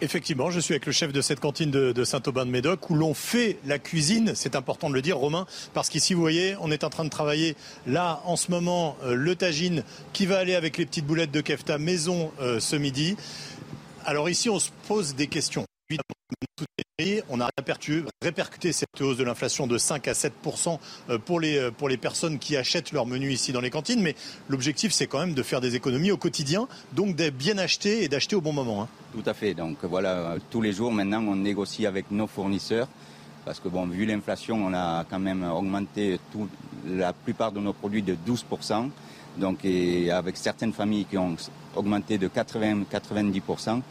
S52: Effectivement, je suis avec le chef de cette cantine de, Saint-Aubin-de-Médoc où l'on fait la cuisine. C'est important de le dire, Romain, parce qu'ici, vous voyez, on est en train de travailler là, en ce moment, euh, le tagine qui va aller avec les petites boulettes de kefta maison euh, ce midi. Alors ici, on se pose des questions. On a répercuté cette hausse de l'inflation de 5 à 7 euh, pour les, euh, pour les personnes qui achètent leur menu ici dans les cantines. Mais l'objectif, c'est quand même de faire des économies au quotidien, donc d'être bien acheté et d'acheter au bon moment. Hein.
S55: Tout à fait. Donc voilà, tous les jours maintenant, on négocie avec nos fournisseurs. Parce que bon, vu l'inflation, on a quand même augmenté la plupart de nos produits de 12 donc, et avec certaines familles qui ont augmenté de 80-90%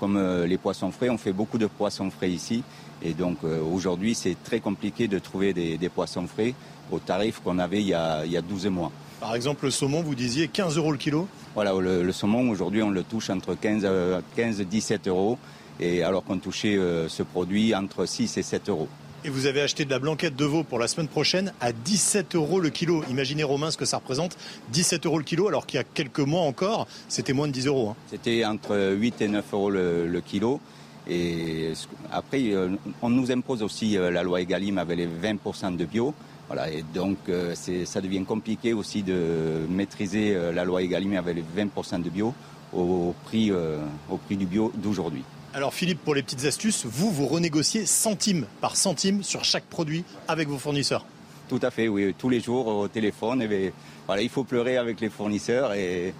S55: comme euh, les poissons frais. On fait beaucoup de poissons frais ici. Et donc euh, aujourd'hui, c'est très compliqué de trouver des, poissons frais au tarif qu'on avait il y, a, il 12 mois.
S52: Par exemple, le saumon, vous disiez 15 euros le kilo
S55: Voilà, le, saumon, aujourd'hui, on le touche entre 15 et 17 euros. Et alors qu'on touchait euh, ce produit entre 6 et 7 euros.
S52: Et vous avez acheté de la blanquette de veau pour la semaine prochaine à 17 euros le kilo. Imaginez Romain ce que ça représente. 17 euros le kilo, alors qu'il y a quelques mois encore, c'était moins de 10 euros. Hein.
S55: C'était entre 8 et 9 euros le, kilo. Et après, euh, on nous impose aussi euh, la loi Egalim avec les 20% de bio. Voilà, et donc euh, ça devient compliqué aussi de maîtriser la loi Egalim avec les 20% de bio au prix, au prix du bio d'aujourd'hui.
S52: Alors Philippe, pour les petites astuces, vous, vous renégociez centime par centime sur chaque produit avec vos fournisseurs
S55: Tout à fait, oui, tous les jours au téléphone. Et voilà, il faut pleurer avec les fournisseurs et,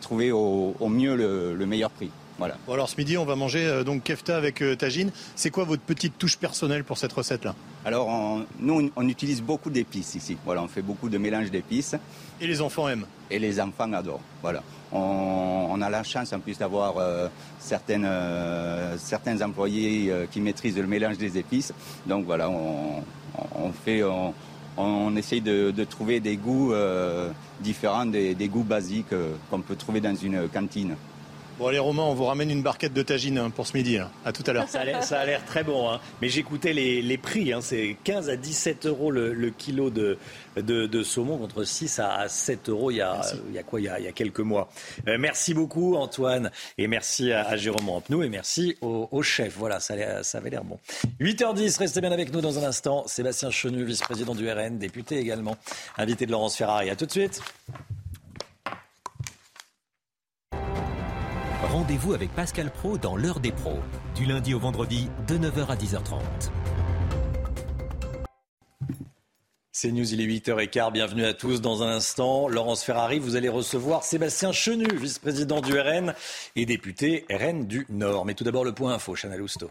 S55: trouver au, mieux le, meilleur prix. Voilà.
S52: Bon alors ce midi, on va manger euh, donc kefta avec euh, tagine. C'est quoi votre petite touche personnelle pour cette recette-là?
S55: Alors nous, on utilise beaucoup d'épices ici. Voilà, on fait beaucoup de mélange d'épices.
S52: Et les enfants aiment
S55: Et les enfants adorent. Voilà. On, a la chance en plus d'avoir euh, certaines, euh, certains employés euh, qui maîtrisent le mélange des épices. Donc voilà, on, fait, on, essaye de, trouver des goûts différents des, des, goûts basiques qu'on peut trouver dans une cantine.
S52: Bon allez Romain, on vous ramène une barquette de tagine hein, pour ce midi. Hein. À tout à l'heure.
S1: Ça a l'air très bon. Hein. Mais j'écoutais les, les, prix. C'est 15 à 17 euros le, kilo de, de, saumon contre 6 à 7 euros il y a, il y a quoi il y a, quelques mois. Euh, merci beaucoup Antoine et merci à, Jérôme Rampenou et merci au, chef. Voilà, ça, ça avait l'air bon. 8h10, restez bien avec nous dans un instant. Sébastien Chenu, vice-président du RN, député également, invité de Laurence Ferrari. À tout de suite.
S80: Rendez-vous avec Pascal Pro dans l'heure des pros, du lundi au vendredi de 9h à 10h30.
S1: C'est News, il est 8h15. Bienvenue à tous. Dans un instant, Laurence Ferrari, vous allez recevoir Sébastien Chenu, vice-président du RN et député RN du Nord. Mais tout d'abord, le point info, Chanel Housteau.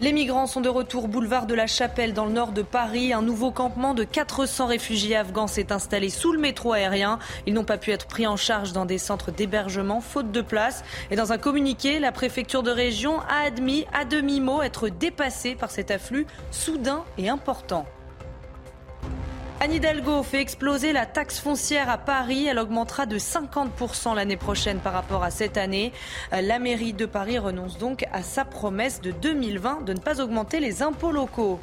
S2: Les migrants sont de retour boulevard de la Chapelle dans le nord de Paris. Un nouveau campement de 400 réfugiés afghans s'est installé sous le métro aérien. Ils n'ont pas pu être pris en charge dans des centres d'hébergement faute de place. Et dans un communiqué, la préfecture de région a admis à demi-mot être dépassée par cet afflux soudain et important. Anne Hidalgo fait exploser la taxe foncière à Paris. Elle augmentera de 50% l'année prochaine par rapport à cette année. La mairie de Paris renonce donc à sa promesse de 2020 de ne pas augmenter les impôts locaux.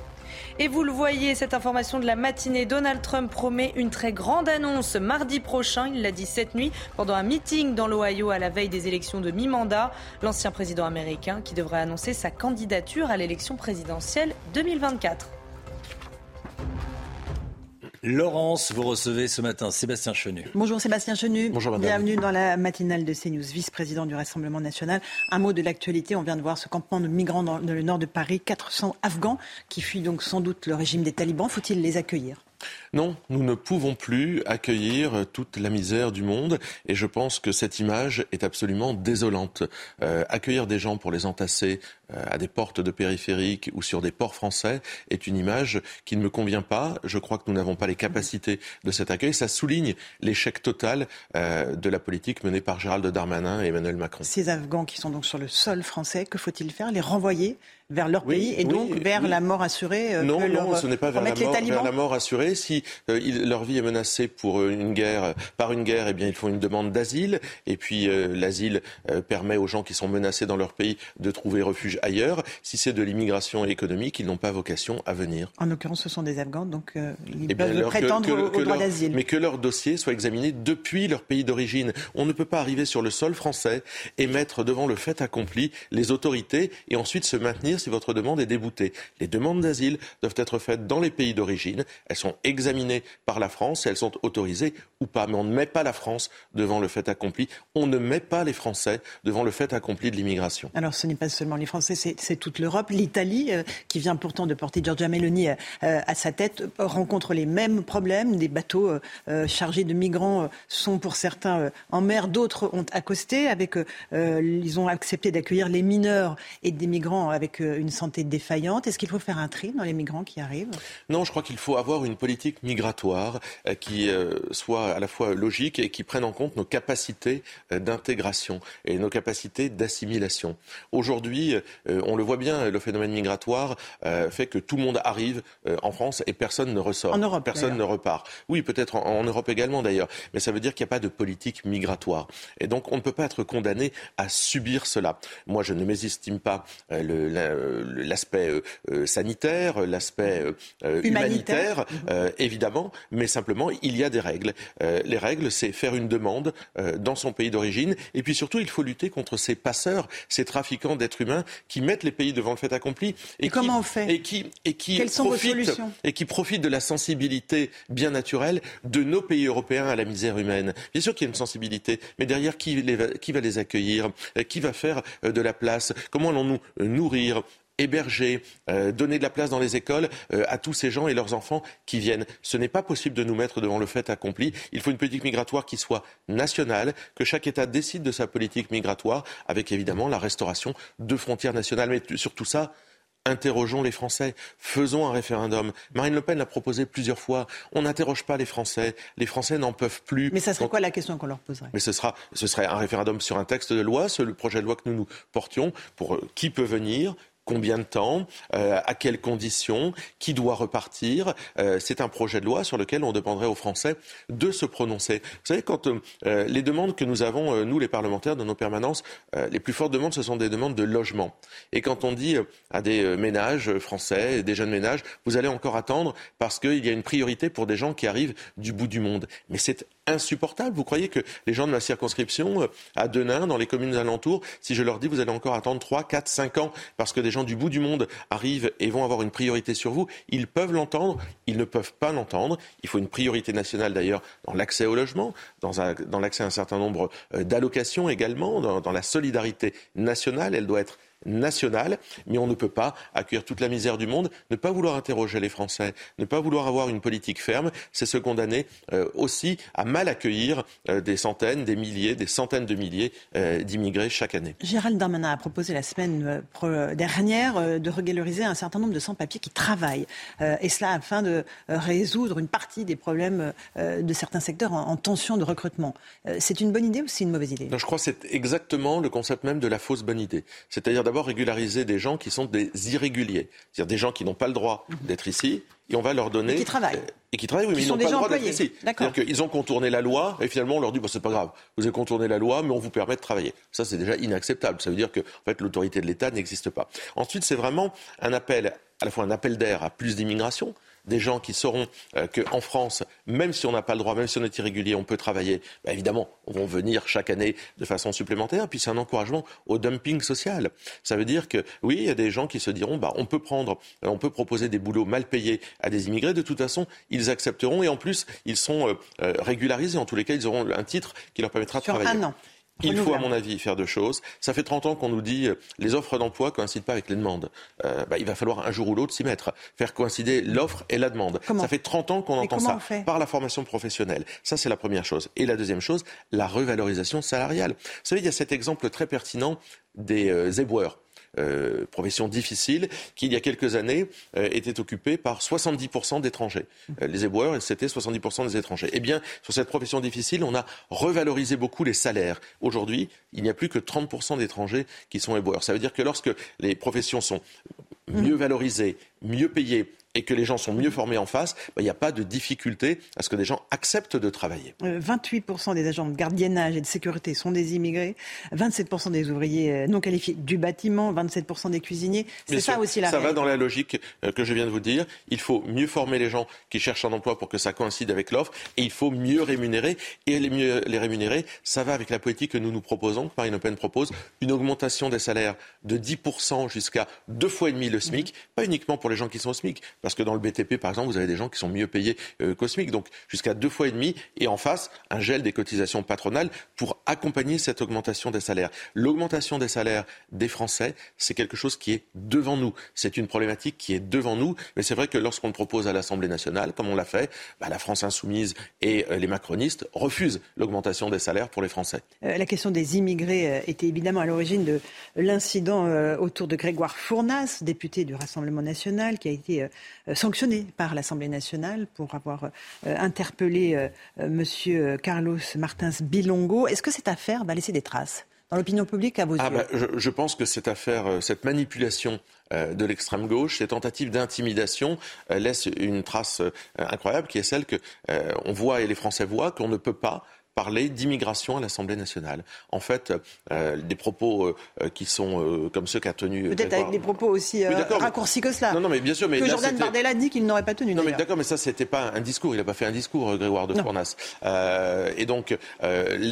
S2: Et vous le voyez, cette information de la matinée, Donald Trump promet une très grande annonce mardi prochain. Il l'a dit cette nuit pendant un meeting dans l'Ohio à la veille des élections de mi-mandat. L'ancien président américain qui devrait annoncer sa candidature à l'élection présidentielle 2024.
S1: Laurence, vous recevez ce matin Sébastien Chenu.
S85: Bonjour Sébastien Chenu. Bonjour madame. Bienvenue dans la matinale de CNews, vice-président du Rassemblement national. Un mot de l'actualité, on vient de voir ce campement de migrants dans le nord de Paris, 400 Afghans qui fuient donc sans doute le régime des talibans. Faut-il les accueillir?
S86: Non, nous ne pouvons plus accueillir toute la misère du monde et je pense que cette image est absolument désolante. Euh, accueillir des gens pour les entasser euh, à des portes de périphériques ou sur des ports français est une image qui ne me convient pas. Je crois que nous n'avons pas les capacités de cet accueil. Ça souligne l'échec total euh, de la politique menée par Gérald Darmanin et Emmanuel Macron.
S85: Ces Afghans qui sont donc sur le sol français, que faut-il faire? Les renvoyer vers leur pays et donc vers la mort assurée
S86: Non, non, ce n'est pas vers la, mort, vers la, mort, assurée. Si euh, leur vie est menacée pour euh, une guerre, par une guerre, eh bien, ils font une demande d'asile. Et puis, l'asile permet aux gens qui sont menacés dans leur pays de trouver refuge ailleurs. Si c'est de l'immigration économique, ils n'ont pas vocation à venir.
S85: En l'occurrence, ce sont des Afghans, donc ils eh peuvent prétendre au, droit d'asile.
S86: Mais que leur dossier soit examiné depuis leur pays d'origine. On ne peut pas arriver sur le sol français et mettre devant le fait accompli les autorités et ensuite se maintenir si votre demande est déboutée. Les demandes d'asile doivent être faites dans les pays d'origine. Elles sont examinées par la France et elles sont autorisées ou pas. Mais on ne met pas la France devant le fait accompli. On ne met pas les Français devant le fait accompli de l'immigration.
S85: Alors ce n'est pas seulement les Français, c'est toute l'Europe. L'Italie, euh, qui vient pourtant de porter Giorgia Meloni euh, à sa tête, rencontre les mêmes problèmes. Des bateaux euh, chargés de migrants sont pour certains en mer, d'autres ont accosté. Avec, ils ont accepté d'accueillir les mineurs et des migrants avec une santé défaillante. Est-ce qu'il faut faire un tri dans les migrants qui arrivent?
S86: Non, je crois qu'il faut avoir une politique migratoire euh, qui euh, soit à la fois logique et qui prenne en compte nos capacités euh, d'intégration et nos capacités d'assimilation. Aujourd'hui, on le voit bien, le phénomène migratoire fait que tout le monde arrive en France et personne ne ressort.
S85: En Europe,
S86: personne ne repart. Oui, peut-être en, Europe également d'ailleurs, mais ça veut dire qu'il n'y a pas de politique migratoire. Et donc, on ne peut pas être condamné à subir cela. Moi, je ne mésestime pas l'aspect sanitaire, l'aspect humanitaire, évidemment, mais simplement, il y a des règles. les règles, c'est faire une demande dans son pays d'origine, et puis surtout, il faut lutter contre ces passeurs, ces trafiquants d'êtres humains qui mettent les pays devant le fait accompli.
S85: Et, comment on fait
S86: Et qui, et qui profitent, et qui profitent de la sensibilité bien naturelle de nos pays européens à la misère humaine. Bien sûr qu'il y a une sensibilité, mais derrière, qui, qui va les accueillir? Qui va faire de la place? Comment allons-nous nourrir héberger, euh, donner de la place dans les écoles euh, à tous ces gens et leurs enfants qui viennent. Ce n'est pas possible de nous mettre devant le fait accompli. Il faut une politique migratoire qui soit nationale, que chaque État décide de sa politique migratoire, avec évidemment la restauration de frontières nationales. Mais surtout ça, interrogeons les Français, faisons un référendum. Marine Le Pen l'a proposé plusieurs fois. On n'interroge pas les Français. Les Français n'en peuvent plus.
S85: Mais ça serait quoi la question qu'on leur poserait?
S86: Mais ce sera, ce serait un référendum sur un texte de loi, ce, le projet de loi que nous nous portions pour euh, qui peut venir, combien de temps, euh, à quelles conditions, qui doit repartir. Euh, c'est un projet de loi sur lequel on demanderait aux Français de se prononcer. Vous savez, quand euh, les demandes que nous avons, nous les parlementaires, dans nos permanences, les plus fortes demandes, ce sont des demandes de logement. Et quand on dit à des ménages français, des jeunes ménages, vous allez encore attendre parce qu'il y a une priorité pour des gens qui arrivent du bout du monde. Mais c'est insupportable. Vous croyez que les gens de ma circonscription, à Denain, dans les communes alentours, si je leur dis vous allez encore attendre 3, 4, 5 ans parce que des gens du bout du monde arrivent et vont avoir une priorité sur vous, ils peuvent l'entendre, ils ne peuvent pas l'entendre. Il faut une priorité nationale d'ailleurs dans l'accès au logement, dans, dans l'accès à un certain nombre euh, d'allocations également, dans, dans la solidarité nationale. Elle doit être nationale, mais on ne peut pas accueillir toute la misère du monde, ne pas vouloir interroger les Français, ne pas vouloir avoir une politique ferme, c'est se condamner euh, aussi à mal accueillir euh, des centaines, des milliers, des centaines de milliers euh, d'immigrés chaque année.
S85: Gérald Darmanin a proposé la semaine dernière de régulariser un certain nombre de sans-papiers qui travaillent, et cela afin de résoudre une partie des problèmes de certains secteurs en, tension de recrutement. c'est une bonne idée ou c'est une mauvaise idée?
S86: Je crois que c'est exactement le concept même de la fausse bonne idée. C'est-à-dire d'abord régulariser des gens qui sont des irréguliers, c'est-à-dire des gens qui n'ont pas le droit d'être ici, et on va leur donner.
S85: Et qui travaillent.
S86: Et qui travaillent, oui, mais ils n'ont pas le droit d'être ici. C'est-à-dire qu'ils ont contourné la loi, et finalement on leur dit bon, c'est pas grave, vous avez contourné la loi, mais on vous permet de travailler. Ça, c'est déjà inacceptable. Ça veut dire que en fait, l'autorité de l'État n'existe pas. Ensuite, c'est vraiment un appel, à la fois un appel d'air à plus d'immigration, des gens qui sauront euh, qu'en France, même si on n'a pas le droit, même si on est irrégulier, on peut travailler, bah, évidemment, on vont venir chaque année de façon supplémentaire. Puis c'est un encouragement au dumping social. Ça veut dire que oui, il y a des gens qui se diront, bah, on peut prendre, euh, on peut proposer des boulots mal payés à des immigrés. De toute façon, ils accepteront et en plus, ils sont euh, régularisés. En tous les cas, ils auront un titre qui leur permettra de
S85: Sur
S86: travailler.
S85: Un an.
S86: Il faut, à mon avis, faire deux choses. Ça fait 30 ans qu'on nous dit euh, les offres d'emploi coïncident pas avec les demandes. Euh, bah, il va falloir un jour ou l'autre s'y mettre, faire coïncider l'offre et la demande. ça fait 30 ans qu'on entend ça par la formation professionnelle. Ça, c'est la première chose. Et la deuxième chose, la revalorisation salariale. Vous savez, il y a cet exemple très pertinent des euh, éboueurs. Euh, profession difficile, qui il y a quelques années euh, était occupée par 70% d'étrangers. Euh, les éboueurs, c'était 70% des étrangers. Eh bien, sur cette profession difficile, on a revalorisé beaucoup les salaires. Aujourd'hui, il n'y a plus que 30% d'étrangers qui sont éboueurs. Ça veut dire que lorsque les professions sont mieux valorisées, mieux payées, et que les gens sont mieux formés en face, bah, il n'y a pas de difficulté à ce que des gens acceptent de travailler.
S85: 28% euh, des agents de gardiennage et de sécurité sont des immigrés, 27% des ouvriers euh, non qualifiés du bâtiment, 27% des cuisiniers. C'est ça aussi la
S86: Ça va dans la logique euh, que je viens de vous dire. Il faut mieux former les gens qui cherchent un emploi pour que ça coïncide avec l'offre et il faut mieux rémunérer. Et les mieux les rémunérer, ça va avec la politique que nous nous proposons, que Marine Le Pen propose, une augmentation des salaires de 10% jusqu'à deux fois et demi le SMIC, pas uniquement pour les gens qui sont au SMIC, parce que dans le BTP, par exemple, vous avez des gens qui sont mieux payés euh, cosmiques, donc jusqu'à deux fois et demi, et en face, un gel des cotisations patronales pour accompagner cette augmentation des salaires. L'augmentation des salaires des Français, c'est quelque chose qui est devant nous. C'est une problématique qui est devant nous, mais c'est vrai que lorsqu'on le propose à l'Assemblée nationale, comme on l'a fait, bah, la France insoumise et euh, les macronistes refusent l'augmentation des salaires pour les Français.
S85: Euh, la question des immigrés était évidemment à l'origine de l'incident autour de Grégoire Fournas, député du Rassemblement national, qui a été sanctionné par l'Assemblée nationale pour avoir euh, interpellé euh, euh, M. Carlos Martins Bilongo. Est-ce que cette affaire va laisser des traces dans l'opinion publique à vos
S86: ah
S85: yeux
S86: bah, je, pense que cette affaire, cette manipulation de l'extrême gauche, ces tentatives d'intimidation laissent une trace incroyable qui est celle que on voit et les Français voient qu'on ne peut pas parler d'immigration à l'Assemblée nationale. En fait, euh, des propos euh, euh, qui sont comme ceux qu'a tenu.
S85: Peut-être avec des propos aussi raccourcis que cela.
S86: Non, non, mais bien sûr. Mais
S85: que Jordan Bardella dit qu'il n'aurait pas tenu.
S86: Non, mais d'accord, mais ça, c'était pas un discours. Il n'a pas fait un discours, Grégoire de Fournas. et donc,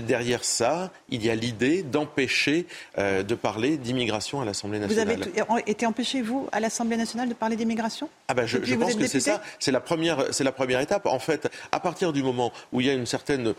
S86: derrière ça, il y a l'idée d'empêcher de parler d'immigration à l'Assemblée nationale.
S85: Vous avez été empêché, vous, à l'Assemblée nationale, de parler d'immigration?
S86: Ah ben, je, je pense que c'est ça. C'est la première, c'est la première étape. En fait, à partir du moment où il y a une certaine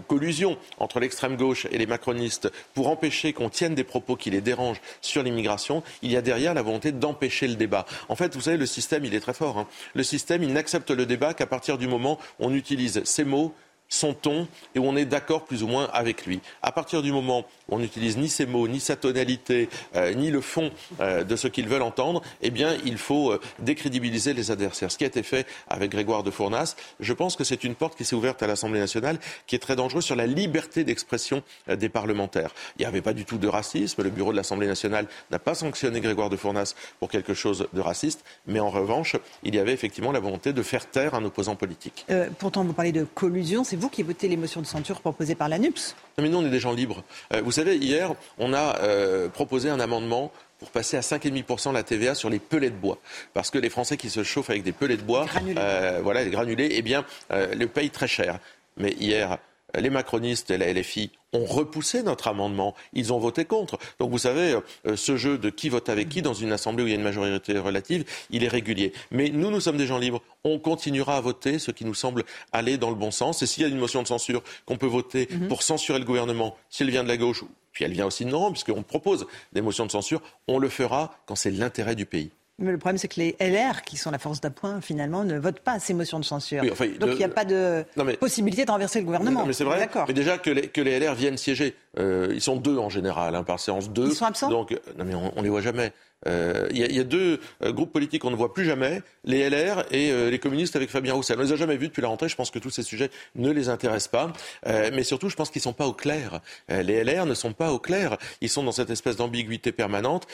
S86: collusion entre l'extrême gauche et les macronistes pour empêcher qu'on tienne des propos qui les dérangent sur l'immigration, il y a derrière la volonté d'empêcher le débat. En fait, vous savez, le système, il est très fort. Hein. Le système, il n'accepte le débat qu'à partir du moment où on utilise ces mots son ton et où on est d'accord plus ou moins avec lui. À partir du moment où on n'utilise ni ses mots, ni sa tonalité, euh, ni le fond euh, de ce qu'ils veulent entendre, eh bien, il faut euh, décrédibiliser les adversaires. Ce qui a été fait avec Grégoire de Fournas, je pense que c'est une porte qui s'est ouverte à l'Assemblée nationale qui est très dangereuse sur la liberté d'expression des parlementaires. Il n'y avait pas du tout de racisme. Le bureau de l'Assemblée nationale n'a pas sanctionné Grégoire de Fournas pour quelque chose de raciste, mais en revanche, il y avait effectivement la volonté de faire taire un opposant politique.
S85: pourtant, vous parlez de collusion vous qui votez les motions de censure proposées par l'ANUPS
S86: mais nous, on est des gens libres. Euh, vous savez, hier, on a euh, proposé un amendement pour passer à 5,5% la TVA sur les pelets de bois. Parce que les Français qui se chauffent avec des pelets de bois, euh, voilà, les granulés, eh bien, le payent très cher. Mais hier, les macronistes et la LFI ont repoussé notre amendement. Ils ont voté contre. Donc vous savez, euh, ce jeu de qui vote avec qui dans une assemblée où il y a une majorité relative, il est régulier. Mais nous, nous sommes des gens libres. On continuera à voter ce qui nous semble aller dans le bon sens. Et s'il y a une motion de censure qu'on peut voter mhm. pour censurer le gouvernement, si elle vient de la gauche, puis elle vient aussi de Nord, puisqu'on propose des motions de censure, on le fera quand c'est l'intérêt du pays.
S85: Mais le problème, c'est que les LR, qui sont la force d'appoint, finalement, ne votent pas ces motions de censure. Donc il n'y a pas de possibilité de renverser le gouvernement.
S86: mais c'est vrai. Mais déjà que les, que les LR viennent siéger. Euh, ils sont deux en général, hein, par séance deux.
S85: Ils sont absents
S86: Donc, non, mais on, ne les voit jamais. Euh, il y, a deux euh, groupes politiques qu'on ne voit plus jamais, les LR et euh, les communistes avec Fabien Roussel. On ne les a jamais vus depuis la rentrée. Je pense que tous ces sujets ne les intéressent pas. mais surtout, je pense qu'ils ne sont pas au clair. les LR ne sont pas au clair. Ils sont dans cette espèce d'ambiguïté permanente,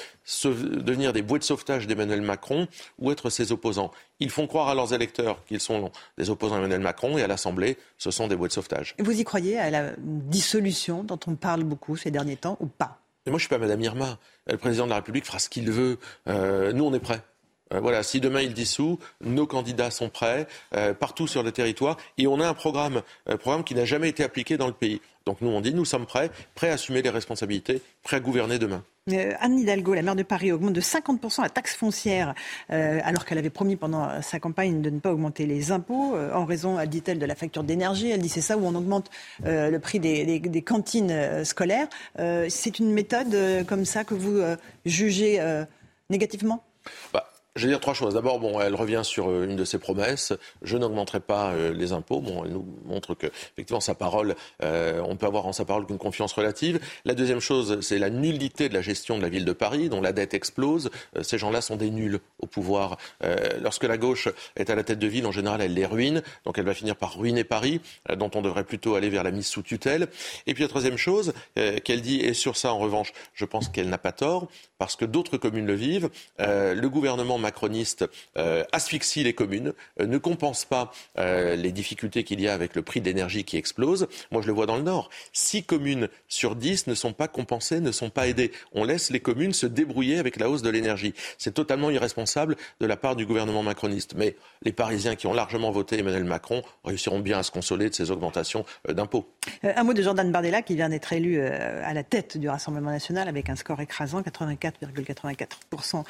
S86: devenir des bouées de sauvetage d'Emmanuel Macron ou être ses opposants. Ils font croire à leurs électeurs qu'ils sont des opposants à Emmanuel Macron et à l'Assemblée, ce sont des bouées de sauvetage.
S85: Vous y croyez à la dissolution dont on parle beaucoup ces derniers temps ou pas?
S86: Moi, je ne suis pas Madame Irma. Le président de la République fera ce qu'il veut. Euh, nous, on est prêts. Euh, voilà, si demain il dissout, nos candidats sont prêts euh, partout sur le territoire et on a un programme, un programme qui n'a jamais été appliqué dans le pays. Donc nous on dit nous sommes prêts, prêts à assumer les responsabilités, prêts à gouverner demain.
S85: Euh, Anne Hidalgo, la maire de Paris, augmente de 50% la taxe foncière, euh, alors qu'elle avait promis pendant sa campagne de ne pas augmenter les impôts, euh, en raison, dit-elle, de la facture d'énergie. Elle dit c'est ça où on augmente le prix des, cantines scolaires. c'est une méthode comme ça que vous jugez négativement?
S86: Bah, je vais dire trois choses. D'abord, bon, elle revient sur euh, une de ses promesses. Je n'augmenterai pas euh, les impôts. Bon, elle nous montre que, effectivement, sa parole, euh, on peut avoir en sa parole qu'une confiance relative. La deuxième chose, c'est la nullité de la gestion de la ville de Paris, dont la dette explose. ces gens-là sont des nuls au pouvoir. lorsque la gauche est à la tête de ville, en général, elle les ruine. Donc, elle va finir par ruiner Paris, dont on devrait plutôt aller vers la mise sous tutelle. Et puis, la troisième chose qu'elle dit, et sur ça, en revanche, je pense qu'elle n'a pas tort, parce que d'autres communes le vivent. le gouvernement macroniste euh, asphyxie les communes, euh, ne compense pas euh, les difficultés qu'il y a avec le prix de l'énergie qui explose. Moi, je le vois dans le Nord. Six communes sur dix ne sont pas compensées, ne sont pas aidées. On laisse les communes se débrouiller avec la hausse de l'énergie. C'est totalement irresponsable de la part du gouvernement macroniste. Mais les Parisiens qui ont largement voté Emmanuel Macron réussiront bien à se consoler de ces augmentations d'impôts.
S85: un mot de Jordan Bardella qui vient d'être élu à la tête du Rassemblement national avec un score écrasant, 84,84%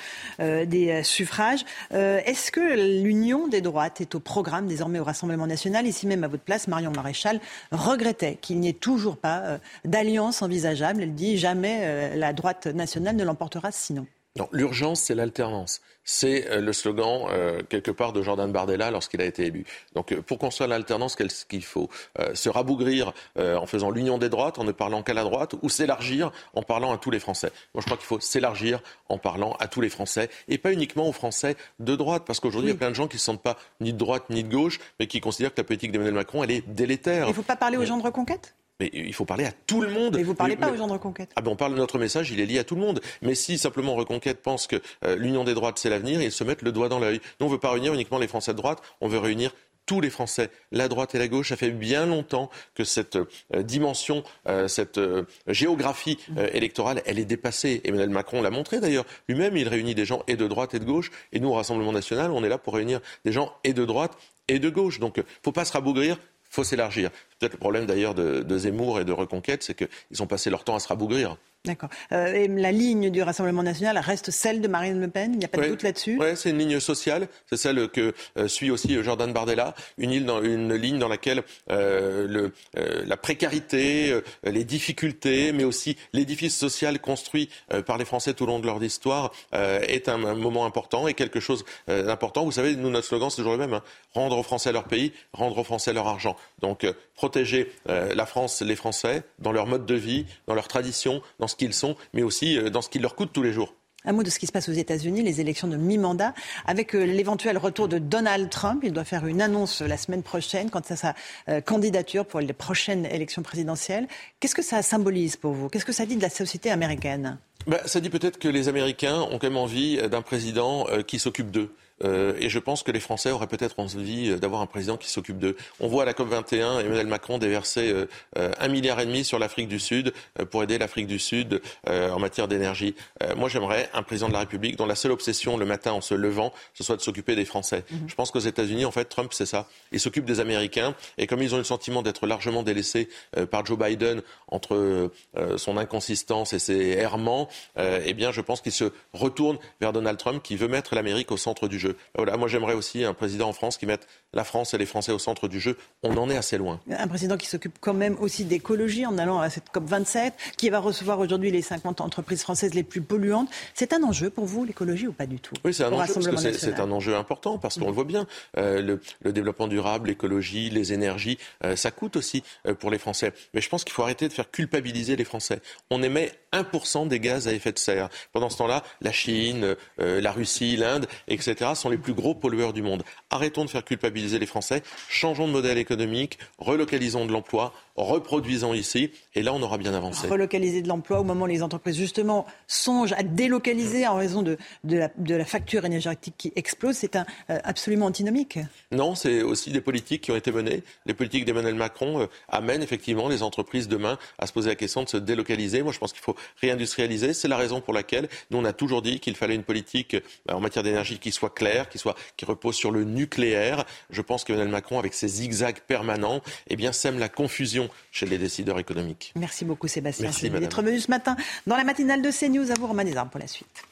S85: des suffrage. Euh, est-ce que l'union des droites est au programme désormais au Rassemblement national? Ici même à votre place, Marion Maréchal regrettait qu'il n'y ait toujours pas euh, d'alliance envisageable. Elle dit jamais euh, la droite nationale ne l'emportera sinon.
S86: Non, l'urgence, c'est l'alternance. C'est euh, le slogan, euh, quelque part, de Jordan Bardella lorsqu'il a été élu. Donc, euh, pour construire l'alternance, qu'est-ce qu'il faut Se rabougrir en faisant l'union des droites, en ne parlant qu'à la droite, ou s'élargir en parlant à tous les Français? Moi, je crois qu'il faut s'élargir en parlant à tous les Français, et pas uniquement aux Français de droite, parce qu'aujourd'hui, il y a plein de gens qui ne se sentent pas ni de droite ni de gauche, mais qui considèrent que la politique d'Emmanuel Macron, elle est délétère.
S85: Il ne faut pas parler aux gens de Reconquête?
S86: Mais il faut parler à tout le monde.
S85: Mais vous ne parlez pas aux gens de Reconquête.
S86: Ah ben on parle de notre message, il est lié à tout le monde. Mais si simplement Reconquête pense que euh, l'union des droites c'est l'avenir, ils se mettent le doigt dans l'œil. Nous on ne veut pas réunir uniquement les Français de droite, on veut réunir tous les Français, la droite et la gauche. Ça fait bien longtemps que cette euh, dimension, euh, cette géographie électorale, elle est dépassée. Emmanuel Macron l'a montré d'ailleurs. Lui-même, il réunit des gens et de droite et de gauche. Et nous, au Rassemblement national, on est là pour réunir des gens et de droite et de gauche. Donc, il ne faut pas se rabougrir faut s'élargir. Peut-être le problème d'ailleurs de, de, Zemmour et de Reconquête, c'est qu'ils ont passé leur temps à se rabougrir.
S85: D'accord. Euh, la ligne du Rassemblement national reste celle de Marine Le Pen? Il n'y a pas de doute là-dessus?
S86: Oui, c'est une ligne sociale. C'est celle que euh, suit aussi euh, Jordan Bardella. Une, dans, une ligne dans laquelle le, la précarité, les difficultés, mais aussi l'édifice social construit par les Français tout au long de leur histoire est un, moment important et quelque chose d'important. Vous savez, nous, notre slogan, c'est toujours le même. Hein. rendre aux Français leur pays, rendre aux Français leur argent. Donc, protéger la France, les Français, dans leur mode de vie, dans leurs traditions, dans ce qu'ils sont, mais aussi euh, dans ce qui leur coûte tous les jours.
S85: Un mot de ce qui se passe aux États-Unis, les élections de mi-mandat, avec euh, l'éventuel retour de Donald Trump. Il doit faire une annonce la semaine prochaine quant à sa euh, candidature pour les prochaines élections présidentielles. Qu'est-ce que ça symbolise pour vous? Qu'est-ce que ça dit de la société américaine?
S86: Ben, Ça dit peut-être que les Américains ont quand même envie d'un président qui s'occupe d'eux. Euh, et je pense que les Français auraient peut-être envie d'avoir un président qui s'occupe d'eux. On voit à la COP 21 Emmanuel Macron déverser euh, euh, un milliard et demi sur l'Afrique du Sud pour aider l'Afrique du Sud en matière d'énergie. moi, j'aimerais un président de la République dont la seule obsession le matin en se levant, ce soit de s'occuper des Français. Mhm. Je pense qu'aux États-Unis, en fait, Trump, c'est ça. Il s'occupe des Américains et comme ils ont le sentiment d'être largement délaissés par Joe Biden entre son inconsistance et ses errements, eh bien, je pense qu'il se retourne vers Donald Trump qui veut mettre l'Amérique au centre du jeu. Voilà, moi j'aimerais aussi un président en France qui mette la France et les Français au centre du jeu. On en est assez loin.
S85: Un président qui s'occupe quand même aussi d'écologie en allant à cette COP 27, qui va recevoir aujourd'hui les 50 entreprises françaises les plus polluantes. C'est un enjeu pour vous, l'écologie, ou pas du tout?
S86: Oui, c'est un enjeu, parce que c'est un enjeu important, parce qu'on le voit bien. Euh, le, développement durable, l'écologie, les énergies, euh, ça coûte aussi euh, pour les Français. Mais je pense qu'il faut arrêter de faire culpabiliser les Français. On émet 1% des gaz à effet de serre. Pendant ce temps-là, la Chine, la Russie, l'Inde, etc., sont les plus gros pollueurs du monde. Arrêtons de faire culpabiliser les Français, changeons de modèle économique, relocalisons de l'emploi, reproduisons ici, et là on aura bien avancé.
S85: Relocaliser de l'emploi au moment où les entreprises justement songent à délocaliser en raison de, de, la, facture énergétique qui explose, c'est un, euh, absolument antinomique.
S86: Non, c'est aussi des politiques qui ont été menées. Les politiques d'Emmanuel Macron euh, amènent effectivement les entreprises demain à se poser la question de se délocaliser. Moi je pense qu'il faut réindustrialiser. C'est la raison pour laquelle nous on a toujours dit qu'il fallait une politique euh, en matière d'énergie qui soit claire, qui, soit, qui repose sur le nucléaire. Je pense qu'Emmanuel Macron, avec ses zigzags permanents, eh bien, sème la confusion confusion chez les décideurs économiques.
S85: Merci beaucoup Sébastien
S86: Merci,
S85: d'être venu ce matin dans la matinale de CNews. À vous Romain Desarmes pour la suite.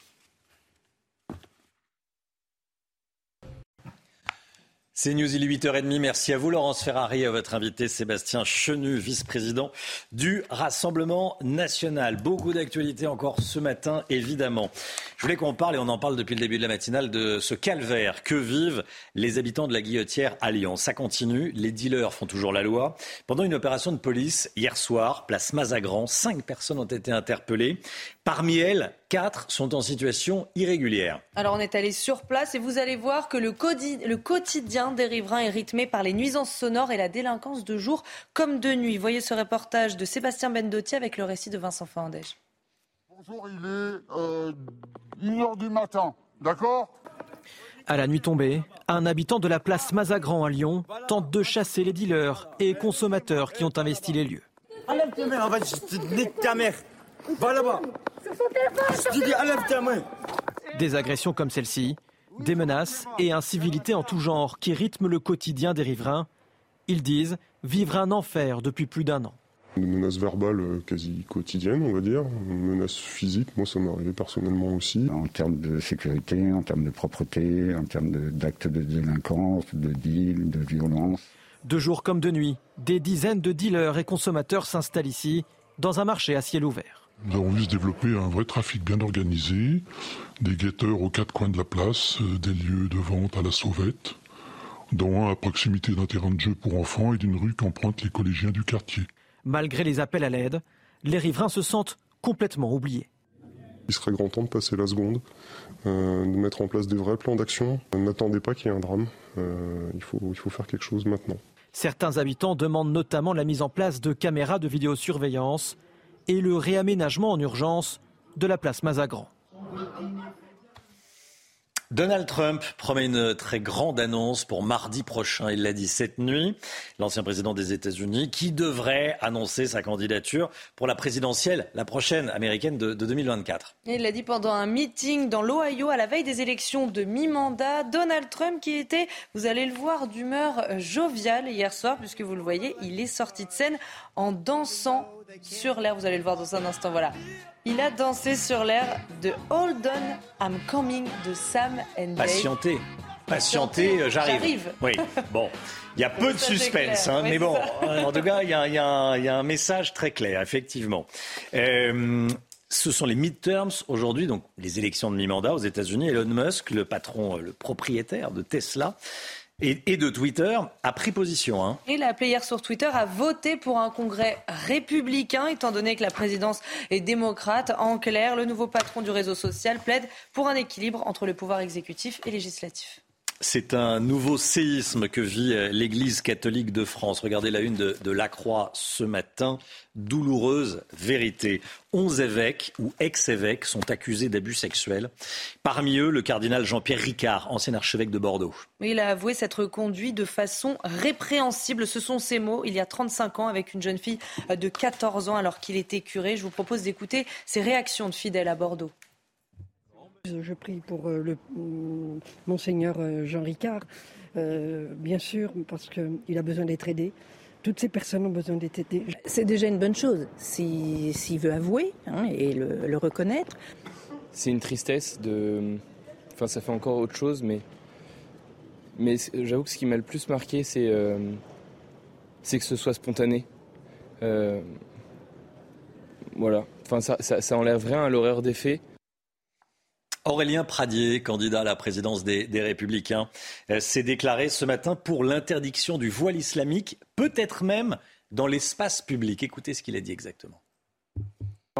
S1: C'est News, il est 8h30. Merci à vous, Laurence Ferrari, à votre invité Sébastien Chenu, vice-président du Rassemblement national. Beaucoup d'actualités encore ce matin, évidemment. Je voulais qu'on parle, et on en parle depuis le début de la matinale, de ce calvaire que vivent les habitants de la Guillotière à Lyon. Ça continue, les dealers font toujours la loi. Pendant une opération de police, hier soir, place Mazagran, cinq personnes ont été interpellées. Parmi elles, quatre sont en situation irrégulière.
S2: Alors on est allé sur place et vous allez voir que le, le quotidien des riverains est rythmé par les nuisances sonores et la délinquance de jour comme de nuit. Voyez ce reportage de Sébastien Bendotti avec le récit de Vincent Fandège.
S87: Bonjour, il est 1h euh, du matin, d'accord?
S88: À la nuit tombée, un habitant de la place Mazagran à Lyon tente de chasser les dealers et consommateurs qui ont investi les lieux.
S87: Enlève tes mains, ta mère. Va là-bas.
S88: Des agressions comme celle-ci, des menaces et incivilités en tout genre qui rythment le quotidien des riverains. Ils disent vivre un enfer depuis plus d'un an.
S89: Une menace verbale euh, quasi quotidienne, on va dire. Une menace physique, moi ça m'est arrivé personnellement aussi.
S90: En termes de sécurité, en termes de propreté, en termes d'actes de, de délinquance, de deal, de violence.
S88: De jour comme de nuit, des dizaines de dealers et consommateurs s'installent ici, dans un marché à ciel ouvert.
S89: Nous avons vu se développer un vrai trafic bien organisé, des guetteurs aux quatre coins de la place, euh, des lieux de vente à la sauvette, dont un à proximité d'un terrain de jeu pour enfants et d'une rue qu'empruntent les collégiens du quartier.
S88: Malgré les appels à l'aide, les riverains se sentent complètement oubliés.
S89: Il serait grand temps de passer la seconde, euh, de mettre en place des vrais plans d'action. N'attendez pas qu'il y ait un drame. Euh, il, faut, il faut faire quelque chose maintenant.
S88: Certains habitants demandent notamment la mise en place de caméras de vidéosurveillance et le réaménagement en urgence de la place Mazagran.
S1: Donald Trump promet une très grande annonce pour mardi prochain. Il l'a dit cette nuit, l'ancien président des États-Unis, qui devrait annoncer sa candidature pour la présidentielle, la prochaine américaine de, 2024.
S2: Il l'a dit pendant un meeting dans l'Ohio à la veille des élections de mi-mandat. Donald Trump qui était, vous allez le voir, d'humeur joviale hier soir, puisque vous le voyez, il est sorti de scène en dansant sur l'air. Vous allez le voir dans un instant. Voilà. Il a dansé sur l'air de Hold On, I'm Coming de Sam and.
S1: Patientez. Patientez, euh, j'arrive. Oui, bon, il y a *laughs* peu de suspense, hein, mais bon, en tout cas, il y, a, un message très clair, effectivement. Euh, ce sont les midterms aujourd'hui, donc les élections de mi-mandat aux États-Unis. Elon Musk, le patron, le propriétaire de Tesla, et, de Twitter a pris position. Hein.
S2: Il a appelé hier sur Twitter à voter pour un congrès républicain, étant donné que la présidence est démocrate. En clair, le nouveau patron du réseau social plaide pour un équilibre entre le pouvoir exécutif et législatif.
S1: C'est un nouveau séisme que vit euh, l'Église catholique de France. Regardez la une de, de La Croix ce matin. Douloureuse vérité. Onze évêques ou ex-évêques sont accusés d'abus sexuels. Parmi eux, le cardinal Jean-Pierre Ricard, ancien archevêque de Bordeaux.
S2: Il a avoué s'être conduit de façon répréhensible. Ce sont ses mots il y a 35 ans avec une jeune fille de 14 ans alors qu'il était curé. Je vous propose d'écouter ses réactions de fidèles à Bordeaux.
S66: Je prie pour euh, le monseigneur euh, Jean Ricard, euh, bien sûr, parce qu'il a besoin d'être aidé. Toutes ces personnes ont besoin d'être aidées.
S91: C'est déjà une bonne chose s'il veut avouer hein, et le, reconnaître.
S37: C'est une tristesse de. Enfin, ça fait encore autre chose, mais mais j'avoue que ce qui m'a le plus marqué, c'est c'est que ce soit spontané. voilà. Enfin, ça, ça, ça enlève rien à l'horreur des faits.
S1: Aurélien Pradier, candidat à la présidence des, Républicains, euh, s'est déclaré ce matin pour l'interdiction du voile islamique, peut-être même dans l'espace public. Écoutez ce qu'il a dit exactement.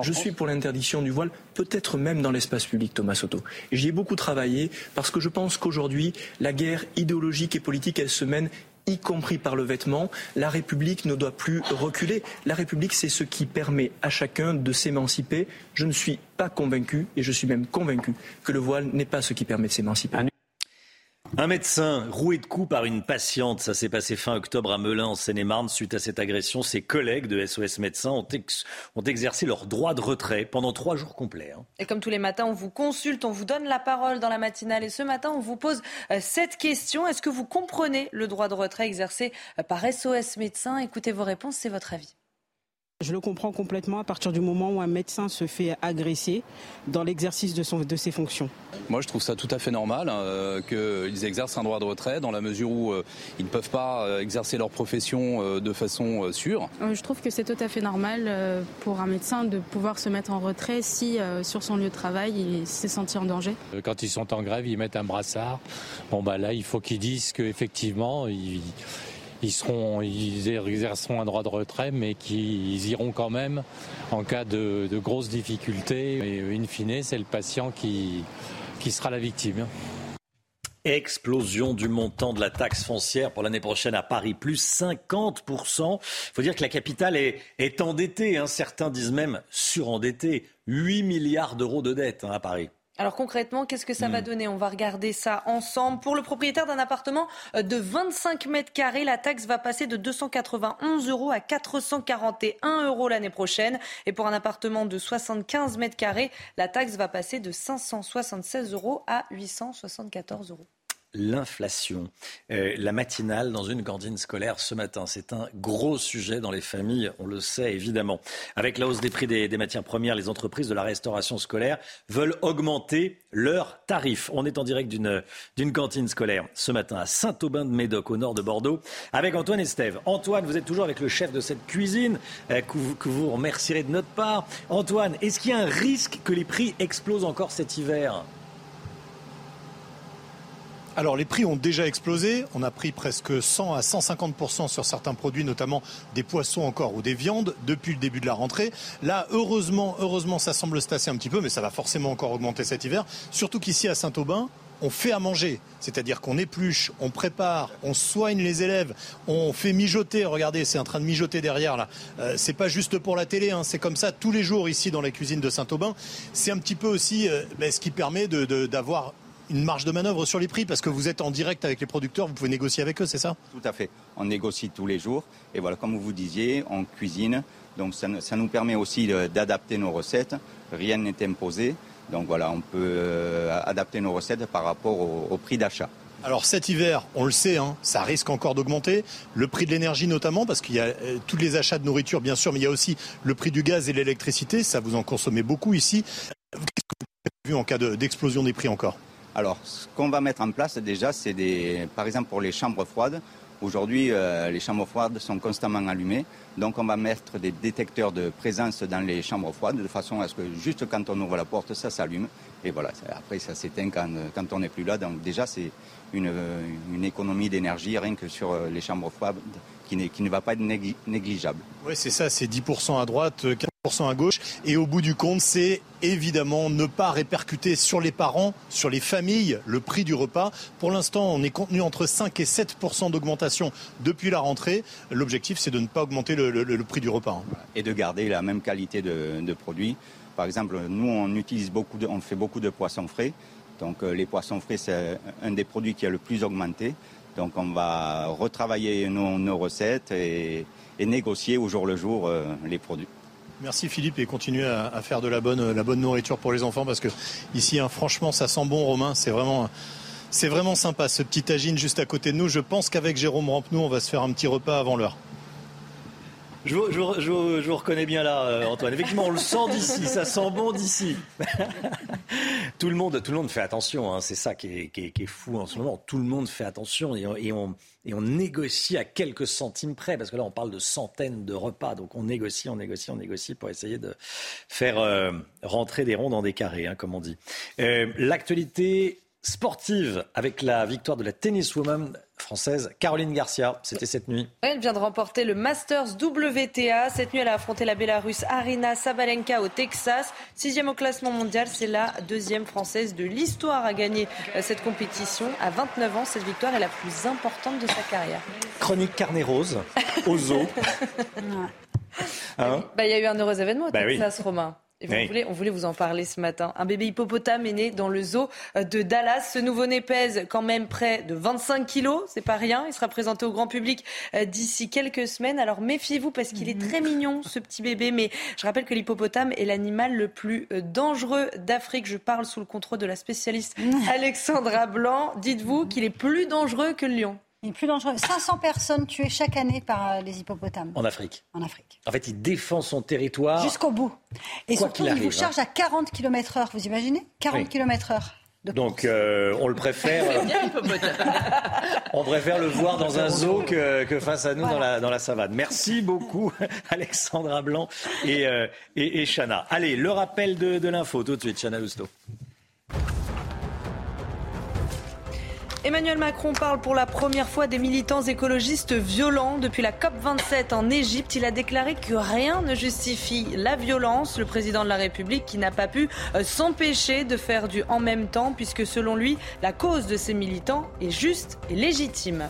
S92: Je suis pour l'interdiction du voile, peut-être même dans l'espace public, Thomas Soto. J'y ai beaucoup travaillé parce que je pense qu'aujourd'hui, la guerre idéologique et politique, elle se mène y compris par le vêtement. La République ne doit plus reculer. La République, c'est ce qui permet à chacun de s'émanciper. Je ne suis pas convaincu, et je suis même convaincu, que le voile n'est pas ce qui permet de s'émanciper.
S1: Un médecin roué de coups par une patiente, ça s'est passé fin octobre à Melun en Seine-et-Marne. Suite à cette agression, ses collègues de SOS Médecins ont, exercé leur droit de retrait pendant trois jours complets. Hein.
S2: Et comme tous les matins, on vous consulte, on vous donne la parole dans la matinale. Et ce matin, on vous pose euh, cette question. Est-ce que vous comprenez le droit de retrait exercé euh, par SOS Médecins? Écoutez vos réponses, c'est votre avis.
S93: Je le comprends complètement à partir du moment où un médecin se fait agresser dans l'exercice de, de ses fonctions.
S94: Moi, je trouve ça tout à fait normal hein, euh, qu'ils exercent un droit de retrait dans la mesure où euh, ils ne peuvent pas euh, exercer leur profession de façon sûre.
S95: Je trouve que c'est tout à fait normal pour un médecin de pouvoir se mettre en retrait si sur son lieu de travail il s'est senti en danger.
S96: Quand ils sont en grève, ils mettent un brassard. Bon bah là, il faut qu'ils disent qu'effectivement, ils ils, seront, ils exerceront un droit de retrait, mais qu'ils iront quand même en cas de, grosses difficultés. Et in fine, c'est le patient qui, qui sera la victime.
S1: Explosion du montant de la taxe foncière pour l'année prochaine à Paris, plus 50%. Il faut dire que la capitale est, endettée, hein. certains disent même surendettée. 8 milliards d'euros de dette hein, à Paris.
S2: Alors concrètement, qu'est-ce que ça va hmm. donner On va regarder ça ensemble. Pour le propriétaire d'un appartement euh, de 25 mètres carrés, la taxe va passer de 291 euros à 441 euros l'année prochaine. Et pour un appartement de 75 mètres carrés, la taxe va passer de 576 euros à 874 euros
S1: l'inflation. Euh, la matinale dans une cantine scolaire ce matin, c'est un gros sujet dans les familles, on le sait évidemment. Avec la hausse des prix des, matières premières, les entreprises de la restauration scolaire veulent augmenter leurs tarifs. On est en direct d'une cantine scolaire ce matin à Saint-Aubin de Médoc, au nord de Bordeaux, avec Antoine Estève. Antoine, vous êtes toujours avec le chef de cette cuisine euh, que, vous, que vous remercierez de notre part. Antoine, est-ce qu'il y a un risque que les prix explosent encore cet hiver?
S52: Alors les prix ont déjà explosé. On a pris presque 100 à 150% sur certains produits, notamment des poissons encore ou des viandes, depuis le début de la rentrée. Là, heureusement, heureusement, ça semble se un petit peu, mais ça va forcément encore augmenter cet hiver. Surtout qu'ici à Saint-Aubin, on fait à manger, c'est-à-dire qu'on épluche, on prépare, on soigne les élèves, on fait mijoter. Regardez, c'est en train de mijoter derrière là. Euh, c'est pas juste pour la télé, hein, c'est comme ça tous les jours ici dans la cuisine de Saint-Aubin. C'est un petit peu aussi euh, ben, ce qui permet d'avoir une marge de manœuvre sur les prix parce que vous êtes en direct avec les producteurs, vous pouvez négocier avec eux, c'est ça?
S55: Tout à fait. On négocie tous les jours. Et voilà, comme vous disiez, on cuisine. Donc ça, nous permet aussi d'adapter nos recettes. Rien n'est imposé. Donc voilà, on peut euh, adapter nos recettes par rapport au, prix d'achat.
S52: Alors cet hiver, on le sait, hein, ça risque encore d'augmenter. Le prix de l'énergie notamment, parce qu'il y a euh, tous les achats de nourriture bien sûr, mais il y a aussi le prix du gaz et l'électricité. Ça vous en consommez beaucoup ici. Qu'est-ce que vous avez vu en cas d'explosion des prix encore?
S55: Alors, ce qu'on va mettre en place déjà, c'est des, par exemple pour les chambres froides. Aujourd'hui, euh, les chambres froides sont constamment allumées, donc on va mettre des détecteurs de présence dans les chambres froides de façon à ce que juste quand on ouvre la porte, ça s'allume. Et voilà, après ça s'éteint quand, on n'est plus là. Donc déjà, c'est une, une économie d'énergie rien que sur euh, les chambres froides qui, qui ne va pas être négligeable.
S52: Oui, c'est ça, c'est 10% à droite, 15% à gauche. Et au bout du compte, c'est évidemment ne pas répercuter sur les parents, sur les familles, le prix du repas. Pour l'instant, on est contenu entre 5 et 7% d'augmentation depuis la rentrée. L'objectif, c'est de ne pas augmenter le, prix du repas. Hein.
S55: Et de garder la même qualité de, produits. Par exemple, nous, on utilise beaucoup, on fait beaucoup de poissons frais. Donc, euh, les poissons frais, c'est un des produits qui a le plus augmenté. Donc on va retravailler nos, recettes et, négocier au jour le jour euh, les produits.
S52: Merci Philippe et continuez à, faire de la bonne, nourriture pour les enfants parce que ici, hein, franchement, ça sent bon, Romain. C'est vraiment, c'est vraiment sympa ce petit tagine juste à côté de nous. Je pense qu'avec Jérôme Rampenou, on va se faire un petit repas avant l'heure.
S1: Je, vous reconnais bien là, euh, Antoine. Effectivement, on le sent d'ici, ça sent bon d'ici. *laughs* tout, le monde, tout le monde fait attention, hein. c'est ça qui est, fou en ce moment. Tout le monde fait attention et, on, et on négocie à quelques centimes près, parce que là on parle de centaines de repas, donc on négocie, on négocie, on négocie pour essayer de faire euh, rentrer des ronds dans des carrés, hein, comme on dit. Euh, l'actualité sportive avec la victoire de la tenniswoman française Caroline Garcia. C'était cette nuit.
S2: Elle vient de remporter le Masters WTA. Cette nuit, elle a affronté la Bélarusse Arina Sabalenka au Texas. Sixième au classement mondial, c'est la deuxième française de l'histoire à gagner euh, cette compétition. À 29 ans, cette victoire est la plus importante de sa carrière.
S1: Chronique carnet rose, au *laughs* zoo.
S2: Hein bah, il y a eu un heureux événement au bah Texas, Romain. On, voulait, vous en parler ce matin. Un bébé hippopotame est né dans le zoo euh, de Dallas. Ce nouveau-né pèse quand même près de 25 kilos. C'est pas rien. Il sera présenté au grand public euh, d'ici quelques semaines. Alors méfiez-vous parce qu'il est mhm. très mignon, ce petit bébé. Mais je rappelle que l'hippopotame est l'animal le plus euh, dangereux d'Afrique. Je parle sous le contrôle de la spécialiste *laughs* Alexandra Blanc. Dites-vous qu'il est plus dangereux que le lion.
S97: Il est plus dangereux. 500 personnes tuées chaque année par euh, les hippopotames.
S1: En Afrique.
S97: En Afrique.
S1: En fait, il défend son territoire.
S97: Jusqu'au bout. Et surtout, il vous charge hein. à 40 km/h. Vous imaginez? 40 km/h.
S1: Donc euh, on le préfère. on préfère le voir dans un zoo que, face à nous dans, la, dans la savane. Merci beaucoup *laughs* Alexandra Blanc et, euh, et, Chana. Allez, le rappel de, de l'info tout de suite, Chana Lousteau.
S2: Emmanuel Macron parle pour la première fois des militants écologistes violents. Depuis la COP27 en Égypte, il a déclaré que rien ne justifie la violence. Le président de la République qui n'a pas pu euh, s'empêcher de faire du en même temps, puisque selon lui, la cause de ces militants est juste et légitime.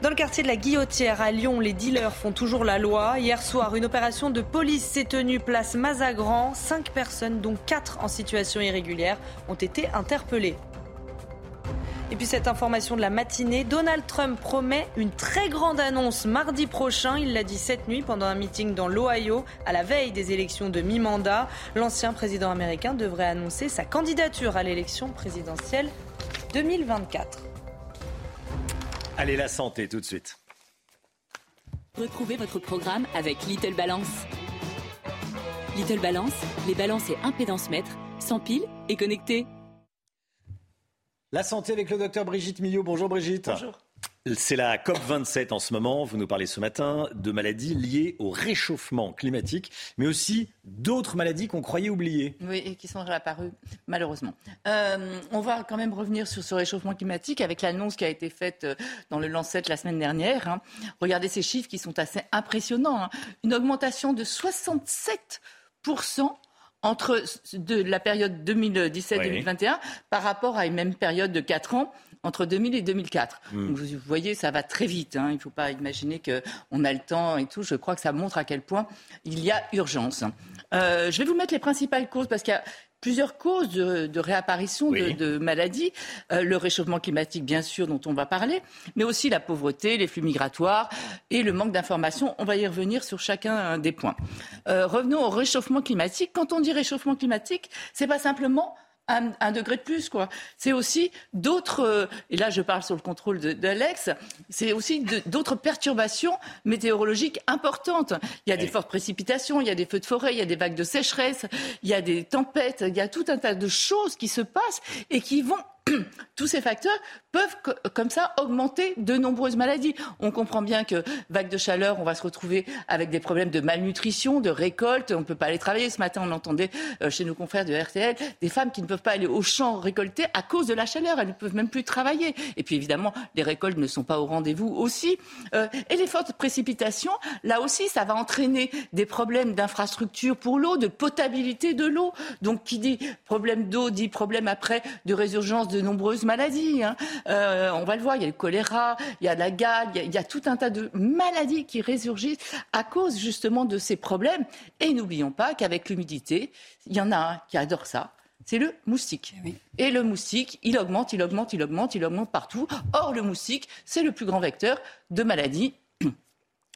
S2: Dans le quartier de la Guillotière à Lyon, les dealers font toujours la loi. Hier soir, une opération de police s'est tenue place Mazagran. Cinq personnes, dont quatre en situation irrégulière, ont été interpellées. Et puis cette information de la matinée, Donald Trump promet une très grande annonce mardi prochain. Il l'a dit cette nuit pendant un meeting dans l'Ohio à la veille des élections de mi-mandat. L'ancien président américain devrait annoncer sa candidature à l'élection présidentielle 2024.
S1: Allez, la santé tout de suite.
S98: Retrouvez votre programme avec Little Balance. Little Balance, les balances et impédance mètres, sans pile et connectés.
S1: La santé avec le docteur Brigitte Millot. Bonjour Brigitte.
S99: Bonjour.
S1: C'est la COP27 en ce moment. Vous nous parlez ce matin de maladies liées au réchauffement climatique, mais aussi d'autres maladies qu'on croyait oubliées.
S99: Oui, et qui sont réapparues, malheureusement. Euh, on va quand même revenir sur ce réchauffement climatique avec l'annonce qui a été faite euh, dans le Lancet la semaine dernière. Hein. Regardez ces chiffres qui sont assez impressionnants. Hein. Une augmentation de 67 entre de la période 2017-2021 par rapport à une même période de 4 ans entre 2000 et 2004. Hmm. vous voyez, ça va très vite. Hein. Il ne faut pas imaginer qu'on a le temps et tout. Je crois que ça montre à quel point il y a urgence. Euh, je vais vous mettre les principales causes parce qu'il y a plusieurs causes de, réapparition de, maladies. Euh, le réchauffement climatique, bien sûr, dont on va parler, mais aussi la pauvreté, les flux migratoires et le manque d'informations. On va y revenir sur chacun des points. Euh, revenons au réchauffement climatique. Quand on dit réchauffement climatique, c'est pas simplement un, degré de plus, quoi. C'est aussi d'autres, euh, et là je parle sur le contrôle d'Alex, c'est aussi d'autres perturbations météorologiques importantes. Il y a des fortes précipitations, il y a des feux de forêt, il y a des vagues de sécheresse, il y a des tempêtes, il y a tout un tas de choses qui se passent et qui vont *clears throat* tous ces facteurs peuvent comme ça augmenter de nombreuses maladies. On comprend bien que vague de chaleur, on va se retrouver avec des problèmes de malnutrition, de récolte. On ne peut pas aller travailler. Ce matin, on entendait euh, chez nos confrères de RTL des femmes qui ne peuvent pas aller au champ récolter à cause de la chaleur. Elles ne peuvent même plus travailler. Et puis évidemment, les récoltes ne sont pas au rendez-vous aussi. Euh, et les fortes précipitations, là aussi, ça va entraîner des problèmes d'infrastructure pour l'eau, de potabilité de l'eau. Donc qui dit problème d'eau dit problème après de résurgence de nombreuses maladies. Hein. Euh, on va le voir, il y a le choléra, il y a la gale, il y a, tout un tas de maladies qui résurgissent à cause justement de ces problèmes. Et n'oublions pas qu'avec l'humidité, il y en a un qui adore ça, c'est le moustique. Eh Et le moustique, il augmente, il augmente, il augmente, il augmente partout. Or, le moustique, c'est le plus grand vecteur de maladies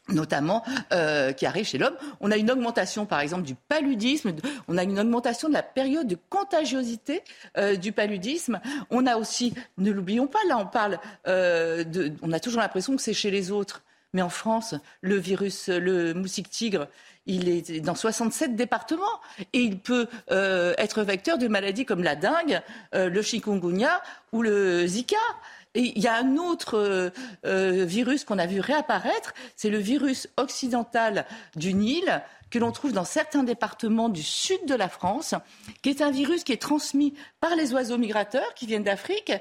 S99: notamment euh, qui arrive chez l'homme. On a une augmentation, par exemple, du paludisme, on a une augmentation de la période de contagiosité euh, du paludisme. On a aussi, ne l'oublions pas, là on parle, euh, on a toujours l'impression que c'est chez les autres. Mais en France, le virus, le moustique tigre, il est dans 67 départements et il peut être vecteur de maladies comme la dengue, le chikungunya ou le Zika. Il y a un autre euh, euh, virus qu'on a vu réapparaître, c'est le virus occidental du Nil que l'on trouve dans certains départements du sud de la France, qui est un virus qui est transmis par les oiseaux migrateurs qui viennent d'Afrique.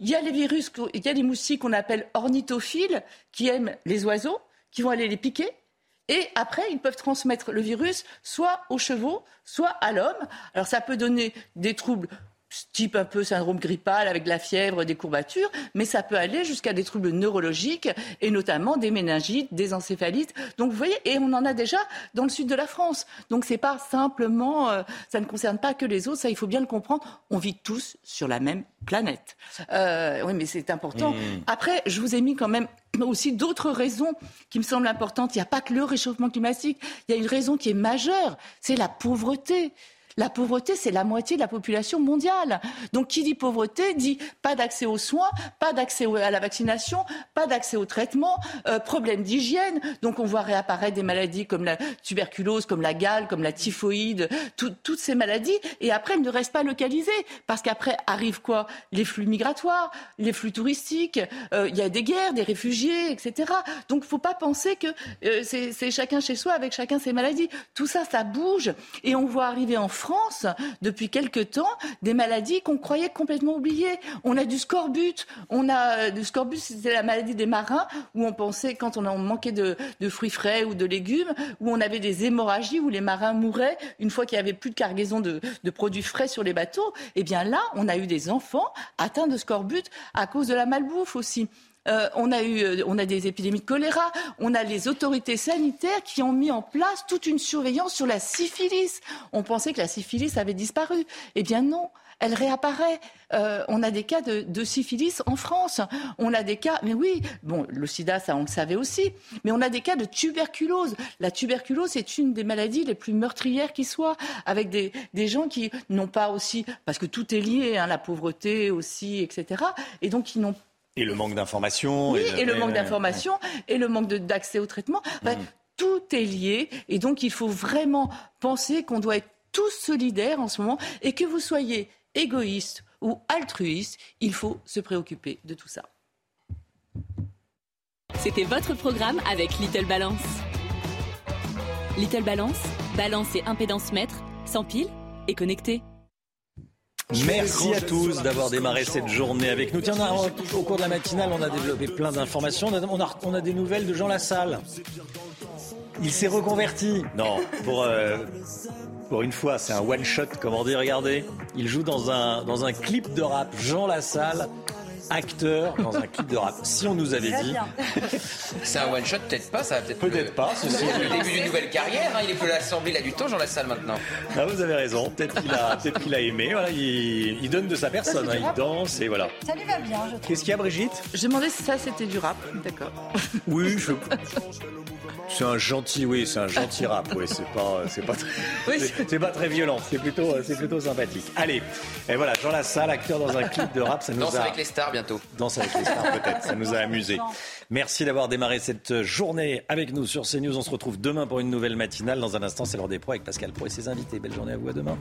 S99: Il y a les virus, il y a les moustiques qu'on appelle ornithophiles, qui aiment les oiseaux, qui vont aller les piquer. Et après, ils peuvent transmettre le virus soit aux chevaux, soit à l'homme. Alors ça peut donner des troubles type un peu syndrome grippal avec de la fièvre, des courbatures, mais ça peut aller jusqu'à des troubles neurologiques et notamment des méningites, des encéphalites. Donc vous voyez, et on en a déjà dans le sud de la France. Donc c'est pas simplement, euh, ça ne concerne pas que les autres, ça il faut bien le comprendre. On vit tous sur la même planète. Euh, oui, mais c'est important. Mmh. Après, je vous ai mis quand même aussi d'autres raisons qui me semblent importantes. Il n'y a pas que le réchauffement climatique. Il y a une raison qui est majeure, c'est la pauvreté. La pauvreté, c'est la moitié de la population mondiale. Donc, qui dit pauvreté dit pas d'accès aux soins, pas d'accès à la vaccination, pas d'accès au traitement, euh, problème d'hygiène. Donc, on voit réapparaître des maladies comme la tuberculose, comme la gale, comme la typhoïde, toutes ces maladies. Et après, elles ne restent pas localisées. Parce qu'après arrivent quoi? Les flux migratoires, les flux touristiques, euh, il y a des guerres, des réfugiés, etc. Donc, il ne faut pas penser que euh, c'est chacun chez soi avec chacun ses maladies. Tout ça, ça bouge. Et on voit arriver en France France, depuis quelque temps, des maladies qu'on croyait complètement oubliées. On a du scorbut. On a euh, du scorbut, c'était la maladie des marins, où on pensait, quand on, manquait de, fruits frais ou de légumes, où on avait des hémorragies, où les marins mouraient une fois qu'il n'y avait plus de cargaison de, de produits frais sur les bateaux. Eh bien là, on a eu des enfants atteints de scorbut à cause de la malbouffe aussi. Euh, on, a eu, euh, on a des épidémies de choléra, on a les autorités sanitaires qui ont mis en place toute une surveillance sur la syphilis. On pensait que la syphilis avait disparu. Eh bien non elle réapparaît. Euh, on a des cas de, syphilis en France. On a des cas, mais oui, bon, le sida, ça on le savait aussi, mais on a des cas de tuberculose. La tuberculose est une des maladies les plus meurtrières qui soient, avec des, gens qui n'ont pas aussi, parce que tout est lié, hein, la pauvreté aussi, etc. Et donc qui n'ont
S1: et le manque d'information.
S99: Oui, et, le, manque d'information, et le manque d'accès au traitement. Mm. tout est lié, et donc il faut vraiment penser qu'on doit être tous solidaires en ce moment, et que vous soyez égoïste ou altruiste, il faut se préoccuper de tout ça.
S98: C'était votre programme avec Little Balance. Little Balance, balance et impédance mètre, sans pile et connecté.
S1: Merci à tous d'avoir démarré cette journée avec nous. Tiens, au cours de la matinale, on a développé plein d'informations. On a, des nouvelles de Jean Lassalle. Il s'est reconverti. Non, pour, euh, pour une fois, c'est un one-shot, comment dire, regardez. Il joue dans un, dans un clip de rap. Jean Lassalle acteur dans un clip de rap. Si on nous avait dit.
S100: C'est un one shot, peut-être pas, ça
S1: peut-être. Peut-être pas.
S100: C'est le début d'une nouvelle carrière. Hein. Il est peu l'Assemblée, il a du temps, Jean salle maintenant.
S1: Ah, vous avez raison. Peut-être qu'il a, peut qu'il a aimé. Voilà, il, donne de sa personne. Hein. Il danse et voilà.
S97: Ça lui va bien.
S1: Qu'est-ce qu'il y a, Brigitte?
S99: Je demandais si ça c'était du rap. D'accord.
S1: Oui, je. *laughs* C'est un gentil, oui, c'est un gentil rap. Oui, c'est pas, c'est pas, très, *laughs* c'est pas très violent. C'est plutôt, c'est plutôt sympathique. Allez, et voilà, Jean Lassalle, acteur dans un clip de rap, ça nous
S100: Danse
S1: a.
S100: avec les stars bientôt.
S1: Danse avec les stars peut-être. Ça nous a amusé. Merci d'avoir démarré cette journée avec nous sur CNews. On se retrouve demain pour une nouvelle matinale. Dans un instant, c'est l'heure des pros avec Pascal Pro et ses invités. Belle journée à vous. À demain.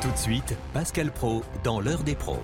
S101: Tout de suite, Pascal Pro dans l'heure des pros.